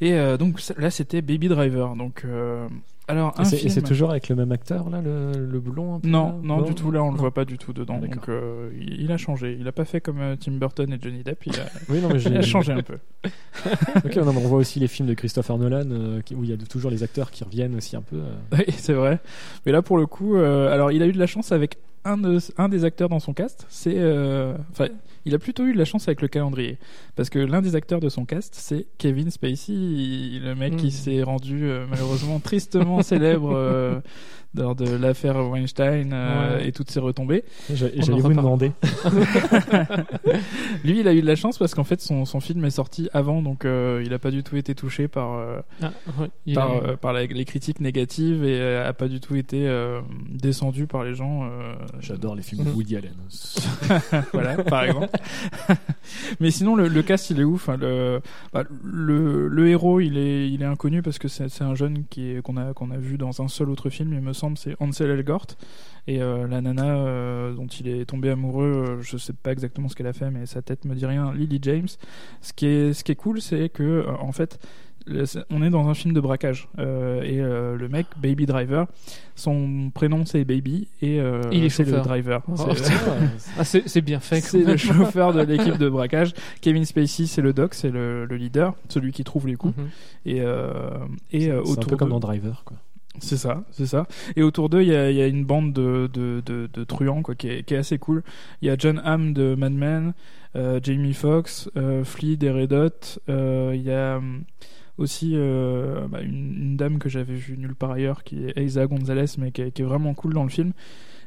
Et euh, donc là, c'était Baby Driver. Donc, euh, alors Et un c'est et film. c'est toujours avec le même acteur là, le, le blond un peu, Non, là non, du tout. Là, on le Non. voit pas du tout dedans. Ah, donc, euh, il, a changé. Il a pas fait comme Tim Burton et Johnny Depp. Il a, Oui, non, mais j'ai il a changé un peu. Ok, non, mais on voit aussi les films de Christopher Nolan euh, où il y a toujours les acteurs qui reviennent aussi un peu. euh. Oui, c'est vrai. Mais là, pour le coup, euh, alors il a eu de la chance avec un, de- un des acteurs dans son cast. C'est, euh, enfin, il a plutôt eu de la chance avec le calendrier, parce que l'un des acteurs de son cast, c'est Kevin Spacey, le mec qui Mm. s'est rendu euh, malheureusement tristement célèbre euh, lors de l'affaire Weinstein euh, Ouais. et toutes ses retombées. J'allais vous demander. Lui, il a eu de la chance parce qu'en fait, son, son film est sorti avant, donc euh, il a pas du tout été touché par euh, Ah, ouais, par, a- euh, par la- les critiques négatives et euh, a pas du tout été euh, descendu par les gens. euh, J'adore les films de Mhm. Woody Allen. voilà, par exemple. Mais sinon, le, le cast, il est ouf. hein. Le, bah, le, le héros, il est, il est inconnu parce que c'est c'est un jeune qui est- qu'on a, qu'on a vu dans un seul autre film, il me semble, c'est Ansel Elgort. Et euh, la nana euh, dont il est tombé amoureux, euh, je sais pas exactement ce qu'elle a fait, mais sa tête me dit rien, Lily James. Ce qui est, ce qui est cool, c'est que, en fait, on est dans un film de braquage. Euh, et euh, le mec, Baby Driver, son prénom c'est Baby et euh, Il est c'est le driver. Oh, C'est- Ah, c'est bien fait. c'est le chauffeur de l'équipe de braquage. Kevin Spacey, c'est le doc, c'est le, le leader, celui qui trouve les coups. Mhm. Et, et C'est un peu comme dans Driver, quoi. C'est ça, c'est ça. Et autour d'eux, il y a, il y a une bande de, de, de, de truands quoi, qui, est, qui est assez cool. Il y a John Hamm de Mad Men, euh, Jamie Foxx, euh, Flea des Red Hot. euh, il y a hum, aussi euh, bah, une, une dame que j'avais vue nulle part ailleurs, qui est Eiza Gonzalez, mais qui est, qui est vraiment cool dans le film.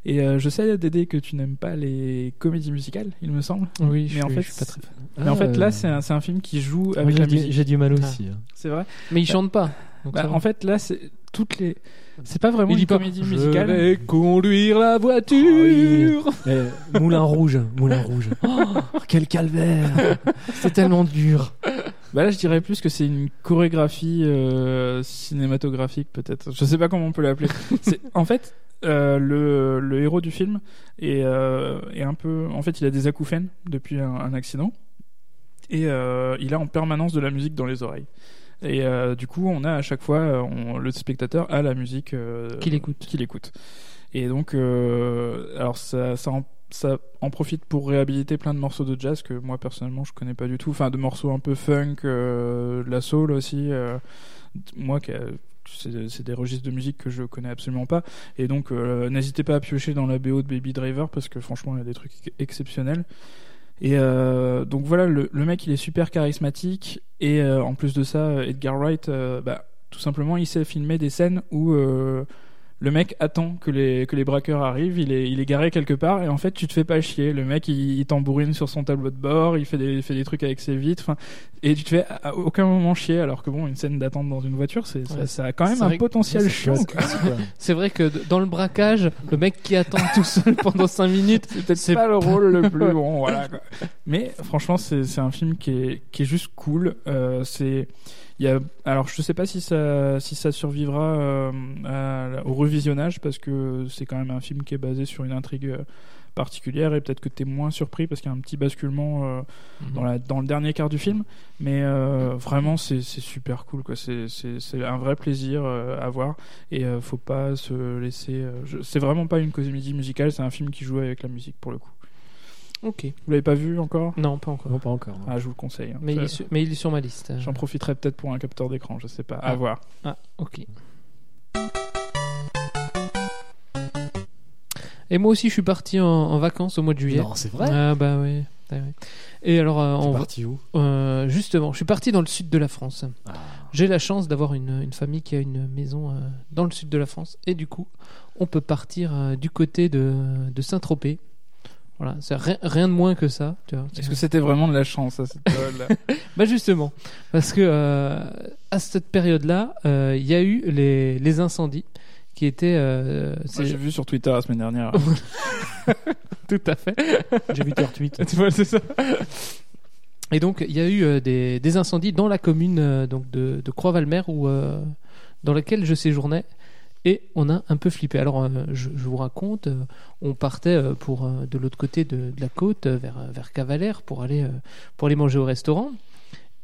Et euh, je sais, Dédé, que tu n'aimes pas les comédies musicales, il me semble. Oui, Mais je, en suis, fait, je suis pas très fan. Mais en fait, Ah, là, c'est un, c'est un film qui joue moi, avec la musique. J'ai du mal Ah. aussi. hein. C'est vrai Mais il chante pas. Bah. En fait, là, c'est toutes les. C'est pas vraiment une comédie Je musicale. vais conduire la voiture. Eh, Moulin Rouge, Moulin Rouge. Oh, quel calvaire C'est tellement dur. Bah là, je dirais plus que c'est une chorégraphie euh, cinématographique, peut-être. Je sais pas comment on peut l'appeler. En fait, euh, le, le héros du film est, euh, est un peu. En fait, il a des acouphènes depuis un, un accident. Et il a en permanence de la musique dans les oreilles. Et euh, du coup, on a à chaque fois, euh, on- le spectateur a la musique euh, Qu'il écoute. qu'il écoute. Et donc, alors ça, ça, en, ça en profite pour réhabiliter plein de morceaux de jazz que moi personnellement je connais pas du tout. Enfin, de morceaux un peu funk, euh, de la soul aussi. euh, moi, qui, c'est c'est des registres de musique que je connais absolument pas. Et donc, euh, n'hésitez pas à piocher dans la BO de Baby Driver parce que franchement, il y a des trucs exceptionnels. Et euh, donc voilà, le, mec il est super charismatique. Et euh, en plus de ça, Edgar Wright, euh, bah, tout simplement, il sait filmer des scènes où le mec attend que les, que les braqueurs arrivent, il est, il est garé quelque part, et en fait, tu te fais pas chier. Le mec, il, il tambourine sur son tableau de bord, il fait des, il fait des trucs avec ses vitres, enfin, et tu te fais à aucun moment chier, alors que bon, une scène d'attente dans une voiture, c'est, ça, Ouais. ça a quand même un que- potentiel chiant. C'est vrai que dans le braquage, le mec qui attend tout seul pendant 5 minutes, C'est peut-être C'est pas le rôle le plus bon, voilà. Quoi. Mais franchement, c'est c'est un film qui est qui est juste cool. Euh, c'est il y a alors je sais pas si ça si ça survivra euh, à- au revisionnage parce que c'est quand même un film qui est basé sur une intrigue euh, particulière et peut-être que t'es moins surpris parce qu'il y a un petit basculement euh, dans, la, dans le dernier quart du film. Mais euh, vraiment, c'est c'est super cool. quoi. C'est c'est- c'est un vrai plaisir euh, à voir. Et euh, faut pas se laisser. euh, je- c'est vraiment pas une comédie musicale, c'est un film qui joue avec la musique pour le coup. Ok. Vous l'avez pas vu encore? Non, pas encore. Non, pas encore. non. Ah, je vous le conseille. hein. Mais, il est sur, mais il est sur ma liste. J'en profiterai peut-être pour un capteur d'écran, je sais pas. À Ah. voir. Ah, ok. Et moi aussi, je suis parti en, en vacances au mois de juillet. Non, c'est vrai. Ah bah oui. Ah ouais. Et alors, euh, T'es on va- parti où? Euh, justement, je suis parti dans le sud de la France. Ah. J'ai la chance d'avoir une, une famille qui a une maison euh, dans le sud de la France. Et du coup, on peut partir euh, du côté de, de Saint-Tropez. Voilà, c'est rien, rien de moins que ça. Est-ce que c'était vraiment de la chance à cette période-là Bah justement, parce que euh, à cette période-là, euh, il y a eu les, les incendies qui étaient. euh, J'ai vu sur Twitter la semaine dernière. tout à fait. J'ai vu leur tweet. Tu vois, c'est ça. Et donc, il y a eu euh, des, des incendies dans la commune euh, donc de, de Croix-Valmer, où, euh, dans laquelle je séjournais. Et on a un peu flippé. Alors, euh, je, je vous raconte, euh, on partait euh, pour de l'autre côté de, de la côte, vers, vers Cavalère, pour aller, pour aller manger au restaurant.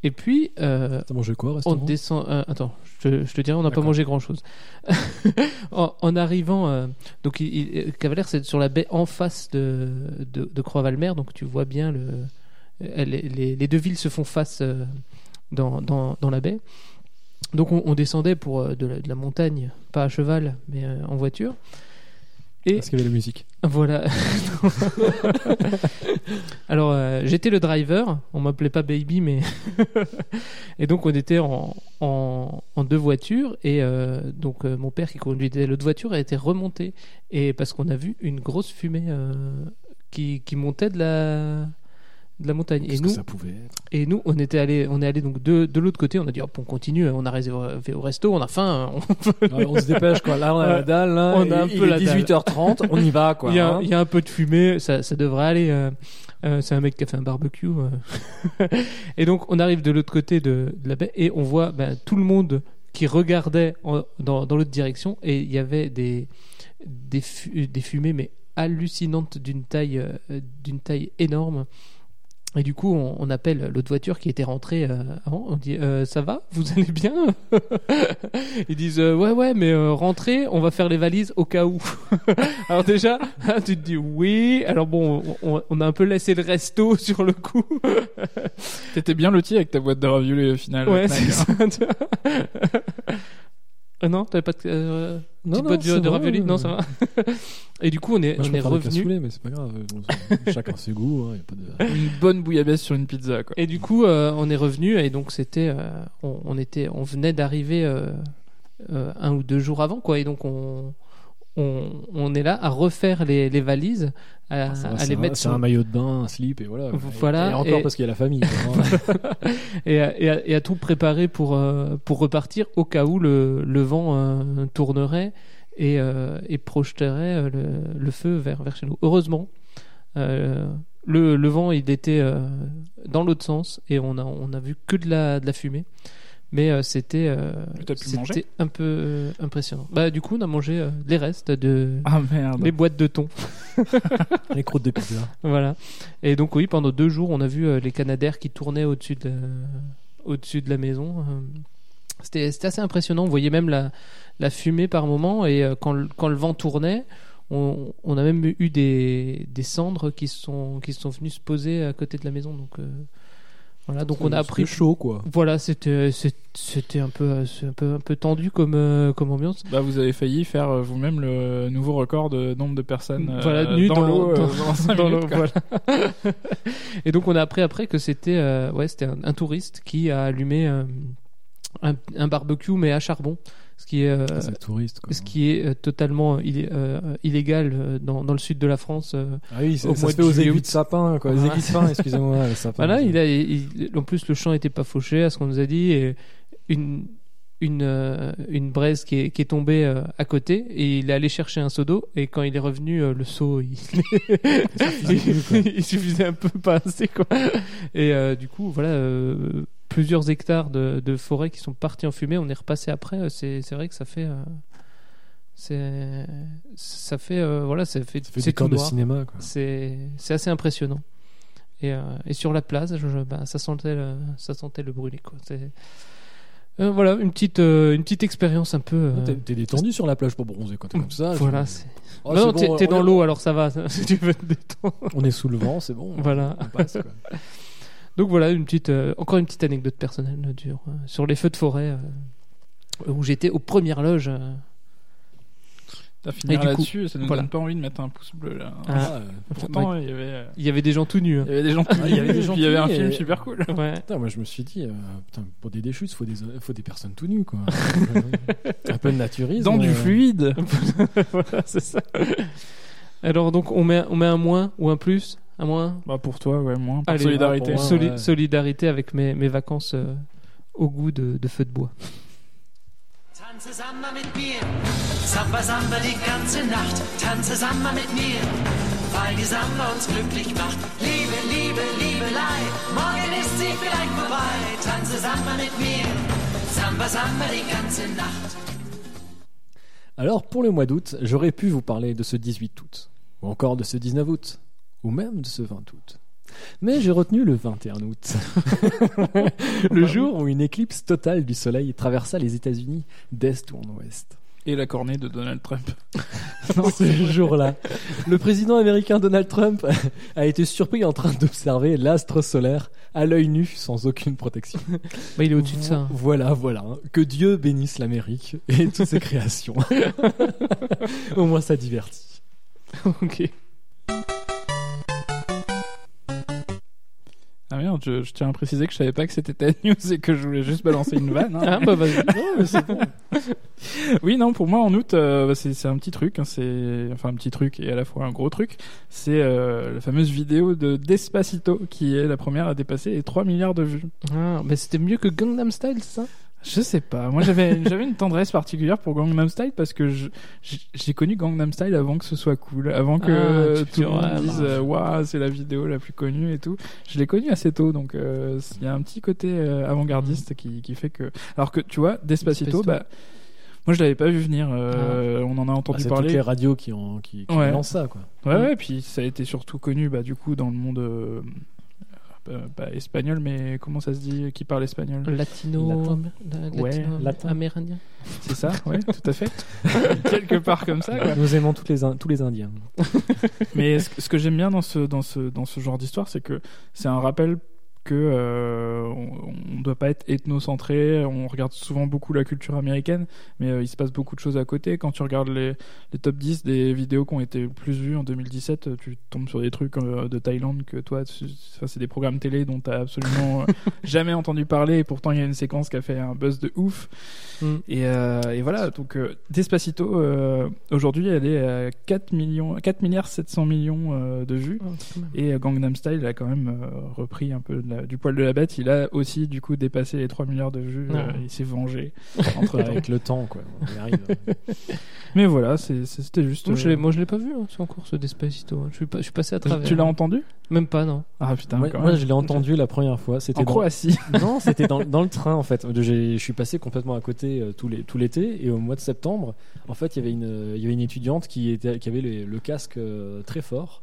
Et puis, T'as mangé quoi au on restaurant? descend. euh, attends, je, te- je te dirai, on n'a pas mangé grand chose. en, en arrivant, donc il, il- Cavalère, c'est sur la baie en face de, de, de Croix-Valmer, donc tu vois bien le. Les, les- les deux villes se font face dans, dans, dans la baie. Donc on, on descendait pour euh, de la, de la montagne, pas à cheval, mais euh, en voiture. Et Parce qu'il y avait la musique. voilà. Alors, euh, j'étais le driver. On m'appelait pas baby, mais. et donc, on était en, en, en deux voitures. Et euh, donc, euh, mon père qui conduisait l'autre voiture a été remonté. Et parce qu'on a vu une grosse fumée qui, qui montait de la, de la montagne. Et nous, ça pouvait être? et nous, on était allé, on est allé donc de, de l'autre côté. On a dit, hop, on continue. On a réservé au resto. On a faim. on- Ouais, On se dépêche quoi. Là on a la dalle. Là, On a un il peu est la dalle. 18h30. On y va quoi. Il y, a, hein. il y a un peu de fumée, ça, ça devrait aller. euh, euh, c'est un mec qui a fait un barbecue. euh. et donc, on arrive de l'autre côté de, de la baie et on voit ben, tout le monde qui regardait en- dans, dans l'autre direction. Et il y avait des, des, fu- des fumées, mais hallucinantes d'une taille, euh, d'une taille énorme. Et du coup, on, on appelle l'autre voiture qui était rentrée euh, avant. On dit euh, Ça va? Vous allez bien? Ils disent euh, Ouais, ouais, mais euh, rentrez, on va faire les valises au cas où. Alors, déjà, tu te dis Oui. Alors, bon, on, on a un peu laissé le resto sur le coup. T'étais bien loti avec ta boîte de raviolis au final. Ouais, c'est ça. Ah non, t'avais pas de, euh, Non, petite non, boîte c'est de ravioli euh. Non, ça va. Et du coup, on est, Moi, je on est préfère le revenu. cassoulet, mais c'est pas grave. Chacun ses goûts. hein, y a pas de... Une bonne bouillabaisse sur une pizza, quoi. Et du coup, euh, on est revenu et donc c'était, euh, on, on était, on venait d'arriver euh, euh, un ou deux jours avant, quoi. Et donc on, on, on est là à refaire les, les valises, à, c'est les un- mettre c'est sur, un maillot de bain, un slip et voilà. Voilà, Et, encore et- parce qu'il y a la famille. et, à, et à- et à tout préparer pour euh, pour repartir au cas où le, le vent euh, tournerait et, euh, et projeterait le, le feu vers vers chez nous. Heureusement. euh, le, le vent il était dans l'autre sens et on a on a vu que de la de la fumée mais euh, c'était euh, c'était un peu euh, impressionnant. Bah du coup on a mangé euh, les restes de Ah merde. les boîtes de thon. Les croûtes de pizza. voilà. Et donc oui pendant deux jours on a vu euh, les canadaires qui tournaient au-dessus de au-dessus de la maison. C'était c'était assez impressionnant. On voyait même la la fumée par moment. Et euh, quand le, quand le vent tournait on, on a même eu des, des cendres qui sont qui sont venues se poser à côté de la maison. Donc euh, voilà donc on a appris C'était chaud quoi. voilà, c'était c'était un peu un peu un peu tendu comme euh, comme ambiance. Bah, vous avez failli faire euh, vous-même le nouveau record de nombre de personnes euh, Voilà, nues dans, dans- l'eau euh, dans- Dans minutes, voilà. Et donc on a appris après que c'était euh, ouais c'était un, un touriste qui a allumé euh, un, un barbecue mais à charbon, ce qui est euh, Ah, c'est touriste quoi. ce qui est euh, totalement euh, illégal dans, dans le sud de la France. Ah oui, au ça mois se fait aux aiguilles de sapin quoi. Les aiguilles de pain, excusez-moi. Voilà, il a, il- en plus le champ était pas fauché à ce qu'on nous a dit et une une une braise qui est, qui est tombée à côté et il est allé chercher un seau d'eau et quand il est revenu le seau il, il, il suffisait un peu pas assez quoi et euh, du coup voilà euh, plusieurs hectares de, de forêt qui sont partis en fumée on est repassé après euh, c'est c'est vrai que ça fait euh, c'est ça fait euh, voilà ça fait Ça fait c'est de cinéma quoi. C'est c'est assez impressionnant. Et, euh, et sur la place, je, je- bah, ça sentait le, ça sentait le brûler quoi. C'est euh, voilà une petite euh, une petite expérience un peu. euh, T'es- T'es détendu sur la plage pour bronzer quand t'es comme ça. voilà. je- c'est- Oh, non, c'est t'es bon, t'es on dans est- l'eau alors ça va. si tu veux te détendre. On est sous le vent, c'est bon. Voilà. On passe quoi. Donc voilà une petite euh, encore une petite anecdote personnelle euh, sur, euh, sur les feux de forêt euh, où j'étais aux premières loges. euh. T'as fini là-dessus, ça nous voilà. donne pas envie de mettre un pouce bleu là. Ah. Ah, euh, Pourtant, il y avait, euh, Il y avait des gens tout nus. hein. il y avait des gens. Ah, il y avait des gens puis il y avait un film et- super cool. Ouais. Putain, moi je me suis dit, euh, putain, pour des déchutes, il faut des, faut des personnes tout nues quoi. un peu de naturisme. Dans du euh, fluide. voilà, c'est ça. Alors donc on met, on met un moins ou un plus Un moins Bah pour toi, ouais, moins. Par Allez, solidarité. pour moi. Soli- ouais. Solidarité avec mes, mes vacances euh, au goût de, de feu de bois. Tanze Samba mit mir, Samba Samba die ganze Nacht. Tanze Samba mit mir, weil die Samba uns glücklich macht. Liebe, Liebe, Liebelei, morgen ist sie vielleicht vorbei. Tanze Samba mit mir, Samba Samba die ganze Nacht. Alors, pour le mois d'août, j'aurais pu vous parler de ce 18 août, ou encore de ce 19 août, ou même de ce 20 août. Mais j'ai retenu le 21 août, le jour où une éclipse totale du soleil traversa les États-Unis d'est ou en ouest. Et la cornée de Donald Trump. ce jour-là, le président américain Donald Trump a été surpris en train d'observer l'astre solaire à l'œil nu sans aucune protection. Bah, il est au-dessus de ça. Voilà, voilà. Que Dieu bénisse l'Amérique et toutes ses créations. Au moins ça divertit. ok. Ah merde, je, je tiens à préciser que je savais pas que c'était ta news et que je voulais juste balancer une vanne. hein. Ah bah vas-y. Oui, non, pour moi en août, euh, bah, c'est c'est un petit truc, hein, c'est enfin un petit truc et à la fois un gros truc. C'est euh, la fameuse vidéo de Despacito qui est la première à dépasser les 3 milliards de vues. Ah, mais c'était mieux que Gangnam Style, ça? Je sais pas, moi j'avais j'avais une tendresse particulière pour Gangnam Style parce que j'ai connu Gangnam Style avant que ce soit cool, avant que Ah, tout le monde dise bah. waouh c'est la vidéo la plus connue et tout. Je l'ai connu assez tôt, donc euh, il y a un petit côté euh, avant-gardiste qui, qui fait que. Alors que tu vois, Despacito, Despacito. bah moi je l'avais pas vu venir. euh, On en a Bah, entendu c'est parler. toutes les radios qui, ont, qui, qui Ouais. lancent ça, quoi. Ouais, ouais, puis ça a été surtout connu bah, du coup dans le monde euh, euh, pas espagnol, mais comment ça se dit Qui parle espagnol Latino. Latin. la- Ouais, latino- latin. Amérindien. C'est ça Ouais, tout à fait. Quelque part comme ça. quoi. Nous aimons toutes les, tous les Indiens. Mais ce, que- ce que j'aime bien dans ce, dans ce, dans ce genre d'histoire, c'est que c'est un rappel que euh, on ne doit pas être ethnocentré. On regarde souvent beaucoup la culture américaine, mais euh, il se passe beaucoup de choses à côté. Quand tu regardes les, les top 10 des vidéos qui ont été plus vues en 2017, euh, tu tombes sur des trucs euh, de Thaïlande que toi, c'est des programmes télé dont tu as absolument jamais entendu parler. Et pourtant, il y a une séquence qui a fait un buzz de ouf. Mm. Et, et voilà, donc Despacito, aujourd'hui, elle est à 4, millions, 4 milliards 700 millions de vues. Ah. Et Gangnam Style a quand même repris un peu de la- du poil de la bête. Il a aussi du coup dépassé les 3 milliards de vues. Ah. Euh, il s'est vengé entre. Avec le temps, quoi. On y arrive. Mais voilà, c'est- c'est- c'était juste. Moi, je euh, l'ai, moi, je l'ai pas vu, hein, c'est encore ce Despacito. hein. Je suis, pas, je suis passé à tu- travers. tu l'as entendu? Même pas, non. Ah putain, moi, quand moi, même. je l'ai entendu la première fois. C'était En dans- Croatie. Non, c'était dans, dans le train en fait. J'ai- Je suis passé complètement à côté euh, tout les- tout l'été et au mois de septembre, en fait, il y avait une, euh, il y avait une étudiante qui, était, qui avait les- le casque euh, très fort.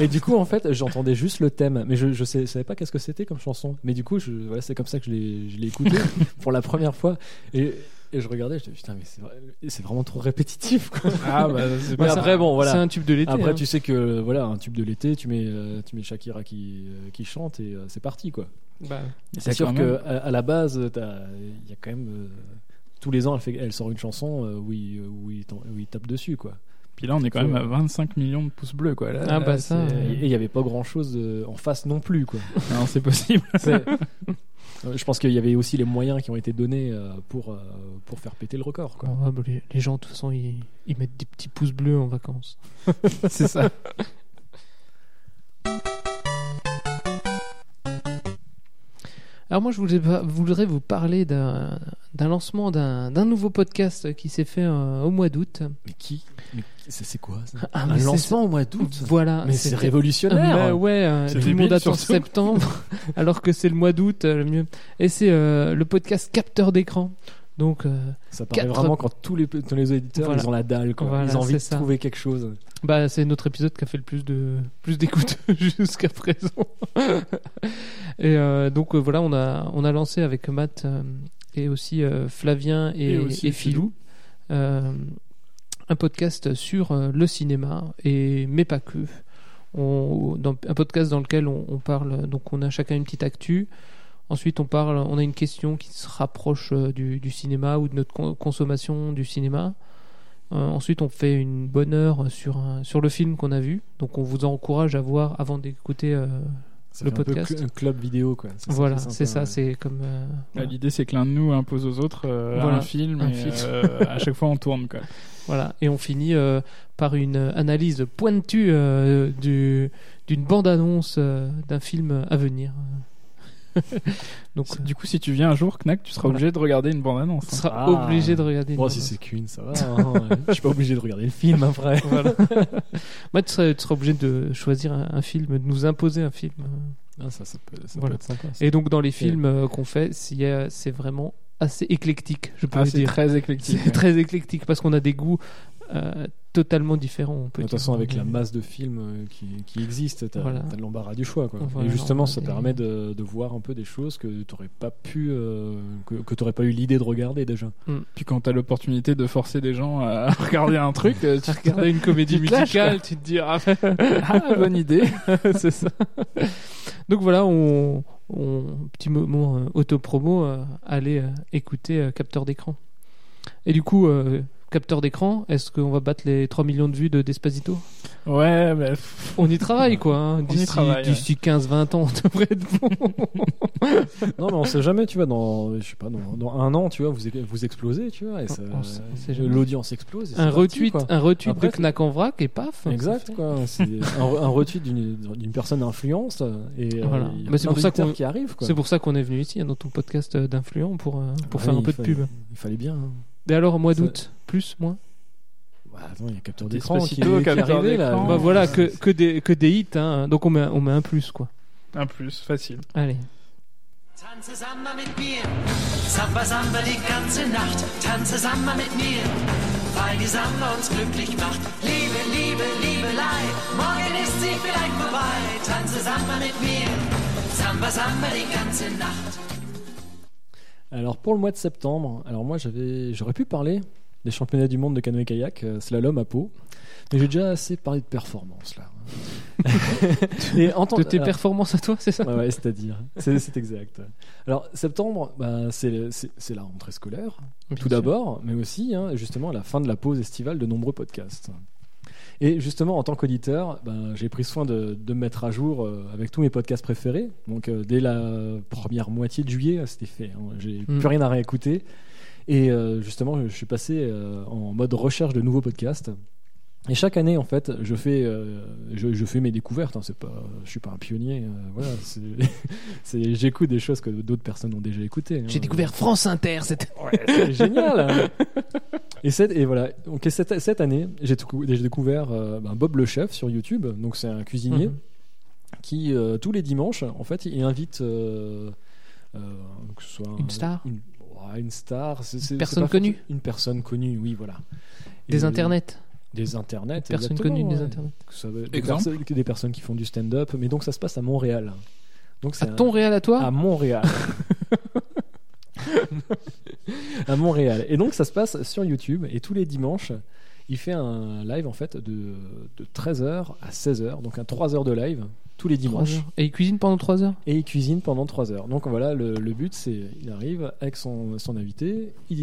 Et du coup, en fait, j'entendais juste le thème, mais je, je sais- savais pas qu'est-ce que c'était comme chanson. Mais du coup, je, voilà, c'est comme ça que je l'ai je l'ai écouté pour la première fois. Et, et je regardais, je disais putain, mais c'est vrai- c'est vraiment trop répétitif. Quoi. Ah bah c'est Mais pas après, bon, voilà. C'est un tube de l'été. Après, hein. tu sais que voilà, un tube de l'été, tu mets, euh, tu mets Shakira qui, euh, qui chante et euh, c'est parti quoi. Bah, C'est sûr que à, la base, il y a quand même euh, tous les ans, elle, fait, elle sort une chanson où, il, où, il, où il tape dessus, quoi. Puis là, on est quand même à 25 millions de pouces bleus, quoi. Là, Ah, là, bah, ça, Et il y avait pas grand chose en face non plus, quoi. Non, c'est possible. Euh, Je pense qu'il y avait aussi les moyens qui ont été donnés euh, pour, euh, pour faire péter le record, quoi. ouais, bah, les, les gens, de toute façon, ils, ils mettent des petits pouces bleus en vacances. c'est ça. Alors moi, je voulais, voudrais vous parler d'un d'un lancement d'un d'un nouveau podcast qui s'est fait euh, au mois d'août. Mais qui? Mais C'est quoi ça Ah, Un mais lancement au mois d'août Voilà. Mais c'est révolutionnaire Bah ouais, euh, tout le monde attend septembre, alors que c'est le mois d'août, euh, le mieux. Et c'est euh, le podcast capteur d'écran. Donc, euh, Ça paraît Quatre- vraiment quand tous les, tous les éditeurs Voilà. ils ont la dalle, quoi. Voilà, ils ont envie de ça. trouver quelque chose. bah, c'est notre épisode qui a fait le plus de plus d'écoute jusqu'à présent. et euh, donc euh, voilà, on a on a lancé avec Matt euh, et aussi euh, Flavien et, Et aussi et Philou euh, un podcast sur euh, le cinéma et mais pas que. Un podcast dans lequel on, parle donc on a chacun une petite actu. Ensuite, on parle, on a une question qui se rapproche euh, du, cinéma ou de notre con- consommation du cinéma. Euh, ensuite, on fait une bonne heure sur, un- sur le film qu'on a vu. Donc, on vous encourage à voir avant d'écouter Ça le fait un peu podcast. cl- un club vidéo, quoi. Voilà, c'est ça, ouais. c'est comme. euh, Bah, voilà. L'idée, c'est que l'un de nous impose aux autres euh, Voilà, un film un et film. euh, à chaque fois on tourne. Quoi. Voilà, et on finit euh, par une analyse pointue euh, du, d'une bande-annonce euh, d'un film à venir. Donc, Du coup, si tu viens un jour, Knack, tu seras Voilà. obligé de regarder une bande-annonce. tu hein. seras Ah. obligé de regarder. une Bon, si c'est qu'une, ça va. hein. Je suis pas obligé de regarder le film après. Voilà. Moi, tu seras, tu seras obligé de choisir un, un film, de nous imposer un film. Ah, ça, ça peut, ça Voilà. peut être sympa. ça. Et donc, dans les films euh, qu'on fait, c'est vraiment assez éclectique, je peux Ah, dire. très éclectique. C'est très éclectique parce qu'on a des goûts euh, totalement on peut De toute façon, avec la masse de films euh, qui, qui existent, t'as Voilà. t'as l'embarras du choix. Quoi. Voilà, et justement, ça permet de, de voir un peu des choses que t'aurais pas pu, euh, que, que t'aurais pas eu l'idée de regarder déjà. Puis quand t'as l'opportunité de forcer des gens à regarder un truc, tu Tu regardes une comédie Tu musicale, tu te dis ah, ah, bonne idée. c'est ça. Donc voilà, on, on petit moment euh, autopromo, euh, allez euh, écouter euh, capteur d'écran. Et du coup, euh, capteur d'écran, est-ce qu'on va battre les 3 millions de vues de Despacito? Ouais, mais On y travaille quoi. hein. D'ici travaille, d'ici 15-20 ans, on devrait être bon. Non, mais on sait jamais, tu vois, dans, je sais pas, dans, dans un an, tu vois, vous, vous explosez, tu vois, et ça- On sait- c'est jamais. l'audience explose. et c'est un parti, retweet, un retweet de Knack en vrac et paf. Exact, quoi. C'est un, un retweet d'une d'une personne d'influence et euh, Voilà. Mais c'est pour ça qu'on- qui arrivent, quoi. C'est pour ça qu'on est venu ici hein, dans ton podcast euh, d'influent pour, euh, pour Ouais, faire un peu de pub. Il fallait bien. hein. Et alors, mois Ça- d'août, plus, moins Bah, attends, il y a capteur d'écran qui, qui est arrivé là. Bah voilà, que, que, des, que des hits, hein. donc on met, on met un plus quoi. un plus, facile. Allez. Tanze Samba mit mir, Samba Samba die ganze Nacht. Tanze Samba mit mir, weil die Samba uns glücklich macht. Liebe, Liebe, Liebelei, morgen ist sie vielleicht vorbei. Tanze Samba mit mir, Samba Samba die ganze Nacht. Alors pour le mois de septembre, alors moi j'avais, j'aurais pu parler des championnats du monde de canoë-kayak, euh, slalom à Pau, mais j'ai déjà assez parlé de performance là. Et en De tes alors- performances à toi, c'est ça? Ouais, ouais, c'est-à-dire, c'est, exact. Alors septembre, bah, c'est, la rentrée scolaire, tout d'abord, mais aussi hein, justement à la fin de la pause estivale de nombreux podcasts. Et justement, en tant qu'auditeur, ben, j'ai pris soin de, de me mettre à jour euh, avec tous mes podcasts préférés. Donc, euh, dès la première moitié de juillet, euh, c'était fait. hein. J'ai Mm. plus rien à réécouter. Et justement, je suis passé en mode recherche de nouveaux podcasts. Et chaque année, en fait, je fais, euh, je, je fais mes découvertes. Hein. C'est pas, je suis pas un pionnier. euh, voilà, c'est, j'écoute des choses que d'autres personnes ont déjà écoutées. hein. J'ai découvert France Inter, c'était. C'est génial. et, cette, et voilà. Donc, et cette, cette année, j'ai découvert euh, ben, Bob le chef sur YouTube. Donc c'est un cuisinier Mhm. qui tous les dimanches, en fait, il invite que ce soit un- Une star une, ouais, une star, c'est- c'est- Personne pas connue une personne connue, oui, voilà. Des Et- internets. Des internets, Personnes exactement, connues des internets. Que ça va- des, Exemple personnes, des personnes qui font du stand-up, mais donc ça se passe à Montréal. Donc À un- ton réel à toi à Montréal. à Montréal. Et donc ça se passe sur YouTube et tous les dimanches, il fait un live en fait de, de 13h à 16h, donc un 3 heures de live tous les dimanches. Et il cuisine pendant 3 heures Et il cuisine pendant 3 heures. Donc voilà, le, le but c'est il arrive avec son, son invité, ils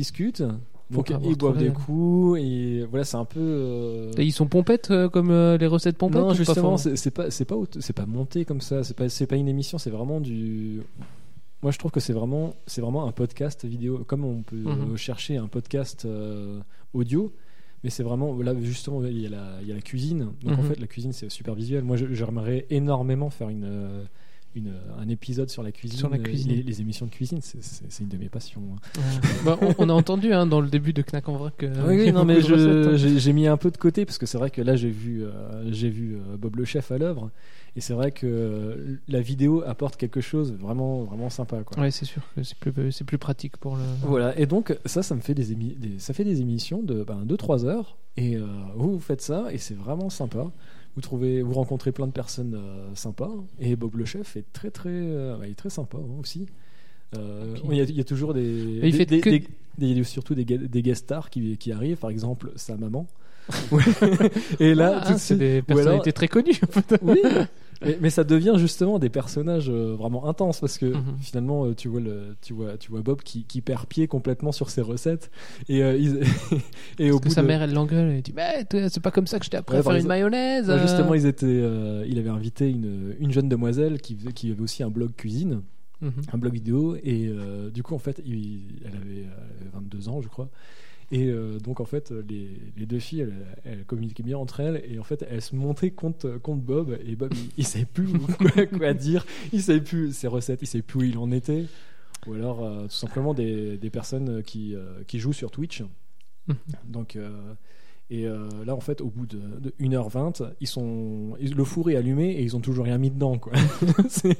Donc ils boivent des réel. coups et voilà c'est un peu euh, Et ils sont pompettes euh, comme euh, les recettes pompettes non pas justement forcément c'est c'est pas c'est pas aut- c'est pas monté comme ça c'est pas c'est pas une émission c'est vraiment du moi je trouve que c'est vraiment c'est vraiment un podcast vidéo comme on peut Mhm. euh, chercher un podcast euh, audio mais c'est vraiment là justement il y a la il y a la cuisine donc en Mhm. fait la cuisine c'est super visuel moi je- j'aimerais énormément faire une euh, une, un épisode sur la cuisine. Sur la Euh, cuisine. Les, les émissions de cuisine, c'est- une de mes passions. hein. Ouais. Bah, on, on a entendu hein, dans le début de Knack en vrai que. Oui, y oui, non, mais hein. j'ai mis un peu de côté parce que c'est vrai que là j'ai vu, euh, j'ai vu euh, Bob le chef à l'œuvre et c'est vrai que euh, la vidéo apporte quelque chose vraiment, vraiment sympa. Quoi. Ouais, c'est sûr que c'est plus, c'est plus pratique pour le. Voilà, et donc ça, ça me fait des, émi- des- ça fait des émissions de 2-3 heures et euh, vous, vous faites ça et c'est vraiment sympa. Vous trouvez, vous rencontrez plein de personnes euh, sympas et Bob le chef est très très, euh, bah, il est très sympa hein, aussi. Euh, Ok. Il y, a- il y a toujours des, il des- fait des- que- des- des- surtout des, des guest stars qui, qui arrivent, par exemple sa maman. et là, Ah, c'est des ou alors- personnalités très connues. en fait. oui. mais, mais ça devient justement des personnages euh, vraiment intenses parce que Mhm. finalement euh, tu vois le tu vois tu vois Bob qui, qui perd pied complètement sur ses recettes et euh, ils- et au Parce que bout sa de- mère, elle l'engueule. Elle dit Mais toi, c'est pas comme ça que je t'ai appris Ouais, à faire par une mayonnaise. Bah, euh. justement ils étaient euh, il avait invité une, une jeune demoiselle qui avait aussi un blog cuisine Mhm. un blog vidéo et euh, du coup en fait il- elle avait euh, 22 ans je crois et euh, donc en fait les, les deux filles elles, elles communiquaient bien entre elles. Et en fait elles se montaient contre, contre Bob. Et Bob il, il savait plus quoi, quoi dire. Il savait plus ses recettes. Il savait plus où il en était. Ou alors euh, tout simplement des, des personnes qui, euh, qui jouent sur Twitch. Mhm. donc et euh, là en fait au bout de, de 1h20 ils sont ils- le four est allumé et ils ont toujours rien mis dedans quoi c'est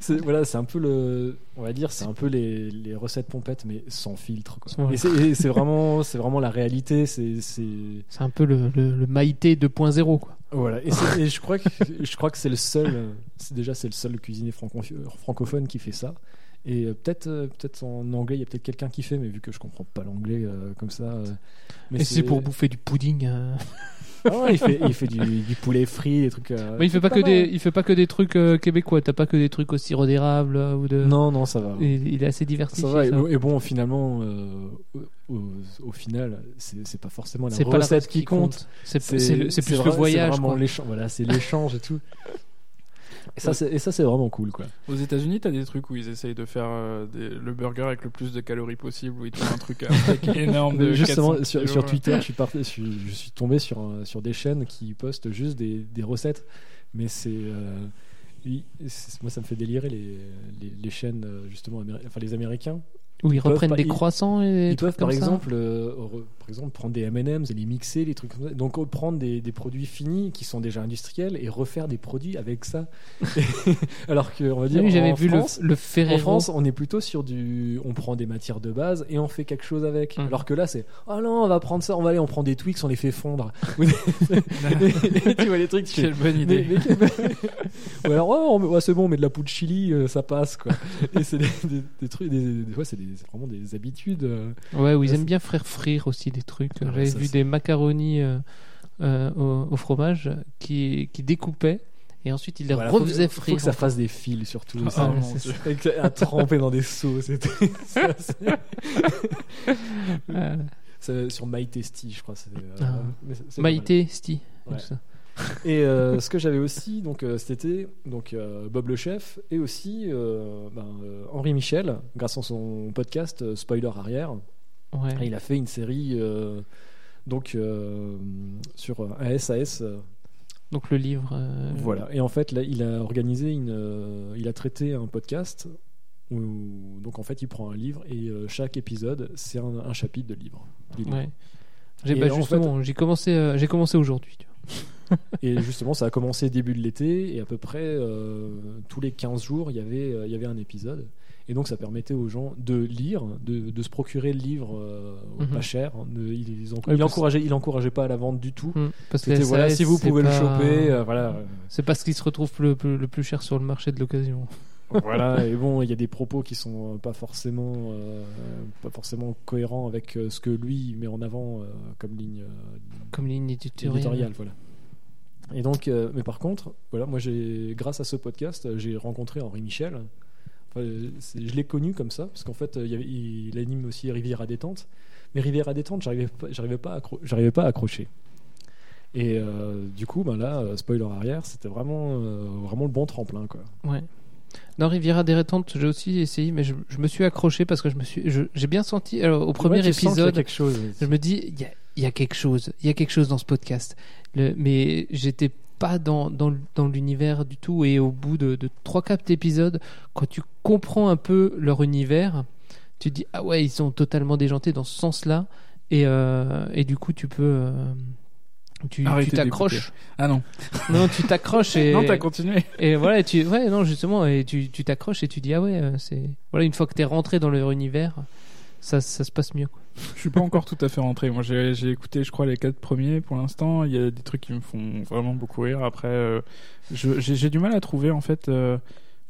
c'est- voilà c'est un peu le on va dire c'est un peu les, les recettes pompettes mais sans filtre quoi. Ouais. et c'est et c'est vraiment c'est vraiment la réalité c'est c'est C'est un peu le, le, le Maïté 2.0. Quoi. voilà et, je crois que je crois que c'est le seul c'est déjà c'est le seul cuisinier franco- francophone qui fait ça et euh, peut-être euh, peut-être en anglais il y a peut-être quelqu'un qui fait mais vu que je comprends pas l'anglais euh, comme ça mais Et c'est pour bouffer du pudding. euh. Ah ouais, il fait il fait du, du poulet frit des trucs euh, Mais il fait pas, que mal. des, il fait pas que des trucs euh, québécois. T'as pas que des trucs au sirop d'érable euh, ou de. non non ça va il est assez diversifié. Ça va, et, ça. bon- et bon, finalement, au, final, c'est c'est pas forcément la C'est pas la recette recette qui compte. C'est c'est le- c'est plus le voyage. C'est vraiment quoi. l'échange, voilà, c'est l'échange et tout. Et ça, c'est et ça, c'est vraiment cool, quoi. Aux États-Unis, t'as des trucs où ils essayent de faire euh, des- le burger avec le plus de calories possible, où ils te font un truc steak énorme de justement, 400 sur, kilos. sur Twitter, je suis, parti- je, suis, je suis tombé sur, un- sur des chaînes qui postent juste des, des recettes, mais c'est. euh, oui, c'est- moi, ça me fait délirer les, les, les chaînes, euh, justement, améri- enfin les Américains. Où ils reprennent pas- des ils- croissants et Ils peuvent par comme ça. exemple, euh, par exemple prendre des M&M's et les mixer, les trucs comme ça. Donc prendre des, des produits finis qui sont déjà industriels et refaire des produits avec ça. Alors que on va Ah dire oui, j'avais vu France, le, le en. France, on est plutôt sur du, on prend des matières de base et on fait quelque chose avec. Mhm. Alors que là, c'est, oh non, on va prendre ça, on va aller, on prend des Twix, on les fait fondre. et tu vois les trucs, tu fais, Quelle bonne mais- idée. mais Ou alors, oh, ouais, c'est bon, on met de la poudre chili, euh, ça passe, quoi. Et c'est des, des- des trucs, des, des- ouais, c'est des- vraiment des habitudes. euh. Ouais, où ils aiment bien faire frire aussi des trucs. Ah ouais, J'avais ça, vu des macaronis euh, euh, au, au fromage qui, qui découpaient et ensuite ils les Voilà, que- refaisaient faut frire. que ça fasse des fils, surtout. Ah, ça. c'est Dieu. Avec- à tremper dans des seaux. C'était ça, c'est- Euh, c'est sur My Tasty, je crois. c'est, euh, Ah. Maïté. Ouais. Et euh, ce que j'avais aussi donc euh, cet été, donc euh, Bob le chef et aussi euh, ben, Henri Michel, grâce à son podcast Spoiler arrière, Ouais. il a fait une série donc sur un SAS. euh, Donc le livre. Voilà. Et en fait, là, il a organisé une, il a traité un podcast. Où, donc en fait, il prend un livre et chaque épisode, c'est un, un chapitre de livre. du livre. Ouais. J'ai en justement, j'ai commencé, j'ai commencé aujourd'hui. tu vois. Et justement, ça a commencé début de l'été et à peu près euh, tous les 15 jours, il y avait, euh, il y avait un épisode. Et donc, ça permettait aux gens de lire, de, de se procurer le livre euh, Mhm. pas cher. De- il, ils en- Ouais, il parce- encourageait, il encourageait pas à la vente du tout. Hmm, Parce que voilà, si vous pouvez le choper, euh, voilà. C'est pas ce qui se retrouve le plus cher sur le marché de l'occasion. Voilà et bon il y a des propos qui sont euh, pas forcément euh, pas forcément cohérents avec euh, ce que lui met en avant euh, comme ligne Comme ligne éditoriale. éditoriale voilà. Et donc euh, mais par contre voilà moi j'ai grâce à ce podcast j'ai rencontré Henri Michel. Enfin, je l'ai connu comme ça parce qu'en fait il, avait- il anime aussi Rivière à détente. Mais Rivière à détente j'arrivais pas j'arrivais pas accro- j'arrivais pas à accrocher. Et euh, du coup ben là spoiler arrière c'était vraiment euh, vraiment le bon tremplin quoi. Ouais. Dans Riviera dérétente, j'ai aussi essayé, mais je, je me suis accroché parce que je me suis, j'ai bien senti alors, au premier Ouais, épisode, quelque chose je me dis il y a, il y a quelque chose, il y a quelque chose dans ce podcast. Le, mais j'étais pas dans, dans, dans l'univers du tout et au bout de, de 3-4 épisodes, quand tu comprends un peu leur univers, tu te dis ah ouais ils sont totalement déjantés dans ce sens-là et, euh, et du coup tu peux euh, tu t'accroches. Ah non. Non, tu t'accroches et Non, t'as continué. et voilà, et tu, ouais, non, justement, et tu, tu t'accroches et tu dis, ah ouais, euh, c'est, voilà, une fois que t'es rentré dans leur univers, ça, ça se passe mieux, quoi. Je suis pas encore tout à fait rentré. Moi, j'ai j'ai écouté, je crois, les quatre premiers pour l'instant. Il y a des trucs qui me font vraiment beaucoup rire. Après, euh, j'ai du mal à trouver en fait euh,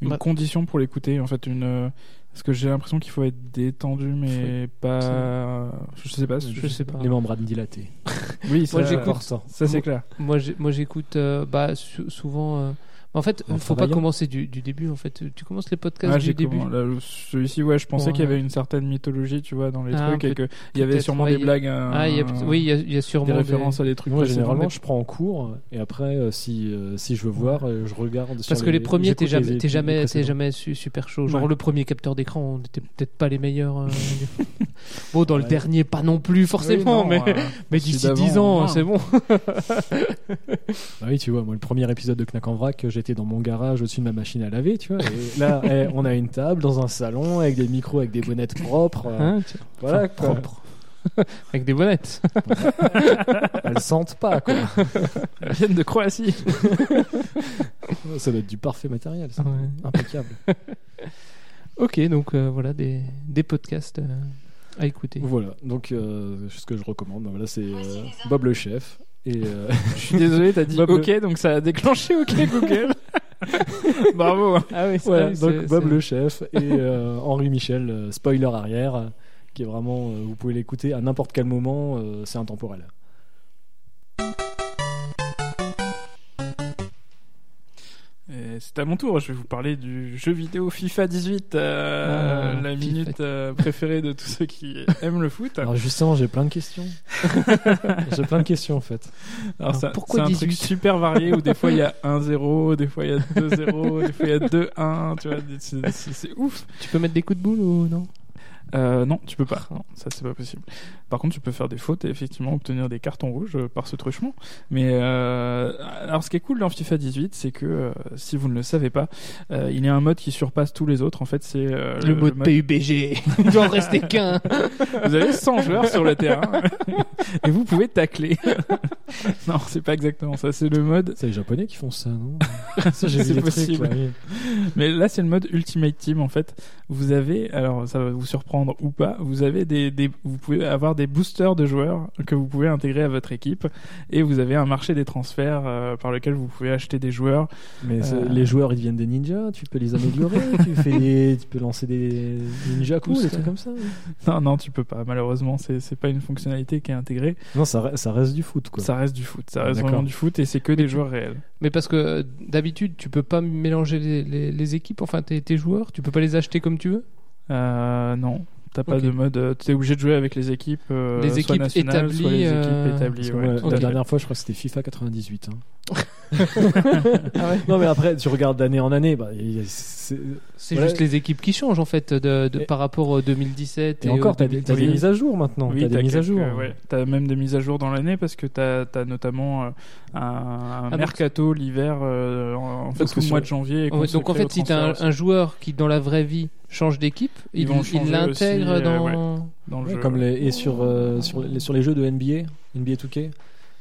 une Bah. condition pour l'écouter. En fait, une parce que j'ai l'impression qu'il faut être détendu, mais pas. Je sais pas. Je sais pas. les membranes dilatées Oui, ça, Moi, j'écoute- important ça c'est clair. Moi, j'écoute, euh, bah, sou- souvent, euh, En fait, En faut pas commencer du, du début. En fait, tu commences les podcasts Ah, du j'ai début. celui-ci, ouais, je pensais Ouais. qu'il y avait une certaine mythologie, tu vois, dans les Ah, trucs, et qu'il y avait sûrement ouais, des il y a- blagues, euh, Ah, il y a, oui, il y a, il y a sûrement des références à des trucs. Moi, généralement, je prends en cours et après, euh, si, euh, si je veux voir, euh, je regarde. sur Parce que les premiers, t'es jamais, t'es jamais, t'es jamais su- super chaud. Genre Ouais. le premier capteur d'écran, on n'était peut-être pas les meilleurs. euh, bon, dans le Ouais. dernier, pas non plus forcément, mais, mais d'ici d'avant, 10 ans, c'est bon. Ah oui, tu vois, moi, le premier épisode de Knack en vrac, j'étais dans mon garage au-dessus de ma machine à laver, tu vois. Et là, eh, on a une table dans un salon avec des micros, avec des bonnettes propres. euh, Hein, voilà, Enfin, quoi. propre. Avec des bonnettes. Elles sentent pas, quoi. Elles viennent de Croatie. ça doit être du parfait matériel, ça. Ouais. Impeccable. Ok, donc euh, voilà des, des podcasts euh, à écouter. Voilà, donc euh, ce que je recommande, ben voilà, c'est euh, Bob le chef. Et euh, Je suis désolé, t'as dit Bob OK, donc ça a déclenché OK Google. Bravo. Ah oui, voilà, oui, donc Bob le chef et euh, Henri Michel, euh, spoiler arrière, qui est vraiment, vous pouvez l'écouter à n'importe quel moment, c'est intemporel. C'est à mon tour, je vais vous parler du jeu vidéo FIFA 18, euh, Ah, la FIFA. minute euh, préférée de tous ceux qui aiment le foot. Alors justement, j'ai plein de questions. j'ai plein de questions en fait. Alors, Alors, pourquoi c'est un truc 18? super varié où des fois il y a 1-0, des fois il y a 2-0, des fois il y a 2-1, tu vois, c'est- ouf. Tu peux mettre des coups de boule ou non? Euh, non, tu peux pas. Non, ça c'est pas possible. Par contre, tu peux faire des fautes et effectivement obtenir des cartons rouges euh, par ce truchement. Mais euh, alors, ce qui est cool dans FIFA 18, c'est que euh, si vous ne le savez pas, euh, il y a un mode qui surpasse tous les autres. En fait, c'est euh, Le, mode PUBG. Il doit en rester qu'un. Vous avez 100 joueurs sur le terrain et vous pouvez tacler. non, c'est pas exactement ça. C'est le mode. C'est les Japonais qui font ça, non Ça, j'ai vu C'est des trucs, possible. Mais là, c'est le mode Ultimate Team en fait. Vous avez, alors ça va vous surprendre ou pas, vous avez des, des vous pouvez avoir des boosters de joueurs que vous pouvez intégrer à votre équipe et vous avez un marché des transferts euh, par lequel vous pouvez acheter des joueurs. Mais Euh. les joueurs, ils deviennent des ninjas, tu peux les améliorer, tu, fais des- tu peux lancer des ninja coups, des trucs comme ça. Non, non, tu peux pas. Malheureusement, c'est pas une fonctionnalité qui est intégrée. Non, ça, re- ça reste du foot, quoi. Ça reste du foot. Ça reste vraiment du foot et c'est que des joueurs réels. Mais parce que euh, d'habitude, tu peux pas mélanger les, les- les équipes, enfin tes, tes joueurs, tu peux pas les acheter comme tu veux? Euh, non. T'as pas de mode. euh, T'es obligé de jouer avec les équipes. euh, Les soit équipes nationales, soit les établies, euh, équipes établies. Ouais, La dernière fois, je crois que c'était FIFA 98. hein. Ah ouais Non, mais après, tu regardes d'année en année. Bah, c'est- juste les équipes qui changent en fait de, de- Et- par rapport au 2017 Et et, encore, au t'as des, t'as des 2018. mises à jour maintenant. Oui, t'as des t'as mises à jour. ouais. T'as même des mises à jour dans l'année parce que t'as as notamment euh, un, un donc- mercato l'hiver. euh, en en fait, sur- mois de janvier. donc en au fait, si t'as un joueur qui dans la vraie vie change d'équipe, Ils il vont il changer l'intègre aussi, euh, dans. ouais. dans le Ouais, jeu. comme les, et sur, euh, sur, les, sur les jeux de NBA, NBA 2K,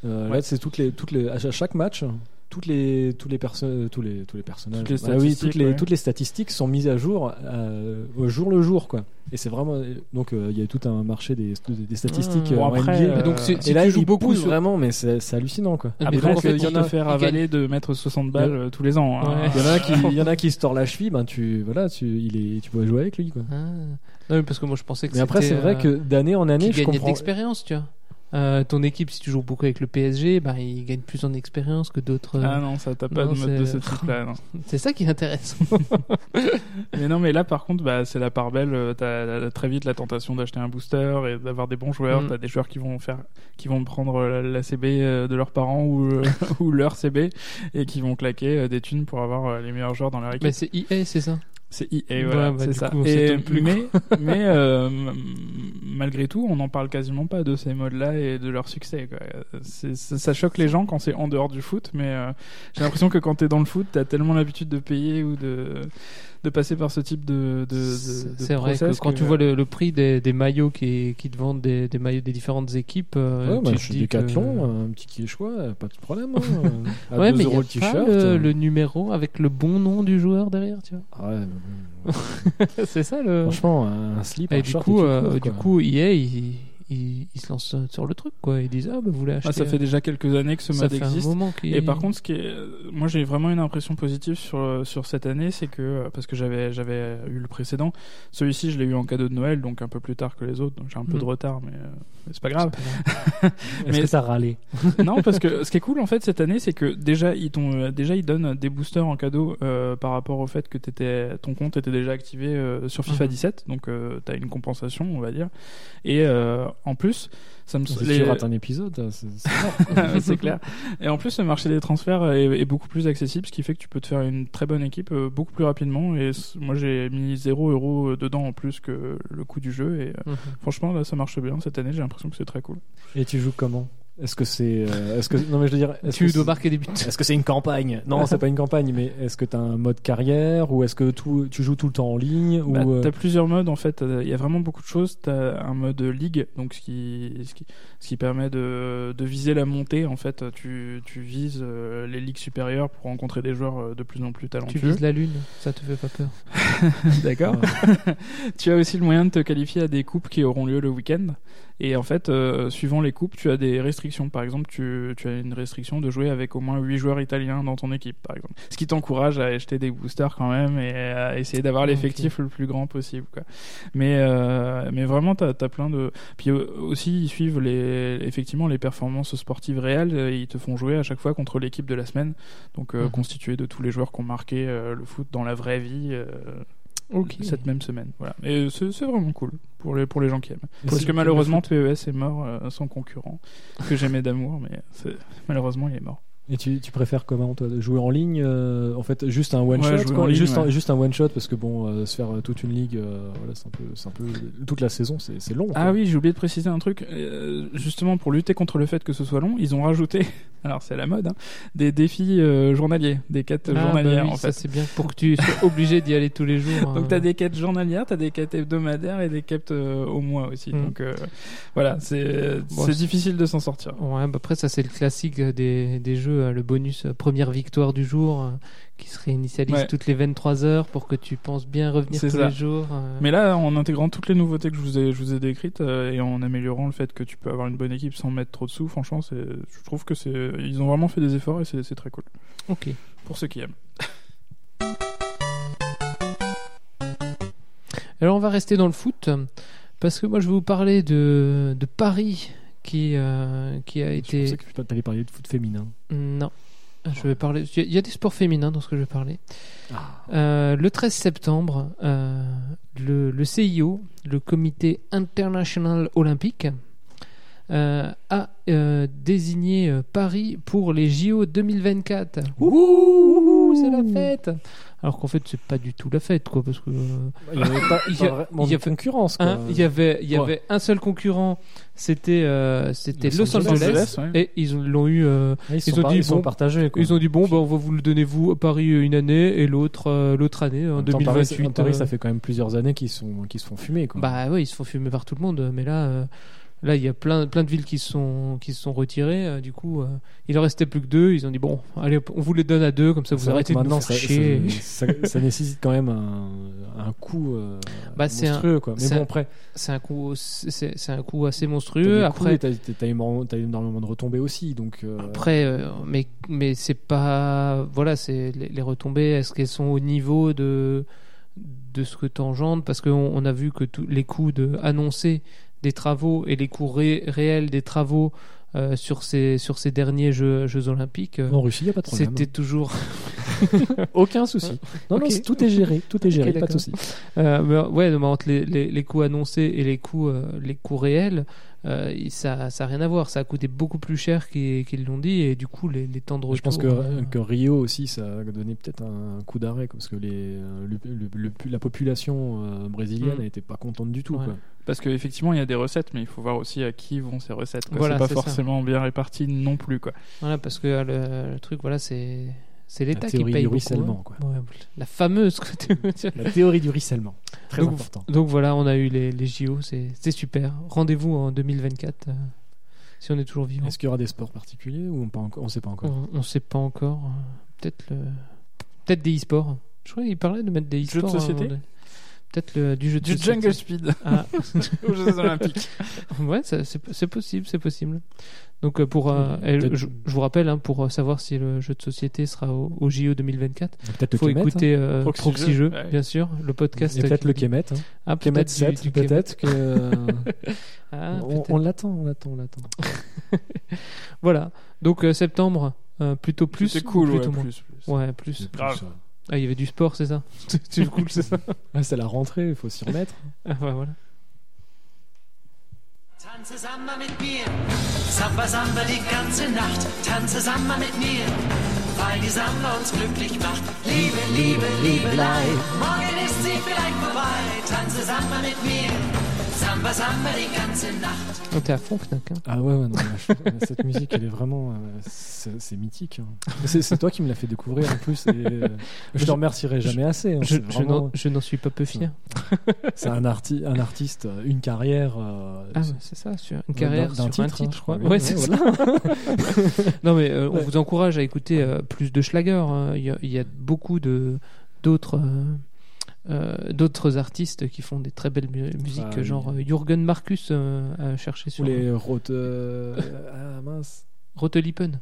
euh, Ouais. là c'est toutes les, toutes les, à chaque match, toutes les, tous les, perso- tous les, tous les personnages, Toutes les Ah oui, toutes statistiques, les, ouais. toutes les statistiques sont mises à jour euh, au jour le jour, quoi. Et c'est vraiment, donc euh, il y a tout un marché des, des statistiques Ah. euh, Bon, après, NBA. euh, Et donc si, et si là, tu joues beaucoup sur- vraiment, mais c'est hallucinant, quoi. Mais Après, donc, en fait, il y en il- a faire il avaler de mettre 60 balles euh, tous les ans. hein. Ouais. Il y en a qui, il y en a qui se tord la cheville, ben tu, voilà, tu, il est, tu peux jouer avec lui, quoi. Ah. Non, mais parce que moi je pensais que Mais après, c'est vrai euh, que d'année en année, qui je gagnait de comprends. l'expérience, tu vois. Euh, ton équipe, si tu joues beaucoup avec le PSG, bah, il gagne plus en expérience que d'autres. Ah non, ça t'as pas Non, de mode de ce type-là. C'est ça qui est intéressant. Mais non, mais là, par contre, bah, c'est la part belle. euh, T'as très vite la tentation d'acheter un booster et d'avoir des bons joueurs. Mm. T'as des joueurs qui vont faire, qui vont prendre la, la CB euh, de leurs parents ou, euh, ou leur CB et qui vont claquer euh, des thunes pour avoir euh, les meilleurs joueurs dans leur équipe. mais c'est EA, c'est ça? C'est Ouais, voilà, bah, c'est ça. coup, Et- plus, mais mais euh, malgré tout, on n'en parle quasiment pas de ces modes-là et de leur succès. Quoi. Ça, ça choque les gens quand c'est en dehors du foot, mais euh, j'ai l'impression que quand t'es dans le foot, t'as tellement l'habitude de payer ou de de passer par ce type de de, de, C'est vrai que process quand tu vois le, le prix des, des maillots qui, qui te vendent des, des maillots des différentes équipes, euh, Ouais, bah, tu je suis dis que- Decathlon, un petit Quechua, pas de problème. Hein. À Ouais, 2 mais il y euros a le pas t-shirt. le, euh. le numéro avec le bon nom du joueur derrière, tu vois. Ah ouais, c'est ça le. Franchement, un slip, Et un du short coup, et tu euh, cours, du coup, EA, il, ils, ils se lancent sur le truc, quoi. Ils disent ah bah vous voulez acheter. Ah, ça fait déjà quelques années que ce ça mode existe. moment qu'il- Et par contre, ce qui est, euh, moi j'ai vraiment une impression positive sur euh, sur cette année, c'est que euh, parce que j'avais j'avais eu le précédent, celui-ci je l'ai eu en cadeau de Noël, donc un peu plus tard que les autres, donc j'ai un peu Mm. de retard, mais, mais c'est pas grave. Est-ce Mais- que ça râlait non, parce que ce qui est cool en fait cette année, c'est que déjà ils t'ont déjà ils donnent des boosters en cadeau euh, par rapport au fait que t'étais ton compte était déjà activé euh, sur FIFA Mhm. 17, donc euh, t'as une compensation, on va dire. Et euh, en plus, ça me Si les- tu rates un épisode, c'est c'est clair. Et en plus, le marché des transferts est, est beaucoup plus accessible, ce qui fait que tu peux te faire une très bonne équipe euh, beaucoup plus rapidement. Et moi, j'ai mis 0 euros dedans en plus que le coût du jeu. Et euh, Mhm. franchement, là, ça marche bien. Cette année, j'ai l'impression que c'est très cool. Et tu joues comment? Est-ce que c'est. euh, est-ce que non mais je veux dire. Tu que dois c'est- marquer des buts. Est-ce que c'est une campagne? Non, c'est pas une campagne, mais est-ce que tu as un mode carrière ou est-ce que tout, tu joues tout le temps en ligne ou Bah, euh, T'as plusieurs modes en fait. Il y a vraiment beaucoup de choses. T'as un mode ligue, donc ce qui, ce qui, ce qui permet de, de viser la montée. En fait, tu, tu vises euh, les ligues supérieures pour rencontrer des joueurs euh, de plus en plus Tu talentueux. vises la lune, ça te fait pas peur. D'accord. tu as aussi le moyen de te qualifier à des coupes qui auront lieu le week-end. Et en fait, euh, suivant les coupes, tu as des restrictions. Par exemple, tu, tu as une restriction de jouer avec au moins 8 joueurs italiens dans ton équipe, par exemple. Ce qui t'encourage à acheter des boosters quand même et à essayer d'avoir Ok. l'effectif le plus grand possible. Quoi. Mais, euh, mais vraiment, tu as, plein de... Puis euh, aussi, ils suivent les, effectivement les performances sportives réelles. et Ils te font jouer à chaque fois contre l'équipe de la semaine. Donc, euh, Mhm. constituée de tous les joueurs qui ont marqué le foot dans la vraie vie. Cette même semaine. Voilà. Et c'est vraiment cool pour les, pour les gens qui aiment. Parce que malheureusement, PES est mort, euh, son concurrent, que j'aimais d'amour, mais malheureusement, il est mort. Et tu, tu préfères comment toi jouer en ligne euh, En fait, juste un one Ouais, shot, quoi, ligne, juste, un, juste un one shot parce que bon, euh, se faire euh, toute une ligue, euh, voilà, c'est un peu, c'est un peu toute la saison, c'est c'est long. Ah oui, j'ai oublié de préciser un truc. euh, justement, pour lutter contre le fait que ce soit long, ils ont rajouté, alors c'est la mode, hein, des défis euh, journaliers, des quêtes Ah, bah journalières oui, en fait. c'est bien pour que tu sois obligé d'y aller tous les jours. Donc euh. t'as des quêtes journalières, t'as des quêtes hebdomadaires et des quêtes euh, au mois aussi. Mm. Donc euh, voilà, c'est Bon, c'est c'est- difficile de s'en sortir. Ouais, bah après ça c'est le classique des, des jeux, hein, le bonus euh, première victoire du jour euh, qui se réinitialise Ouais. toutes les 23 heures pour que tu penses bien revenir tous ça. les jours. euh. Mais là, en intégrant toutes les nouveautés que je vous ai, je vous ai décrites et en améliorant le fait que tu peux avoir une bonne équipe sans mettre trop de sous, franchement, je trouve que c'est, ils ont vraiment fait des efforts et c'est, c'est très cool Ok. pour ceux qui aiment. Alors on va rester dans le foot parce que moi je vais vous parler de, de Paris qui, euh, qui a Je été... pensais que tu allais parler de foot féminin. Non. Je vais parler. Il y a- des sports féminins dans ce que je vais parler. Ah. Euh, le 13 septembre, euh, le, le CIO, le Comité international olympique, a euh, désigné euh, Paris pour les JO 2024. Ouh, c'est la fête. Alors qu'en fait, c'est pas du tout la fête, quoi, parce que euh, Il y avait pas, Il y a- y concurrence. quoi. il y avait, il y Ouais. avait un seul concurrent, c'était euh, c'était Los Los, Angeles. Ouais. et ils ont- l'ont eu. euh, ils, ils sont ont pas- dit, ils sont bon, partagés. quoi. ils ont dit bon, ben, on va vous le donner vous à Paris une année et l'autre euh, l'autre année En en même temps, Paris, 2028. en Paris, euh, ça fait quand même plusieurs années qu'ils sont, qu'ils se font fumer. Quoi. Bah oui, ils se font fumer par tout le monde, mais là, euh, là, il y a plein, plein de villes qui se sont, qui se sont retirées. euh, du coup, euh, il en restait plus que deux. Ils ont dit bon, allez, on vous les donne à deux, comme ça vous arrêtez de nous faire ça, chier. ça, ça- ça nécessite quand même un, un coût euh, Bah, un- monstrueux. quoi. Mais c'est bon, un- après, C'est un coup, c'est un coup assez monstrueux. des Après, et t'as- t'as énormément, de retombées aussi. Donc, euh, Après, euh, mais mais c'est pas voilà, c'est les, les retombées. Est-ce qu'elles sont au niveau de de ce que t'engendres Parce qu'on on a vu que tous les coûts de annoncer des travaux et les coûts ré- réels des travaux euh, sur ces sur ces derniers Jeux, jeux olympiques, euh, en Russie, il n'y a pas de problème. c'était toujours Aucun souci. Non, non, tout est géré. Tout est géré, pas de souci. Euh, mais, ouais, mais entre les, les, les coûts annoncés et les coûts, euh, les coûts réels, euh, ça ça a rien à voir. Ça a coûté beaucoup plus cher qu'ils l'ont dit et du coup les, les temps de retour. Je pense que, euh, que Rio aussi, ça a donné peut-être un coup d'arrêt, parce que les, euh, le- le- le- la population euh, brésilienne Mm. n'était pas contente du tout. Ouais. quoi. Parce qu'effectivement, il y a des recettes, mais il faut voir aussi à qui vont ces recettes. Voilà, c'est pas ça. forcément bien réparti non plus. Quoi. Voilà, parce que le, le truc, voilà, c'est c'est l'État qui théorie paye du beaucoup. ruissellement, hein. quoi. Ouais, la fameuse. La théorie du ruissellement. Très Donc, important. Donc voilà, on a eu les, les JO, c'est c'est super. Rendez-vous en 2024 euh, si on est toujours vivant. Est-ce qu'il y aura des sports particuliers ou pas encore On ne sait pas encore? On ne sait pas encore. euh, Peut-être le... peut-être des e-sports. Je crois qu'il parlait de mettre des Jeux de e-sports. un société? peut-être le- du jeu de Du société. Jungle Speed Ah. aux Jeux Olympiques. Ouais, c'est possible, c'est possible. Donc euh, pour, euh, Peut-être- je, je vous rappelle, hein, pour euh, savoir si le jeu de société sera au, au JO 2024, Peut-être il faut Kemet. écouter euh, Proxy Proxy, Jeux, Jeux, ouais. bien sûr, le podcast. Et peut-être qui- le Kemet. Hein. Ah, Kemet peut-être du- 7, du Kemet. peut-être que. Ah, on on l'attend, on l'attend, on l'attend. Voilà. Donc euh, septembre, euh, plutôt plus. Ou cool, ouais, plutôt moins plus, plus. Ouais, plus. Grave. Ah, il y avait du sport, c'est ça? C'est cool, c'est ça? Ouais, c'est la rentrée, il faut s'y remettre. ah, ouais, voilà. Tanze Samba mit mir, Samba Samba die ganze Nacht. Tanze Samba mit mir, weil die Samba uns glücklich macht. Liebe, Liebe, Liebelei, morgen ist sie vielleicht vorbei. Tanze Samba mit mir, Samba Samba die ganze Nacht. Oh, T'es à fond, Fnac. Hein Ah ouais, ouais, non, je- cette musique, elle est vraiment. euh, c'est c'est mythique. hein. C'est c'est toi qui me l'as fait découvrir en plus. Et, euh, je Je- te remercierai jamais assez. hein, je c'est je vraiment- n'en- je n'en suis pas peu fier. C'est un, arti un artiste, euh, une carrière. euh, Ah, c'est- ouais, c'est ça, sur une carrière d'un sur un titre, hein, titre, je crois. crois. Ouais, Ouais, c'est voilà. ça. non, mais euh, on Ouais. vous encourage à écouter euh, plus de schlager. hein. Il, y a, il y a beaucoup de d'autres euh, euh, d'autres artistes qui font des très belles mu- musiques, Ah, genre oui. euh, Jürgen Marcus euh, à chercher Ou sur les Rote. euh, ah mince. Rotelippen.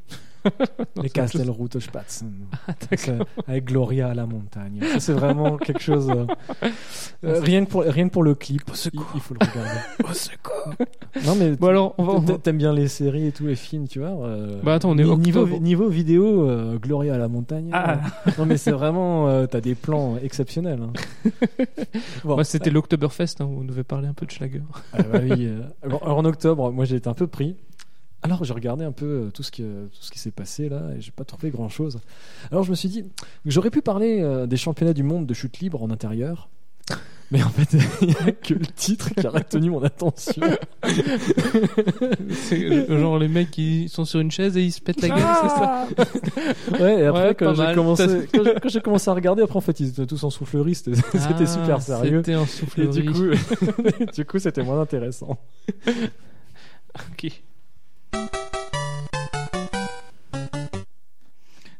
Les chose. Castelrutterspatz. C'est- Avec Gloria à la montagne. C'est vraiment quelque chose. euh, euh, rien, que pour, rien que pour le clip, il, il faut le regarder. Au secours. Non, mais Bon alors, on va. t'aimes bien les séries et tous les films, tu vois. euh, Bah, attends, on est ni- niveau, niveau vidéo, Gloria à la montagne. Ah. non, mais c'est vraiment. T'as des plans exceptionnels. hein. Bon, Moi, c'était l'Oktoberfest hein, où on devait parler un peu de schlager. Ah bah oui, bon, alors, en octobre, moi j'ai été un peu pris. Alors j'ai regardé un peu euh, tout ce qui, tout ce qui s'est passé là et j'ai pas trouvé grand chose. Alors je me suis dit que j'aurais pu parler euh, des championnats du monde de chute libre en intérieur. Mais en fait, il n'y a que le titre qui a retenu mon attention. C'est euh, genre les mecs qui sont sur une chaise et ils se pètent la gueule, c'est ça Ouais, et après, Ouais, quand j'ai commencé, quand j'ai- quand j'ai commencé à regarder, après en fait, ils étaient tous en soufflerie, c'était c'était Ah, super sérieux. C'était en Et soufflerie. du coup, du coup, c'était moins intéressant. Ok.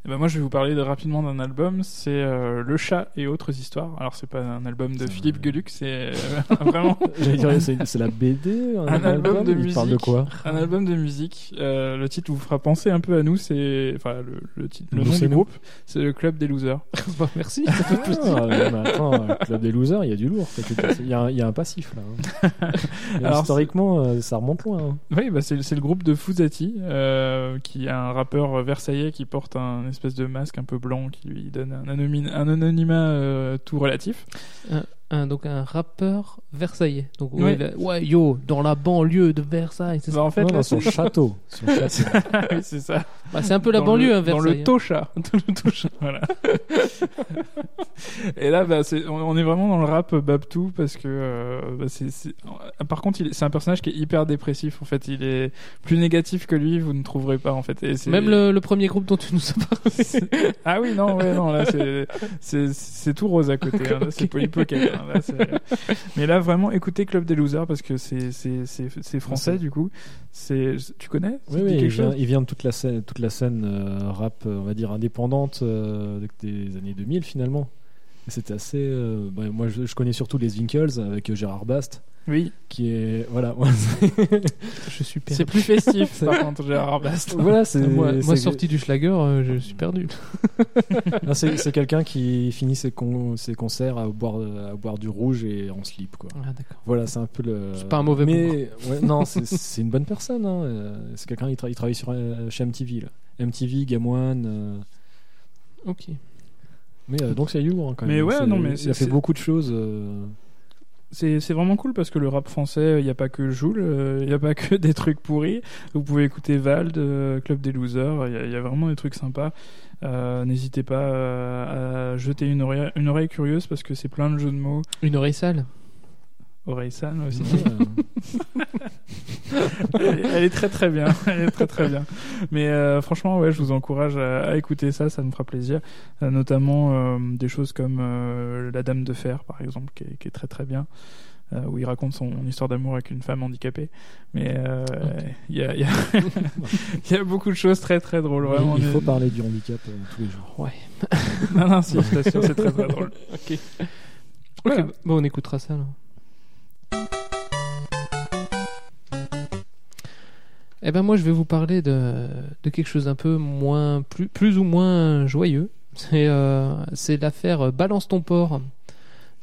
Eh ben moi, je vais vous parler de- rapidement d'un album. C'est euh, Le Chat et autres histoires. Alors, c'est pas un album de Philippe Geluc, c'est euh, vraiment J'allais dire, c'est la BD, un, Un album de il parle de musique. quoi un album de musique. Euh, le titre vous fera penser un peu à nous. C'est enfin le, le titre, le Nous, nom du nous. groupe, c'est le Club des Losers. Bah, merci. Ah, mais attends, euh, Club des losers, il y a du lourd. Il y, a il y a un passif là. hein. Alors, historiquement, ça remonte loin. hein. Oui, bah c'est le groupe de Fouzati, euh, qui est un rappeur versaillais qui porte un espèce de masque un peu blanc qui lui donne un, anonyme- un anonymat euh, tout relatif. Un, donc un rappeur versaillais. Donc ouais, là- ouais, yo, dans la banlieue de Versailles. C'est Bah, ça en fait, Non, là, dans son c'est- château. Son château. oui, c'est ça. Bah, c'est un peu la Dans banlieue, le, hein, Dans Versailles. le Tocha. Dans le Tocha, voilà. Et là, bah, c'est- on on est vraiment dans le rap Babtou parce que, euh, bah, c'est, c'est- euh, par contre, il est- c'est un personnage qui est hyper dépressif. En fait, il est plus négatif que lui, vous ne trouverez pas en fait. Et c'est- Même le, le premier groupe dont tu nous as parlé. Ah oui, non, ouais, non, là, c'est, c'est, c'est tout rose à côté. hein. Là, c'est Polly Pocket. hein. Là, c'est- Mais là, vraiment, écoutez Club des Losers parce que c'est, français, du coup. C'est, tu connais? Oui, oui, vient, il vient de toute la scène, toute la scène euh, rap, euh, on va dire indépendante euh, des années 2000 finalement. C'était assez. euh, bah, moi, je, je connais surtout les Winkles avec euh, Gérard Bast, Oui. qui est voilà. Je suis perdu. C'est plus festif, par contre, Gérard Bast. voilà, c'est Moi, moi, c'est- sorti du Schlager, euh, je suis perdu. c'est c'est quelqu'un qui finit ses, con- ses concerts à boire, à boire du rouge et en slip quoi. Ah, d'accord. Voilà, c'est un peu le. C'est pas un mauvais Mais ouais, non, c'est- c'est une bonne personne. hein. Euh, C'est quelqu'un qui tra- il travaille sur euh, chez MTV là. MTV, Game One. euh, Ok. Mais euh, donc c'est you hein, quand même. Mais ouais, non, mais il a fait beaucoup de choses. euh, C'est c'est vraiment cool parce que le rap français, il n'y a pas que Joule, euh, il n'y a pas que des trucs pourris. Vous pouvez écouter Vald, euh, Club des Losers, il y, a- il y a vraiment des trucs sympas. Euh, N'hésitez pas euh, à jeter une oreille, une oreille curieuse parce que c'est plein de jeux de mots. Une oreille sale. Oreille sale aussi. ouais, elle, est- elle est très très bien. Elle est très très bien. Mais euh, franchement, ouais, je vous encourage à, à écouter ça, ça me fera plaisir. Euh, notamment euh, des choses comme euh, La Dame de Fer, par exemple, qui est, qui est très très bien. euh, où il raconte son histoire d'amour avec une femme handicapée. Mais euh, il y, a, y, y beaucoup de choses très très drôles. Vraiment, il faut parler du handicap euh, tous les jours. Ouais. non, non, si, je t'assure, c'est très très drôle. Ok. Ok, Voilà. bon, on écoutera ça alors. Eh ben moi je vais vous parler de, de quelque chose un peu moins plus, plus ou moins joyeux. C'est euh, c'est l'affaire Balance ton port.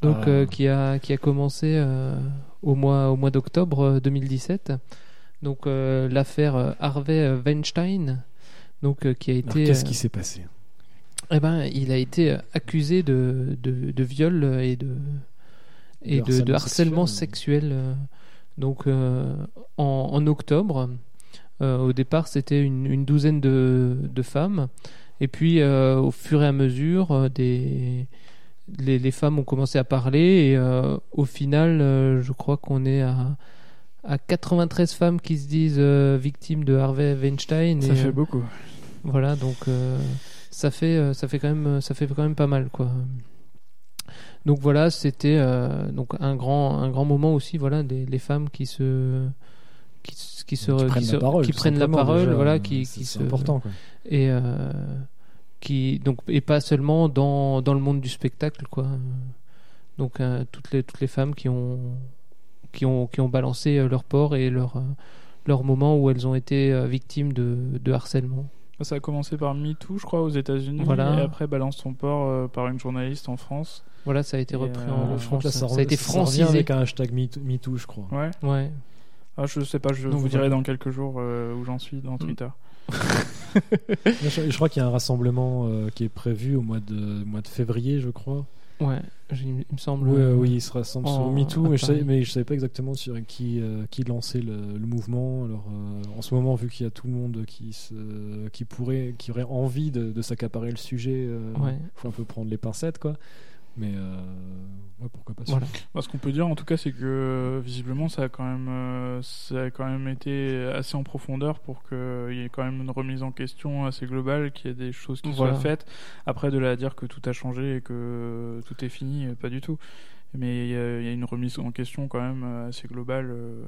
Donc Ah. euh, qui a qui a commencé euh, au mois au mois d'octobre euh, 2017. Donc l'affaire Harvey Weinstein donc qui a été Qu'est-ce qui s'est passé? eh ben, il a été accusé de, de, de viol et de, et De harcèlement sexuel. euh, donc, euh, en, en octobre, Euh, au départ, c'était une, une douzaine de, de femmes. Et puis, euh, au fur et à mesure, des, les, les femmes ont commencé à parler. Et au final, je crois qu'on est à, à 93 femmes qui se disent victimes de Harvey Weinstein. Ça et, fait beaucoup. voilà, donc ça fait ça fait quand même ça fait quand même pas mal quoi. Donc voilà, c'était euh, donc un grand un grand moment aussi voilà des les femmes qui se qui, qui se Qui prennent qui la parole, qui tout prennent la simplement, parole déjà. voilà qui C'est- qui c'est se important quoi. et euh, qui donc et pas seulement dans dans le monde du spectacle quoi. Donc euh, toutes les toutes les femmes qui ont qui ont qui ont balancé euh, leur port et leur euh, leur moment où elles ont été euh, victimes de, de harcèlement. Ça a commencé par MeToo, je crois, aux États-Unis. Voilà. Et après, Balance ton port euh, par une journaliste en France. Voilà, ça a été Et, repris euh, en France. que là, Ça, ça, a été ça francisé. avec un hashtag MeToo, je crois. Ouais. Ouais. Ah, je sais pas, je Donc, vous dirai dans quelques jours euh, où j'en suis dans. Twitter. je, je crois qu'il y a un rassemblement euh, qui est prévu au mois de, mois de février, je crois. Ouais, il me semble. Oui, euh, oui, il se rassemble en- sur MeToo, mais je, savais, Paris. mais je savais pas exactement sur qui, euh, qui lançait le, le mouvement. Alors, euh, en ce moment, vu qu'il y a tout le monde qui, se, qui, pourrait, qui aurait envie de, de s'accaparer le sujet, euh, Ouais. faut un peu prendre les pincettes, quoi. Mais euh, ouais, pourquoi pas. Voilà. Bah, ce qu'on peut dire en tout cas, c'est que visiblement ça a quand même, euh, ça a quand même été assez en profondeur pour qu'il y ait quand même une remise en question assez globale, qu'il y ait des choses qui Voilà. soient faites. Après, de là à dire que tout a changé et que tout est fini, euh, pas du tout. Mais il y, a il y a une remise en question quand même assez globale, euh,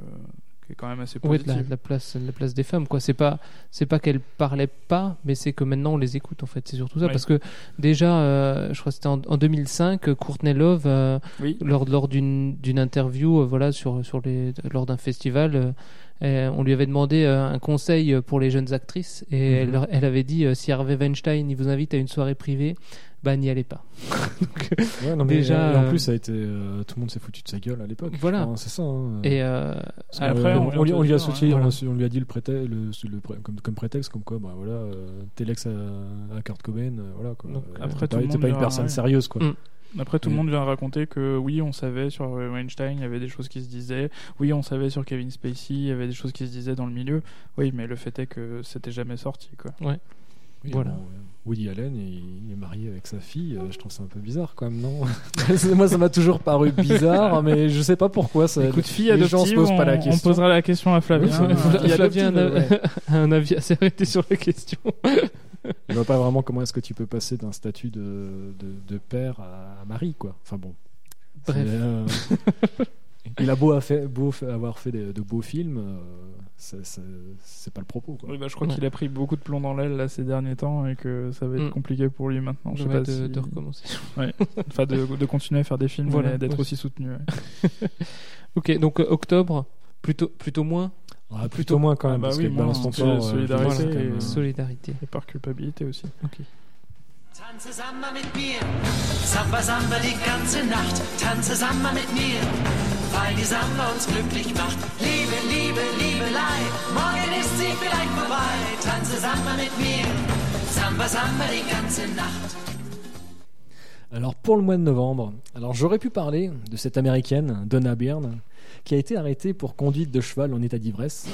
qui est quand même assez positive. la, la place, la place des femmes, quoi. C'est pas, c'est pas qu'elles parlaient pas, mais c'est que maintenant on les écoute, en fait. C'est surtout ça, parce que déjà, euh, je crois que c'était en, en 2005, Courtney Love, euh, Oui. lors, lors d'une, d'une interview, euh, voilà, sur, sur les, lors d'un festival, on lui avait demandé un conseil pour les jeunes actrices, et Mhm. elle, elle avait dit, si Harvey Weinstein, il vous invite à une soirée privée, bah n'y allez pas. Donc, Ouais, non, mais, Déjà, et en euh, plus, ça a été, euh, tout le monde s'est foutu de sa gueule à l'époque. Voilà. Enfin, c'est ça. hein. et euh, Après, euh, on lui- de on lui a associé, hein, on, on lui a dit le prétexte, le, comme, comme prétexte, comme quoi, bah voilà, euh, t'es l'ex à, à Kurt Cobain, euh, voilà quoi. Donc, Euh, après, t'es tout pas, le t'es monde pas une personne ouais. sérieuse quoi. Mm. Après, tout le Mm. monde vient raconter que oui, on savait sur euh, Weinstein, il y avait des choses qui se disaient. Oui, on savait sur Kevin Spacey, il y avait des choses qui se disaient dans le milieu. Oui, mais le fait est que c'était jamais sorti, quoi. Oui, Voilà. bon, euh, Woody Allen, il, est marié avec sa fille. euh, je trouve ça un peu bizarre quand même, non Moi, ça m'a toujours paru bizarre, mais je sais pas pourquoi. Ça, Écoute, fille les gens se posent pas la on- on, question. posera la question à Flavien. Oui, Flavien- Flavien a a un avis assez arrêté sur la question. Je vois pas vraiment comment est-ce que tu peux passer d'un statut de, de, de père à, à mari, quoi. Enfin bon. Bref. Euh, il a beau, a fait, beau fa- avoir fait de, de beaux films, euh, c'est- pas le propos, quoi. Oui, bah, je crois Ouais. qu'il a pris beaucoup de plomb dans l'aile là, ces derniers temps et que ça va être Mm. compliqué pour lui maintenant. Je sais pas de, si- de recommencer. enfin, de, de continuer à faire des films Voilà, et d'être ouais. aussi soutenu. ouais. Ok, donc euh, octobre, plutôt, plutôt moins Ah, plutôt moins quand Ah même, bah parce oui, que moins, balance ton c'est port, euh, solidarité et- euh, solidarité. Et par culpabilité aussi. Tanze Samba mit mir, Samba Samba die ganze Nacht. Tanze Samba mit mir, weil die Samba uns glücklich macht. Liebe, Liebe, Liebelei, morgen ist sie vielleicht vorbei. Tanze Samba mit mir, Samba Samba die ganze Nacht. Alors pour le mois de novembre, alors j'aurais pu parler de cette américaine, Donna Byrne, qui a été arrêtée pour conduite de cheval en état d'ivresse.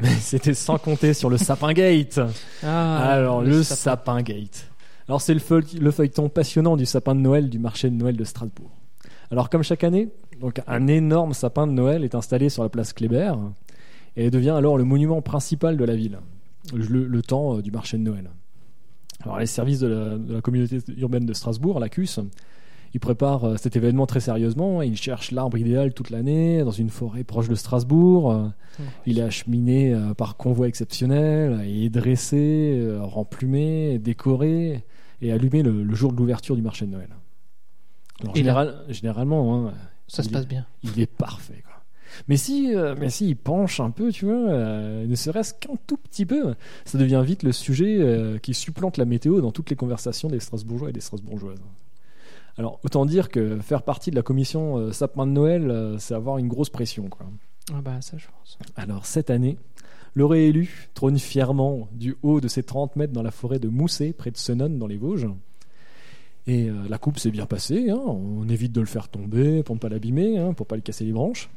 Mais c'était sans compter sur le sapingate. Ah, Alors le, sapin. sapingate. Alors c'est le, feuille- le feuilleton passionnant du sapin de Noël du marché de Noël de Strasbourg. Alors comme chaque année, donc un énorme sapin de Noël est installé sur la place Kléber et devient alors le monument principal de la ville, le, le temps euh, du marché de Noël. Alors les services de la, de la communauté urbaine de Strasbourg, la CUS, ils préparent euh, cet événement très sérieusement. Ils cherchent l'arbre idéal toute l'année dans une forêt proche de Strasbourg. Euh, Il est acheminé euh, par convoi exceptionnel, et est dressé, remplumé, décoré et allumé le, le jour de l'ouverture du marché de Noël. Alors, Et là général- généralement, hein, Ça se Il- passe bien. il est parfait. Quoi. Mais si, euh, mais si il penche un peu, tu vois, euh, ne serait-ce qu'un tout petit peu, ça devient vite le sujet euh, qui supplante la météo dans toutes les conversations des Strasbourgeois et des Strasbourgeoises. Alors, autant dire que faire partie de la commission sapin de Noël, c'est avoir une grosse pression. Quoi. Ah bah ça, je pense. Alors, cette année, le réélu trône fièrement du haut de ses 30 mètres dans la forêt de Mousset, près de Senonne, dans les Vosges. Et euh, la coupe s'est bien passée, hein, on évite de le faire tomber pour ne pas l'abîmer, hein, pour pas lui casser les branches.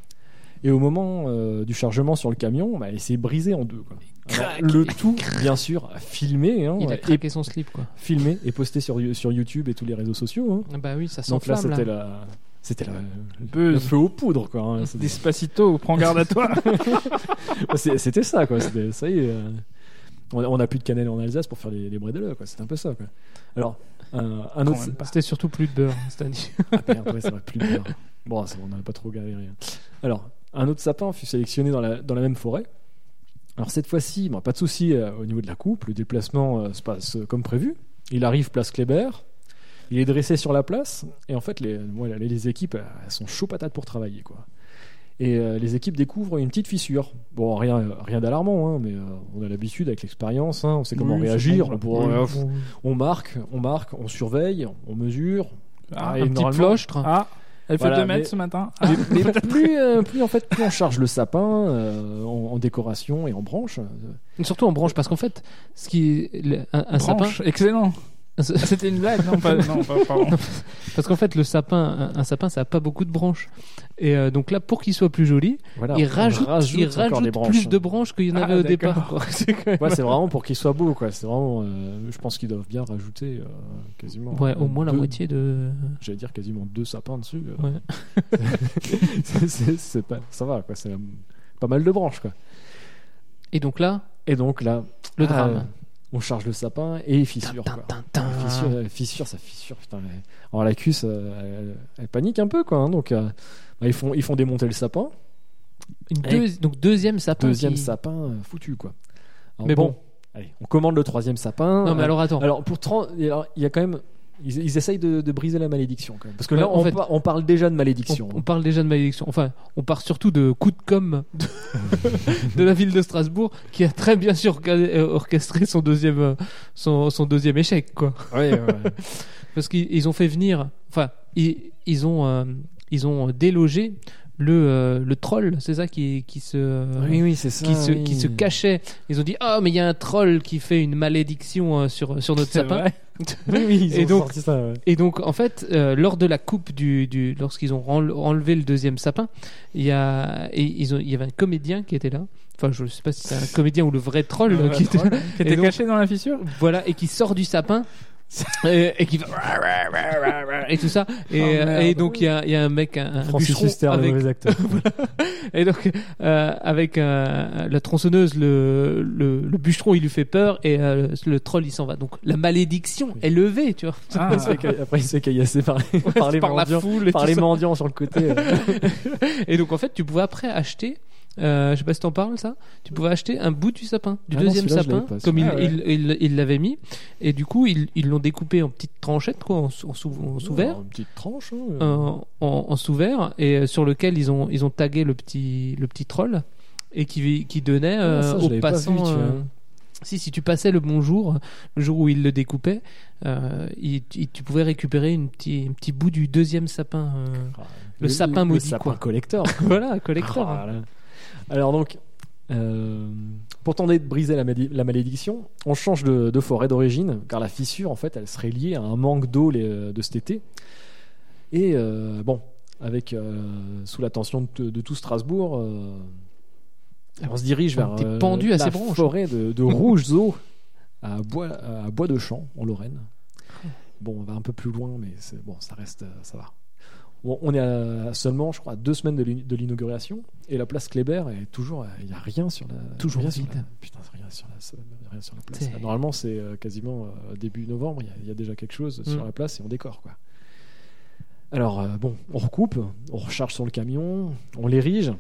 Et au moment euh, du chargement sur le camion, bah, il s'est brisé en deux. Quoi. Alors, Crac. le tout, bien sûr, filmé, hein, Il a et craqué son slip, quoi. filmé et posté sur, sur YouTube et tous les réseaux sociaux. hein. Ah bah oui, ça Donc là, s'enflamme, c'était là. la, c'était la, le feu aux poudres, quoi. hein. Despacito, prends garde à toi. C'est- C'était ça, quoi. Ça y est. euh, on n'a plus de cannelle en Alsace pour faire les, les brédeleux, quoi. C'était un peu ça, quoi. Alors, un, un autre. C'était surtout plus de beurre cette année. Ah merde, ouais, ça va plus bien. Bon, ça, on n'avait pas trop galéré. Alors, un autre sapin fut sélectionné dans la, dans la même forêt. Alors, cette fois-ci, bon, pas de souci euh, au niveau de la coupe. Le déplacement euh, se passe euh, comme prévu. Il arrive place Kléber. Il est dressé sur la place. Et en fait, les, voilà, les, équipes, elles sont chaud patates pour travailler, quoi. Et euh, les équipes découvrent une petite fissure. Bon, rien, rien d'alarmant, hein, mais euh, on a l'habitude avec l'expérience, hein, on sait comment Oui, réagir. bon, on, pourra- oui. euh, on marque, on marque, on surveille, on mesure. Ah, et un petit flochtre. Ah, elle fait Voilà, 2 mètres mais- ce matin. Ah, mais, mais plus, euh, plus en fait, plus on charge le sapin euh, en, en décoration et en branches. euh, Surtout en branche, parce qu'en fait, ce qui est- un, un sapin, branche, excellent. Ah, C'était une blague, non, pas, non, pas, pardon. parce qu'en fait, le sapin, un, un sapin, ça a pas beaucoup de branches. Et euh, donc là, pour qu'il soit plus joli, voilà, il on rajoute, il encore rajoute des branches. plus de branches qu'il y en Ah, avait au départ. C'est même- Ouais, vraiment pour qu'il soit beau, quoi. C'est vraiment. euh, je pense qu'ils doivent bien rajouter euh, quasiment. Ouais, au moins la moitié de. J'allais dire quasiment deux sapins dessus. euh. Ouais. C'est- pas, ça va, quoi. C'est pas mal de branches, quoi. Et donc là, Et donc là, le ah, drame. On charge le sapin et il fissure. Tin, quoi. tin, tin, tin. Fissure, euh, fissure, ça fissure. Putain, mais- Alors la cuisse, euh, elle, elle panique un peu, quoi. hein, donc euh, bah, ils font, ils font démonter le sapin. Une donc deuxième sapin. Deuxième qui- sapin euh, foutu, quoi. Alors, Mais bon. allez, on commande le troisième sapin. Non mais alors attends. alors pour 30, alors, il y a quand même, ils, ils essayent de, de briser la malédiction, quand même. Parce que Ouais, là, en on, fait, on parle déjà de on, malédiction. on parle déjà de malédiction. Enfin, on part surtout de coup de com de, de la ville de Strasbourg qui a très bien sûr orga- orchestré son deuxième, euh, son, son deuxième échec, quoi. Ouais, ouais, ouais. Parce qu'ils ils ont fait venir, enfin, ils, ils ont, euh, ils ont délogé le, euh, le troll, c'est ça qui, qui se, oui, oui, c'est ça. qui se, oui. qui se cachait. Ils ont dit, ah, mais il y a un troll qui fait une malédiction euh, sur, sur notre sapin. Oui, oui, ils Et ont donc- sorti ça, ouais. Et donc, en fait, euh, lors de la coupe du, du lorsqu'ils ont enlevé le deuxième sapin, il y a, et ils ont, il y avait un comédien qui était là. Enfin, je sais pas si c'est un comédien ou le vrai troll Le qui troll. était, Qui était Et donc- caché dans la fissure voilà, et qui sort du sapin. Et, et qui va et tout ça et, Oh, euh, merde. et donc il y a, il y a un mec un, un Huster, avec mauvais acteur. et donc euh, avec euh, la tronçonneuse le, le, le bûcheron il lui fait peur et euh, le troll il s'en va donc la malédiction est levée tu vois Ah, Après, il se fait ca- Après, il se fait caillasser par les, par les par la foule et Par les mendiants sur le côté. euh. Et donc en fait, tu pouvais après acheter, euh, je sais pas si t'en parles ça, tu pouvais acheter un bout du sapin, du Ah deuxième sapin, pas, comme il celui-là. il- l'avait mis, et du coup ils ils l'ont découpé en petites tranchettes quoi, en, sous- en sous- en sous-vert. Une petite tranche. hein, euh. En, en- en sous-vert et euh, sur lequel ils ont ils ont tagué le petit le petit troll et qui qui donnait Ah, euh, ça, aux pas passants vu, euh, si si tu passais le bonjour le jour où il le découpait euh, il- il- tu pouvais récupérer une petit un petit bout du deuxième sapin euh, Ah, le sapin le maudit, sapin quoi. collector. voilà collector Ah, là. Alors donc, euh, pour tenter de briser la, malé- la malédiction, on change de, de forêt d'origine, car la fissure, en fait, elle serait liée à un manque d'eau les- de cet été. Et euh, bon, avec euh, sous l'attention de, de tout Strasbourg, euh, on se dirige vers euh, pendu à la ces branches. forêt de, de rouges eaux à Bois, à Bois de Champ, en Lorraine. Bon, on va un peu plus loin, mais bon, ça reste, euh, ça va. Bon, on est à seulement, je crois, à deux semaines de l'in- de l'inauguration et la place Kléber est toujours, il n'y a rien sur la, Toujours rien sur vide. la- putain, rien sur la, rien sur la place. C'est- Normalement, c'est euh, quasiment euh, début novembre, il y a- il y, a déjà quelque chose sur Mm. la place et on décore quoi. Alors euh, bon, on recoupe, on recharge sur le camion, on l'érige,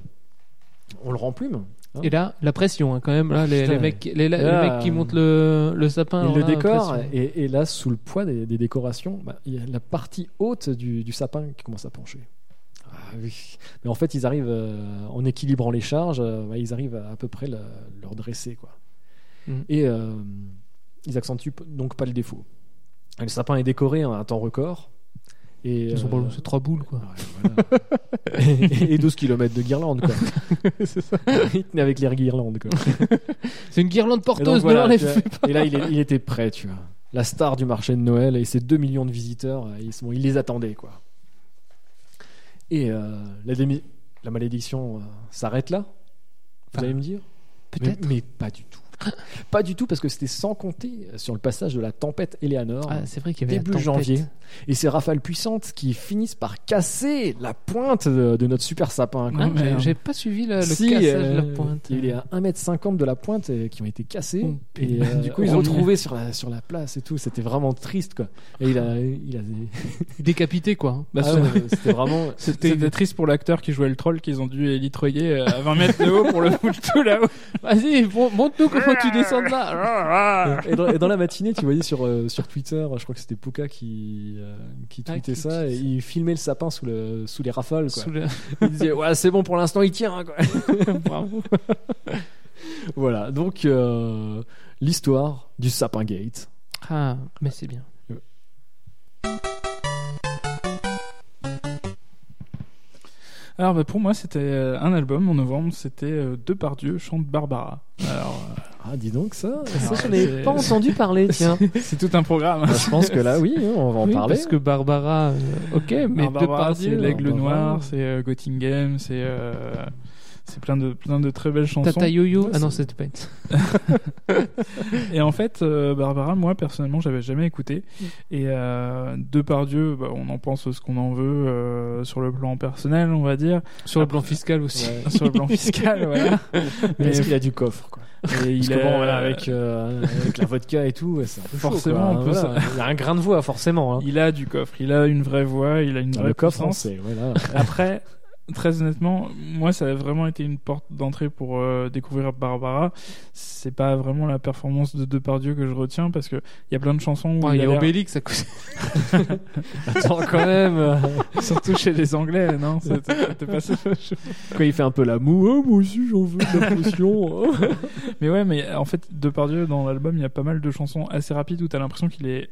on le remplume Hein Et là, la pression, hein, quand même. Là, les, Putain, les mecs, les, qui montent le, le sapin. Alors le là, et, et là, sous le poids des, des décorations, bah, il y a la partie haute du, du sapin qui commence à pencher. Ah oui. Mais en fait, ils arrivent euh, en équilibrant les charges, euh, bah, ils arrivent à, à peu près le, le redresser quoi. Mhm. Et euh, ils accentuent donc pas le défaut. Et le sapin est décoré à un temps record. Et, Ils sont euh, pas- C'est trois boules, quoi. ouais, voilà. et, et 12 km de guirlande quoi. c'est ça. Il tenait avec les guirlandes quoi. C'est une guirlande porteuse, voilà, ne tu l'enlève vois. Et là, il, est- il était prêt, tu vois. La star du marché de Noël et ses 2 millions de visiteurs, euh, ils, ils les attendaient, quoi. Et euh, la, démi- la malédiction euh, s'arrête là Vous Ah, allez me dire? Peut-être. Mais, mais pas du tout. pas du tout, parce que c'était sans compter sur le passage de la tempête Eleanor. Ah, c'est vrai qu'il y avait Début la tempête. janvier. Et ces rafales puissantes qui finissent par casser la pointe de, de notre super sapin. Ah, j'ai- pas suivi le Si, cassage euh, de la pointe. Il est à 1m50 de la pointe euh, qui ont été cassés. Oh, et euh, Du coup, ils ont retrouvés sur la, sur la place et tout. C'était vraiment triste, quoi. Et il a. Il a... Décapité, quoi. Bah, Ah c'était vraiment. C'était triste pour l'acteur qui jouait le troll qu'ils ont dû élitroyer euh, à 20 mètres de haut pour le foutre tout là-haut. Vas-y, montre-nous comment tu descends de là. Et dans, et dans la matinée, tu voyais sur, euh, sur Twitter, je crois que c'était Puka qui, euh, qui Ah, tweetait qui- ça, qui- et il filmait le sapin sous, le, sous les rafales. Quoi. Sous le- Il disait Ouais, c'est bon pour l'instant, il tient. Quoi. Bravo. voilà, donc euh, l'histoire du sapin gate. Ah, mais c'est bien. Alors bah, pour moi c'était euh, un album en novembre, c'était euh, Depardieu chante Barbara. Alors euh, Ah, dis donc ça, ça Ah, je n'ai c'est- pas entendu parler, tiens. c'est tout un programme. Bah, je pense que là, oui, on va en Oui, parler. Parce que Barbara, euh, ok, mais Barbara, c'est Depardieu, l'aigle Barbara. noir, c'est euh, Göttingen, c'est euh, c'est plein de plein de très belles chansons. Tata Yo-Yo. Ouais, Ah non, c'est- c'était pas Et en fait, euh, Barbara, moi personnellement, j'avais jamais écouté. Mm. Et euh, Depardieu, bah, on en pense ce qu'on en veut euh, sur le plan personnel, on va dire, Sur le plan fiscal aussi. Ouais. sur le plan fiscal, voilà. Mais est-ce qu'il a du coffre quoi? Et Parce il que a- bon, voilà, avec, euh, avec la vodka et tout, ouais, c'est un peu Forcément, voilà. Il a un grain de voix, forcément. Hein. il a du coffre, il a une vraie voix, il a une Dans vraie le coffre, sait, voilà. Après, très honnêtement, moi, ça a vraiment été une porte d'entrée pour euh, découvrir Barbara. C'est pas vraiment la performance de Depardieu que je retiens parce que il y a plein de chansons où Ouais, il y a Obélix à côté. Attends, quand même. surtout chez les Anglais, non C'était pas ça. Quand il fait un peu la moue, oh, moi aussi j'en veux de la potion. oh. Mais ouais, mais en fait, Depardieu dans l'album, il y a pas mal de chansons assez rapides où t'as l'impression qu'il est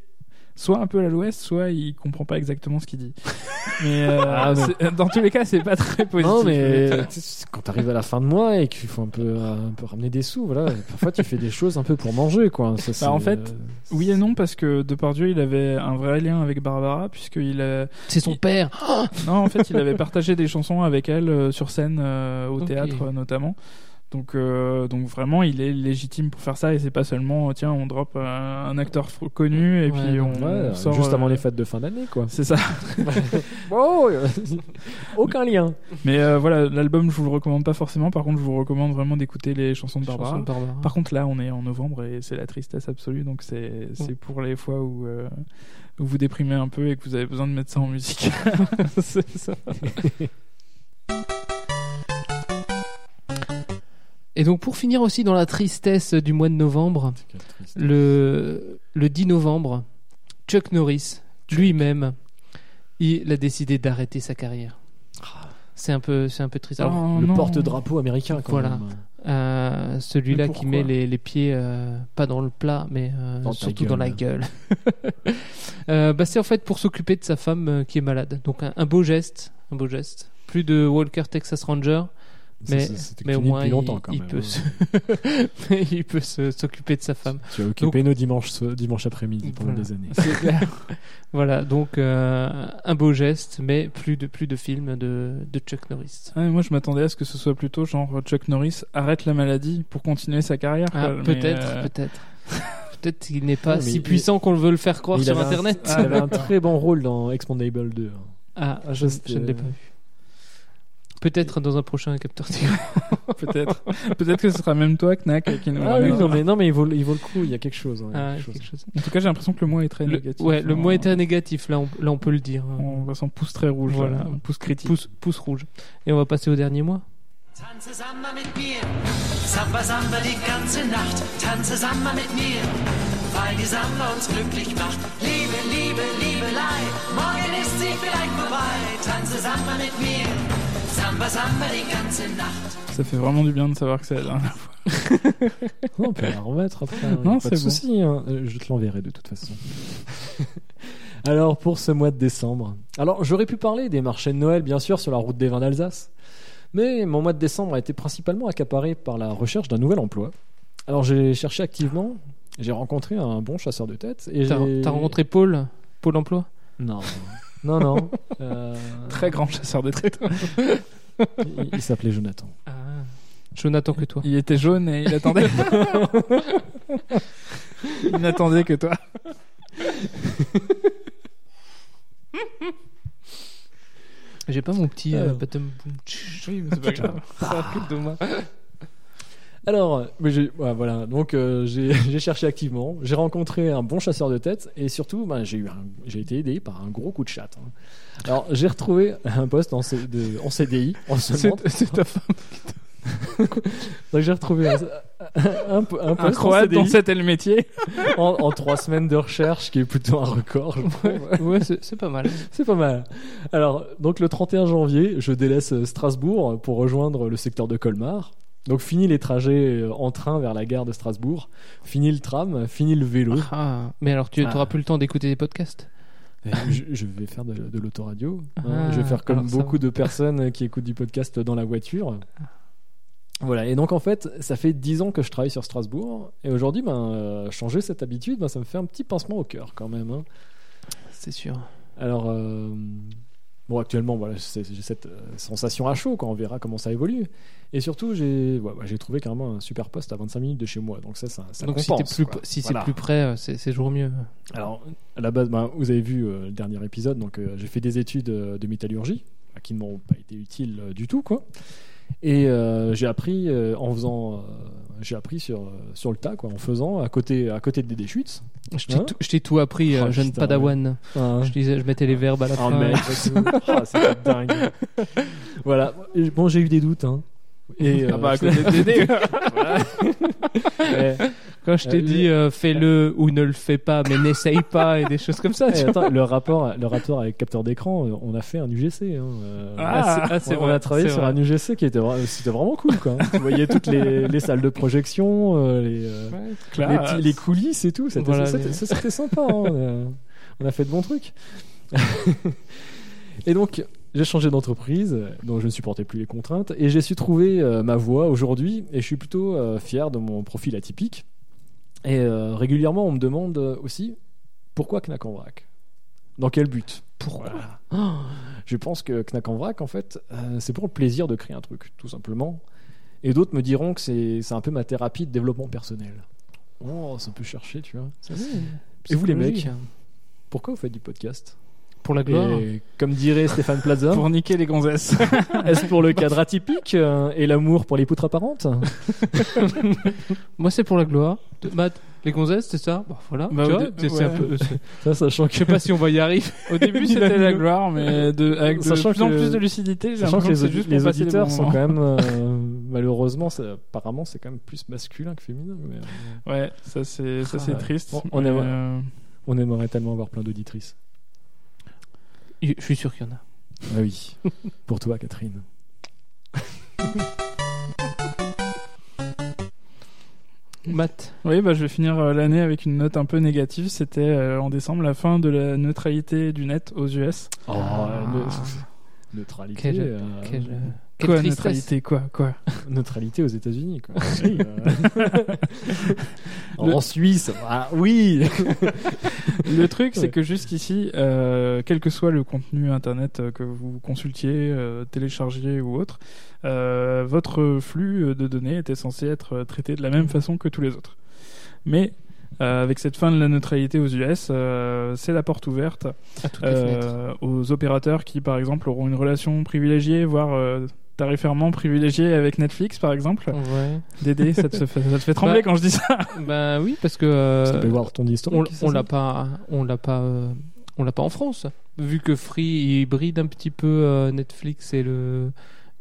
soit un peu à l'ouest, soit il comprend pas exactement ce qu'il dit. Mais euh, Ah, c'est- dans tous les cas, c'est pas très positif. Non, mais quand t'arrives à la fin de mois et qu'il faut un peu, un peu ramener des sous, voilà, parfois tu fais des choses un peu pour manger, quoi. Ça, Bah, en fait, euh, Oui et non, parce que Depardieu, il avait un vrai lien avec Barbara, puisqu'il a... C'est son Il- père. Non, en fait, il avait partagé des chansons avec elle euh, sur scène, euh, au théâtre euh, notamment. Donc, euh, donc vraiment, il est légitime pour faire ça et c'est pas seulement, euh, tiens, on drop un, un acteur connu et Ouais, puis on, ouais, on sort... juste avant euh, les fêtes de fin d'année, quoi. C'est ça. Oh, euh, aucun lien. Mais euh, voilà, l'album, je vous le recommande pas forcément. Par contre, je vous recommande vraiment d'écouter les chansons de Barbara. Chanson de Barbara. Par contre, là, on est en novembre et c'est la tristesse absolue. Donc, c'est c'est pour les fois où, euh, où vous déprimez un peu et que vous avez besoin de mettre ça en musique. c'est ça. Et donc pour finir aussi dans la tristesse du mois de novembre, le, le 10 novembre, Chuck Norris, lui-même, il a décidé d'arrêter sa carrière. C'est un peu, c'est un peu triste. Alors, Oh, le non. porte-drapeau américain, quand Voilà. même. euh, celui-là qui met les, les pieds euh, pas dans le plat, mais euh, Dans surtout dans la gueule. Euh, bah, c'est en fait pour s'occuper de sa femme euh, qui est malade. Donc un, un beau geste, un beau geste. Plus de Walker Texas Ranger, mais, mais au moins il, longtemps, quand il même. peut se, il peut s'occuper de sa femme. Tu as occupé nos dimanches, dimanche après-midi pendant Voilà. des années. C'est clair. voilà, donc euh, un beau geste, mais plus de plus de films de, de Chuck Norris. Ouais, moi, je m'attendais à ce que ce soit plutôt genre Chuck Norris arrête la maladie pour continuer sa carrière. Ah, peut-être, euh, peut-être. Peut-être qu'il n'est pas Non, si il- puissant qu'on veut le faire croire Il sur un- Internet. Il avait un très bon rôle dans Expandable 2. Ah, Ah, je ne l'ai pas vu. Peut-être dans un prochain capteur peut-être. peut-être que ce sera même toi, Knack, qui nous Ah oui, non mais, non, mais il, vaut, le- il vaut le coup, il y a quelque chose. hein, il y a Ah, quelque chose. quelque chose. En tout cas, j'ai l'impression que le mois est très Le, négatif. ouais, le On- mot était négatif, là on, là on peut le dire. On voit son pouce très rouge. Voilà. là, pouce critique. Pouce, pouce rouge. Et on va passer au dernier mois. Tanze Samba mit mir, Samba Samba die ganze Nacht. Tanze Samba mit mir, weil die Samba uns glücklich macht. Liebe, Liebe, Liebelei, morgen ist sie vielleicht vorbei. Tanze Samba mit mir, Samba Samba die ganze Nacht. Ça fait vraiment du bien de savoir que c'est la dernière fois. Non, on peut la remettre après. hein, Non, pas de c'est bon. souci. hein. Euh, Je te l'enverrai de toute façon. Alors, pour ce mois de décembre. Alors, j'aurais pu parler des marchés de Noël, bien sûr, sur la route des vins d'Alsace. Mais mon mois de décembre a été principalement accaparé par la recherche d'un nouvel emploi. Alors, j'ai cherché activement. J'ai rencontré un bon chasseur de tête. Et T'as j'ai- t'as rencontré Paul Pôle emploi? Non. Non, non. Euh, Très grand chasseur de tête. il il s'appelait Jonathan. Ah. Jonathan que toi. Il était jaune et il attendait. il n'attendait que toi. J'ai pas mon petit euh, boom. Oui, mais c'est pas grave. Ça de. Alors, euh, mais j'ai- ouais, voilà, donc euh, j'ai cherché activement, j'ai rencontré un bon chasseur de tête et surtout, ben, j'ai eu un- j'ai été aidé par un gros coup de chat. hein. Alors, j'ai retrouvé un poste en, C- de- en CDI en. C'est ta femme. Donc j'ai retrouvé un, un, un poste Un croate dont c'était le métier. en, en trois semaines de recherche, qui est plutôt un record. je. Ouais, c'est c'est pas mal. C'est pas mal. Alors, donc le 31 janvier, je délaisse euh, Strasbourg pour rejoindre le secteur de Colmar. Donc fini les trajets euh, en train vers la gare de Strasbourg, fini le tram, fini le vélo. Ah, mais alors tu Ah. n'auras plus le temps d'écouter des podcasts? Et je, je vais faire de, de l'autoradio. hein. Ah, je vais faire comme beaucoup de personnes qui écoutent du podcast dans la voiture. Voilà, et donc en fait, ça fait 10 ans que je travaille sur Strasbourg. Et aujourd'hui, ben, euh, changer cette habitude, ben, ça me fait un petit pincement au cœur quand même. hein. C'est sûr. Alors, euh, bon, actuellement, voilà, j'ai cette euh, sensation à chaud quand on verra comment ça évolue. Et surtout, j'ai ouais, trouvé carrément un super poste à 25 minutes de chez moi. Donc ça, ça, ça Donc si, compense, plus, quoi. si Voilà. c'est plus près, euh, c'est toujours mieux. Alors, à la base, ben, vous avez vu euh, le dernier épisode, donc euh, j'ai fait des études euh, de métallurgie euh, qui ne m'ont pas été utiles euh, du tout, quoi. Et euh, j'ai appris euh, en faisant, euh, j'ai appris sur sur le tas, quoi, en faisant à côté à côté de Dédé Schütz. Je t'ai Hein tout, appris, Oh, jeune putain, padawan. Un- Je disais, je mettais les verbes à la un fin. mec. Ah, c'était dingue. voilà. Bon, j'ai eu des doutes, hein. Et, Ah euh, bah à côté de Dédé. ouais. Quand je t'ai Euh, dit euh, fais-le ou ne le fais pas, mais n'essaye pas et des choses comme ça. Eh, tu vois. attends, le rapport, le rapport avec capteur d'écran, on a fait un UGC. Hein, euh, Ah, ah, on vrai, a travaillé sur vrai. un UGC qui était, c'était vraiment cool. Quoi. tu voyais toutes les, les salles de projection, euh, les, Ouais. les, Classe. petits- les coulisses et tout. C'était, Voilà, sympa. hein, on, a, on a fait de bons trucs. et donc, j'ai changé d'entreprise, donc je ne supportais plus les contraintes, et j'ai su trouver euh, ma voie aujourd'hui, et je suis plutôt euh, fier de mon profil atypique. Et euh, régulièrement, on me demande aussi pourquoi Knack en vrac? Dans quel but? Pourquoi? Voilà. Je pense que Knack en vrac, en fait, euh, c'est pour le plaisir de créer un truc, tout simplement. Et d'autres me diront que c'est un peu ma thérapie de développement personnel. Oh, ça peut chercher, tu vois. Et vous, les mecs? Psychologique. Pourquoi vous faites du podcast? Pour la gloire. Et comme dirait Stéphane Plaza, Pour niquer les gonzesses. est-ce pour le cadre atypique euh, et l'amour pour les poutres apparentes? Moi, c'est pour la gloire. De- Matt, les gonzesses, c'est ça? Bah voilà. Bah, tu au vois, dé- c'est- c'est un ouais. peu- c'est- Ça, sachant que, Je sais pas si on va y arriver. Au début, c'était la gloire, mais de, avec de Sachant plus en que- plus de lucidité, j'ai sachant que l'impression les, que c'est juste les pour passer auditeurs bons sont moments. quand même, euh, malheureusement, ça- apparemment, c'est quand même plus masculin que féminin. mais, euh, Ouais, ça c'est ça c'est Ah, triste. bon, on mais, aimerait- euh, on aimerait tellement avoir plein d'auditrices. Je suis sûr qu'il y en a. Ah oui, pour toi, Catherine. Matt. Oui, bah je vais finir euh, l'année avec une note un peu négative. C'était euh, en décembre la fin de la neutralité du net aux US. Oh, Ah. ne- neutralité. Euh, Quelle, euh, quelle Quoi, tristesse. neutralité Quoi Quoi neutralité aux États-Unis. quoi. Oui, euh. En Suisse, ah, oui. Le truc, c'est Ouais. que jusqu'ici, euh, quel que soit le contenu internet euh, que vous consultiez, euh, téléchargiez ou autre, euh, votre flux de données était censé être traité de la même façon que tous les autres. Mais euh, avec cette fin de la neutralité aux US, euh, c'est la porte ouverte euh, aux opérateurs qui, par exemple, auront une relation privilégiée, voire euh, tarifairement privilégiée avec Netflix, par exemple. Ouais. Dédé, ça te fait, ça te fait trembler Bah, quand je dis ça. Bah oui, parce que euh, Ça peut voir ton histoire. on, on l'a pas, on l'a pas, euh, on l'a pas en France. Vu que Free il bride un petit peu euh, Netflix et le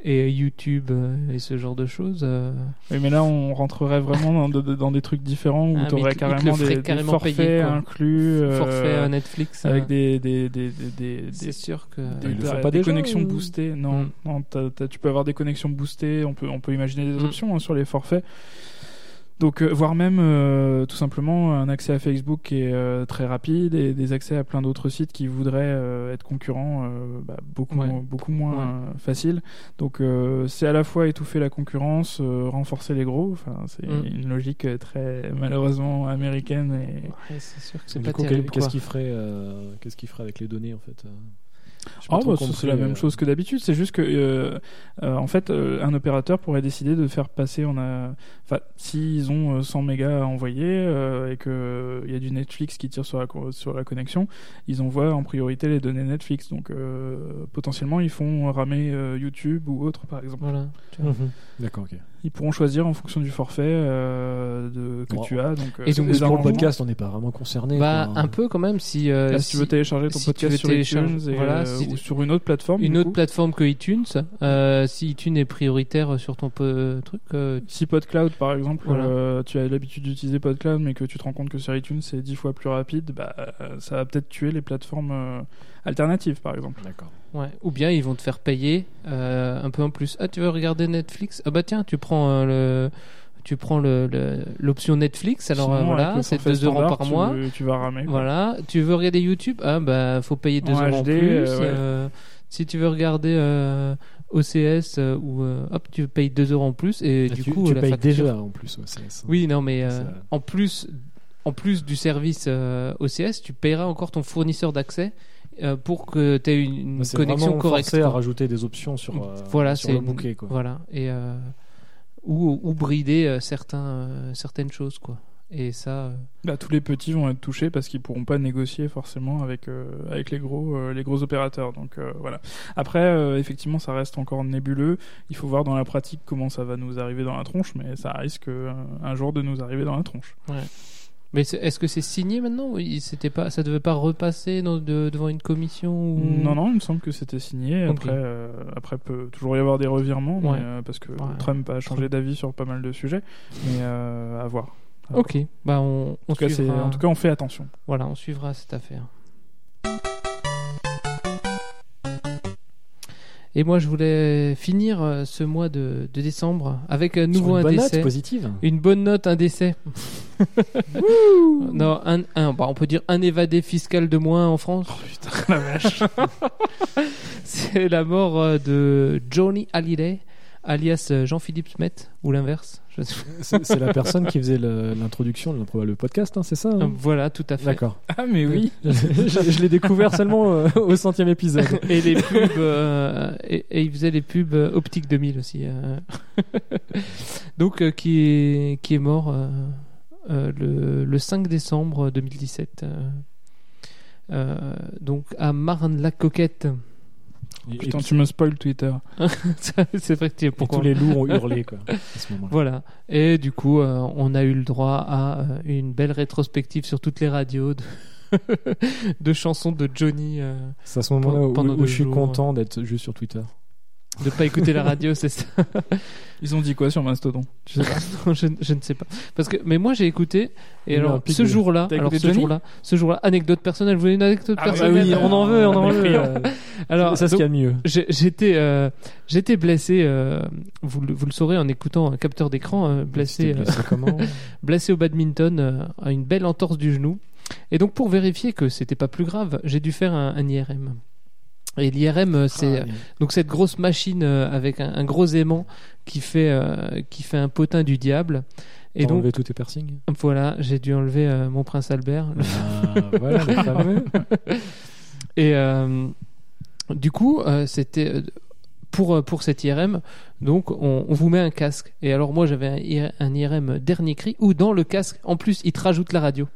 et YouTube euh, et ce genre de choses. euh, Oui, mais là, on rentrerait vraiment dans, de- dans des trucs différents où Ah, tu aurais carrément des, des carrément forfaits payer, quoi. inclus. euh, forfait à Netflix. Avec des, des, des, des, des, C'est des- sûr que. des- des- pas des déjà, connexions ou- boostées. Non, Mm. non tu peux avoir des connexions boostées. On peut, on peut imaginer des Mm. options hein, sur les forfaits. Donc, euh, voire même euh, tout simplement un accès à Facebook qui est euh, très rapide et des accès à plein d'autres sites qui voudraient euh, être concurrents euh, bah, beaucoup, Ouais. beaucoup moins Ouais. euh, facile. Donc, euh, c'est à la fois étouffer la concurrence, euh, renforcer les gros. Enfin, c'est Mm. une logique très malheureusement américaine et Ouais, c'est sûr que c'est pas coup, terrible. quel- qu'est-ce qu'il ferait, euh, qu'est-ce qu'il ferait avec les données en fait euh Ah bah, c'est la même euh, chose que d'habitude. C'est juste que, euh, euh, en fait, euh, un opérateur pourrait décider de faire passer, on a, enfin, s'ils ont euh, 100 mégas à envoyer euh, et que il y a du Netflix qui tire sur la co- sur la connexion, ils envoient en priorité les données Netflix. Donc, euh, potentiellement, ils font ramer euh, YouTube ou autre, par exemple. Voilà. Mhm. D'accord, ok. Ils pourront choisir en fonction du forfait euh, de, que tu as. Donc, euh, Et donc, pour le podcast, on n'est pas vraiment concerné. Bah, quoi. un peu quand même si. euh, Là, si, tu veux si- télécharger ton si tu podcast veux sur iTunes et, voilà, euh, si- ou sur une autre plateforme, une autre coup. plateforme que iTunes, euh, si iTunes est prioritaire sur ton peu- truc, euh, Si PodCloud, par exemple, Voilà. euh, tu as l'habitude d'utiliser PodCloud, mais que tu te rends compte que sur iTunes c'est dix fois plus rapide, bah, ça va peut-être tuer les plateformes euh, alternatives, par exemple. D'accord. Ouais. ou bien ils vont te faire payer euh, un peu en plus. Ah, tu veux regarder Netflix? Ah bah tiens, tu prends euh, le. Tu prends le- le- l'option Netflix, alors Sinon, euh, avec voilà, c'est forfait 2 euros par tu- mois. Tu vas ramer. quoi. Voilà, tu veux regarder YouTube? Ah bah faut payer 2 En euros en HD, plus. euh, ouais. Euh, si tu veux regarder euh, OCS euh, ou euh, hop, tu payes 2 euros en plus et Ah, du tu, coup tu la payes facture- déjà en plus. c'est- Oui, non mais euh, en plus en plus du service euh, OCS, tu payeras encore ton fournisseur d'accès euh, pour que tu aies une, une Bah, c'est connexion correcte. forcé à rajouter des options sur, euh, voilà, sur c'est le une- bouquet. Quoi. Voilà et euh, ou, ou brider euh, certains euh, certaines choses quoi. Et ça euh, Bah, tous les petits vont être touchés parce qu'ils pourront pas négocier forcément avec euh, avec les gros euh, les gros opérateurs. Donc euh, voilà. Après, euh, effectivement, ça reste encore nébuleux. Il faut voir dans la pratique comment ça va nous arriver dans la tronche, mais ça risque euh, un jour de nous arriver dans la tronche. Mais est-ce que c'est signé maintenant ou c'était pas, ça devait pas repasser dans- de- devant une commission ou... Non, non, il me semble que c'était signé. Après, euh, après peut toujours y avoir des revirements, mais, Ouais. euh, parce que Ouais. Trump a changé d'avis sur pas mal de sujets. Mais euh, à voir. À voir. Ok, bah on, on En tout, cas, suivra. en tout cas, on fait attention. Voilà, on suivra cette affaire. Et moi, je voulais finir euh, ce mois de, de décembre avec un Sur nouveau une un bonne décès. note positive. Une bonne note, un décès. non, un, un- bah, on peut dire un évadé fiscal de moins en France. Oh putain, la vache. C'est la mort euh, de Johnny Hallyday, alias euh, Jean-Philippe Smet, ou l'inverse. Je. C'est la personne qui faisait l'introduction de le, le podcast, hein, c'est ça hein? Voilà, tout à fait. D'accord. ah, mais oui. je je l'ai découvert seulement euh, au centième épisode. et les pubs euh, et, et il faisait les pubs Optique 2000 aussi euh. donc euh, qui est qui est mort euh, euh, le, le 5 décembre 2017 euh, euh, donc à Marne-la-Coquette Et, Putain, tu me spoil Twitter. c'est vrai que tu- et pourquoi tous les loups ont hurlé quoi, à ce voilà et du coup euh, on a eu le droit à euh, une belle rétrospective sur toutes les radios de, de chansons de Johnny euh, C'est à ce moment-là où, je suis content d'être juste sur Twitter. De pas écouter la radio c'est ça Ils ont dit quoi sur Mastodon? Je, non, je, je ne sais pas. Parce que, mais moi j'ai écouté, et alors ce jour-là, alors ce jour-là, ce jour-là, anecdote personnelle, vous voulez une anecdote Ah bah personnelle? oui, on en veut, on en Mais veut. euh, Alors, ça, c'est ce donc, qu'il y a de mieux. j'ai- j'étais, euh, j'étais blessé, euh, vous, le- vous le saurez en écoutant un capteur d'écran, euh, blessé, C'était euh, blessé comment? blessé au badminton, euh, à une belle entorse du genou. Et donc pour vérifier que c'était pas plus grave, j'ai dû faire un, un IRM. Et l'IRM, euh, c'est Ah, donc cette grosse machine euh, avec un, un gros aimant qui fait euh, qui fait un potin du diable. Et T'as donc enlevé tous tes piercings? voilà, j'ai dû enlever euh, mon prince Albert. Ah, voilà, les fameux. Et euh, du coup, euh, c'était euh, pour euh, pour cette IRM. Donc on, on vous met un casque. Et alors moi j'avais un, un IRM dernier cri où dans le casque en plus il te rajoute la radio.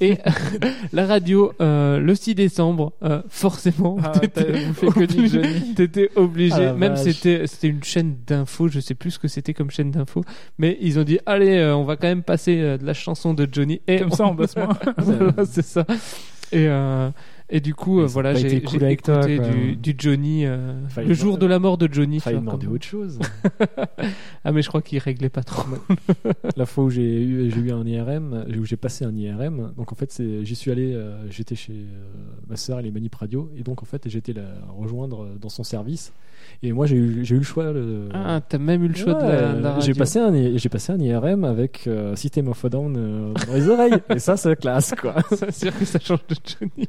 Et la radio, euh, le 6 décembre, euh, forcément, Ah, t'étais obligé- Johnny. t'étais obligé. Ah, même c'était c'était une chaîne d'infos, je sais plus ce que c'était comme chaîne d'infos, mais ils ont dit allez, euh, on va quand même passer euh, de la chanson de Johnny et Comme ça, en basse main. voilà, c'est ça. Et, euh, Et du coup, euh, voilà, j'ai cool toi, écouté quoi. du, du Johnny, euh, le jour de la mort de Johnny. Fallait demander autre chose. Ah, mais je crois qu'il réglait pas trop. la fois où j'ai eu, eu un IRM, où j'ai passé un IRM, donc en fait, j'y suis allé, euh, j'étais chez ma sœur, elle est manip radio, et donc en fait, j'étais la rejoindre dans son service. Et moi, j'ai eu, eu le choix. le- Ah, t'as même eu le choix de, la, Ouais, de la j'ai passé un passé un IRM avec System of a Down dans les oreilles et ça c'est classe quoi C'est sûr que ça change de Johnny.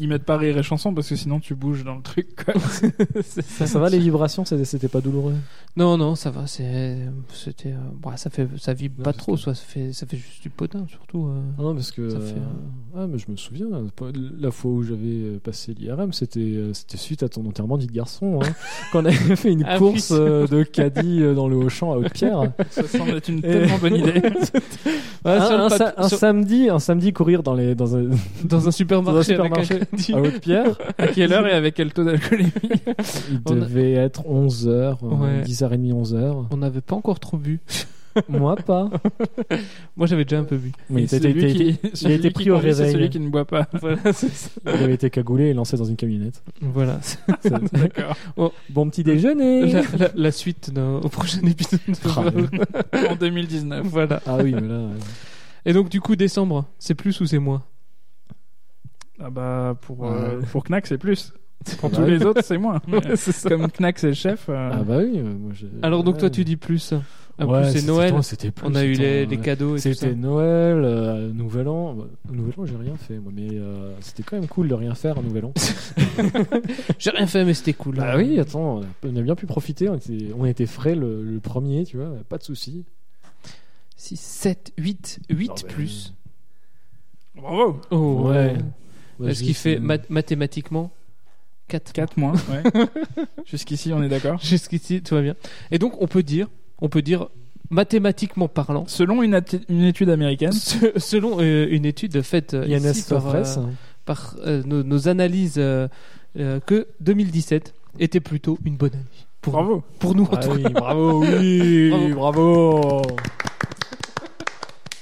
Ils mettent pas rire et chanson parce que sinon tu bouges dans le truc. Quoi. Ça, ça va les vibrations c'était pas douloureux? Non, non, ça va. C'était, euh, bon, ça fait, ça vibre Non, pas trop. que- Soit ça fait, ça fait juste du potin, surtout. euh. non parce que Ça fait, euh, ah mais je me souviens la fois où j'avais passé l'IRM c'était c'était suite à ton enterrement de garçon hein, quand on avait fait une Ah, course euh, de caddie dans le Auchan à Haute-Pierre Ça semble être une Et- tellement bonne idée. Ouais, un, sur le un pat- sa- un sur- samedi un samedi courir dans les dans un, dans un dans un supermarché, à Haute-Pierre À quelle heure et avec quel taux d'alcoolémie il On a- devait être 11h Ouais. 10h30 11h On n'avait pas encore trop bu. moi pas Moi, j'avais déjà un peu bu. Et il celui il qui- celui était qui pris au réveil. celui qui ne boit pas. Voilà, ça. Il avait été cagoulé et lancé dans une camionnette. Voilà. D'accord. bon petit déjeuner. La, la- la suite au prochain épisode. de Ah. En 2019. voilà. Ah oui, mais là. euh, Et donc, du coup, décembre, c'est plus ou c'est moins? Ah bah pour, Ouais. euh, pour Knack c'est plus. Pour Bah tous oui. les autres c'est moins. C'est. Comme Knack c'est le chef. euh, Ah bah oui. euh, moi, Alors, donc, toi, tu dis plus. En Ouais, plus, c'est c'était- Noël. plus. On a eu les, les cadeaux et tout ça. C'était Noël, euh, Nouvel An. Bah, Nouvel An, j'ai rien fait, moi, mais euh, c'était quand même cool de rien faire à Nouvel An. J'ai rien fait, mais c'était cool. bah oui, attends, on a bien pu profiter. On était, on était frais le, le premier, tu vois, pas de soucis. 6, 7, 8, 8 Non, mais- plus. Bravo. Oh, Ouais. Ouais. Ce qui fait mat- mathématiquement 4. 4 moins. Ouais. Jusqu'ici on est d'accord? Jusqu'ici, tout va bien. Et donc, on peut dire, on peut dire, mathématiquement parlant, Selon une, étude américaine. se- selon euh, une étude faite euh, ici par, euh, par euh, nos, nos analyses, euh, euh, que 2017 était plutôt une bonne année. Pour, Bravo. pour nous, en Ah tout oui, bravo, oui, bravo.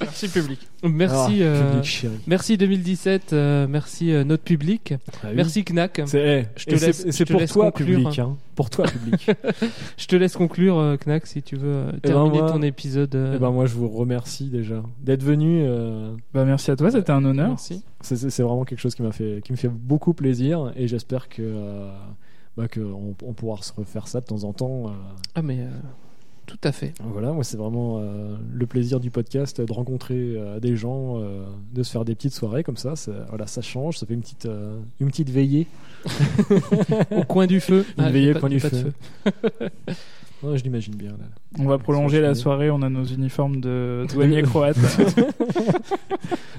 Merci public. Merci, Ah, euh, public merci 2017, euh, merci euh, notre public, Ah oui. merci Knack. C'est, eh, pour toi, conclure. public. Hein. Pour toi, public. Je te laisse conclure, euh, Knack, si tu veux euh, ben, terminer moi- ton épisode. euh, Eh ben moi je vous remercie déjà d'être venu. euh, Bah merci à toi, c'était un honneur. merci. c'est, vraiment quelque chose qui m'a fait, qui me fait beaucoup plaisir et j'espère que, euh, bah, que on, on pourra se refaire ça de temps en temps. euh. Ah, mais euh, tout à fait. Voilà, moi c'est vraiment euh, le plaisir du podcast de rencontrer euh, des gens, euh, de se faire des petites soirées comme ça. ça- voilà, ça change, ça fait une petite, euh, une petite veillée. Au coin du feu. Une Ah, veillée au coin du pas de feu. Ouais, je l'imagine bien. Là. On va prolonger la soirée, on a nos uniformes de douaniers croates.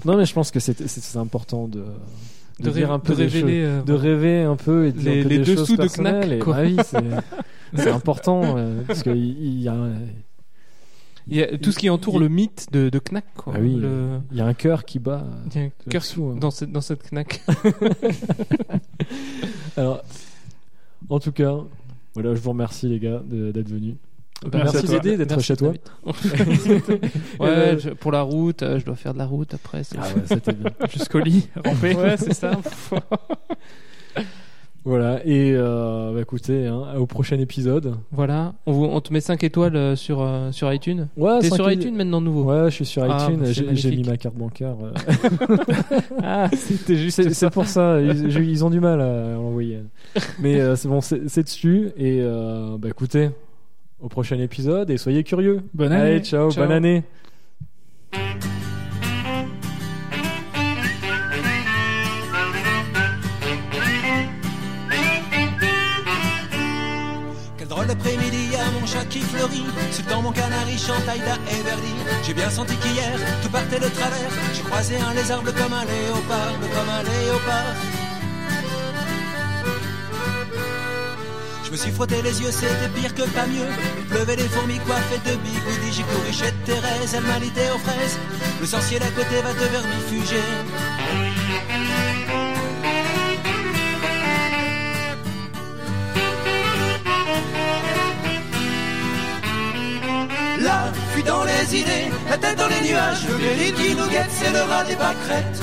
Non mais je pense que c'est important de, de, De, dire un peu de révéler. euh, choses, de rêver un peu et de dire Les- peu les des choses dessous de personnelles. Knack, et- bah oui, c'est, c'est important euh, parce qu'il il y a, un- Il y a tout ce qui entoure il- le mythe de, de Knack. Quoi. ah oui, Le- il y a un cœur qui bat. Il y a un cœur dessous, hein. dans cette, dans cette Knack. Alors, en tout cas, voilà, je vous remercie les gars de- d'être venus. Bah, Merci d'être chez toi. Ouais, je- pour la route, euh, je dois faire de la route après. Ah ouais, c'était bien. Jusqu'au lit, rampé. Ouais, c'est ça. Voilà, et euh, bah, écoutez, hein, au prochain épisode. voilà, on, vous- on te met 5 étoiles euh, sur, euh, sur iTunes. Ouais, T'es sur iTunes maintenant nouveau. Ouais, je suis sur Ah, iTunes, bah, j'ai mis ma carte bancaire. euh. Ah, c'était juste c'est pour ça, ils, ils ont du mal à l'envoyer. Mais c'est bon, c'est dessus, et bah écoutez, au prochain épisode, et soyez curieux. Bonne année. Allez, ciao, Ciao. bonne année. Quel drôle d'après-midi à mon chat qui fleurit temps mon canari chante Aïda et Verdi J'ai bien senti qu'hier tout partait de travers J'ai croisé un lézard bleu comme un léopard Bleu comme un léopard me suis frotté les yeux, c'était pire que pas mieux. Pleuvait des fourmis coiffées de bigoudi J'ai couru chez Thérèse, elle m'a lité aux fraises. Le sorcier d'à côté va te vermifuger. Là, fuis dans les idées, la tête dans les nuages, le péril qui nous guette, c'est le rat des pâquerettes.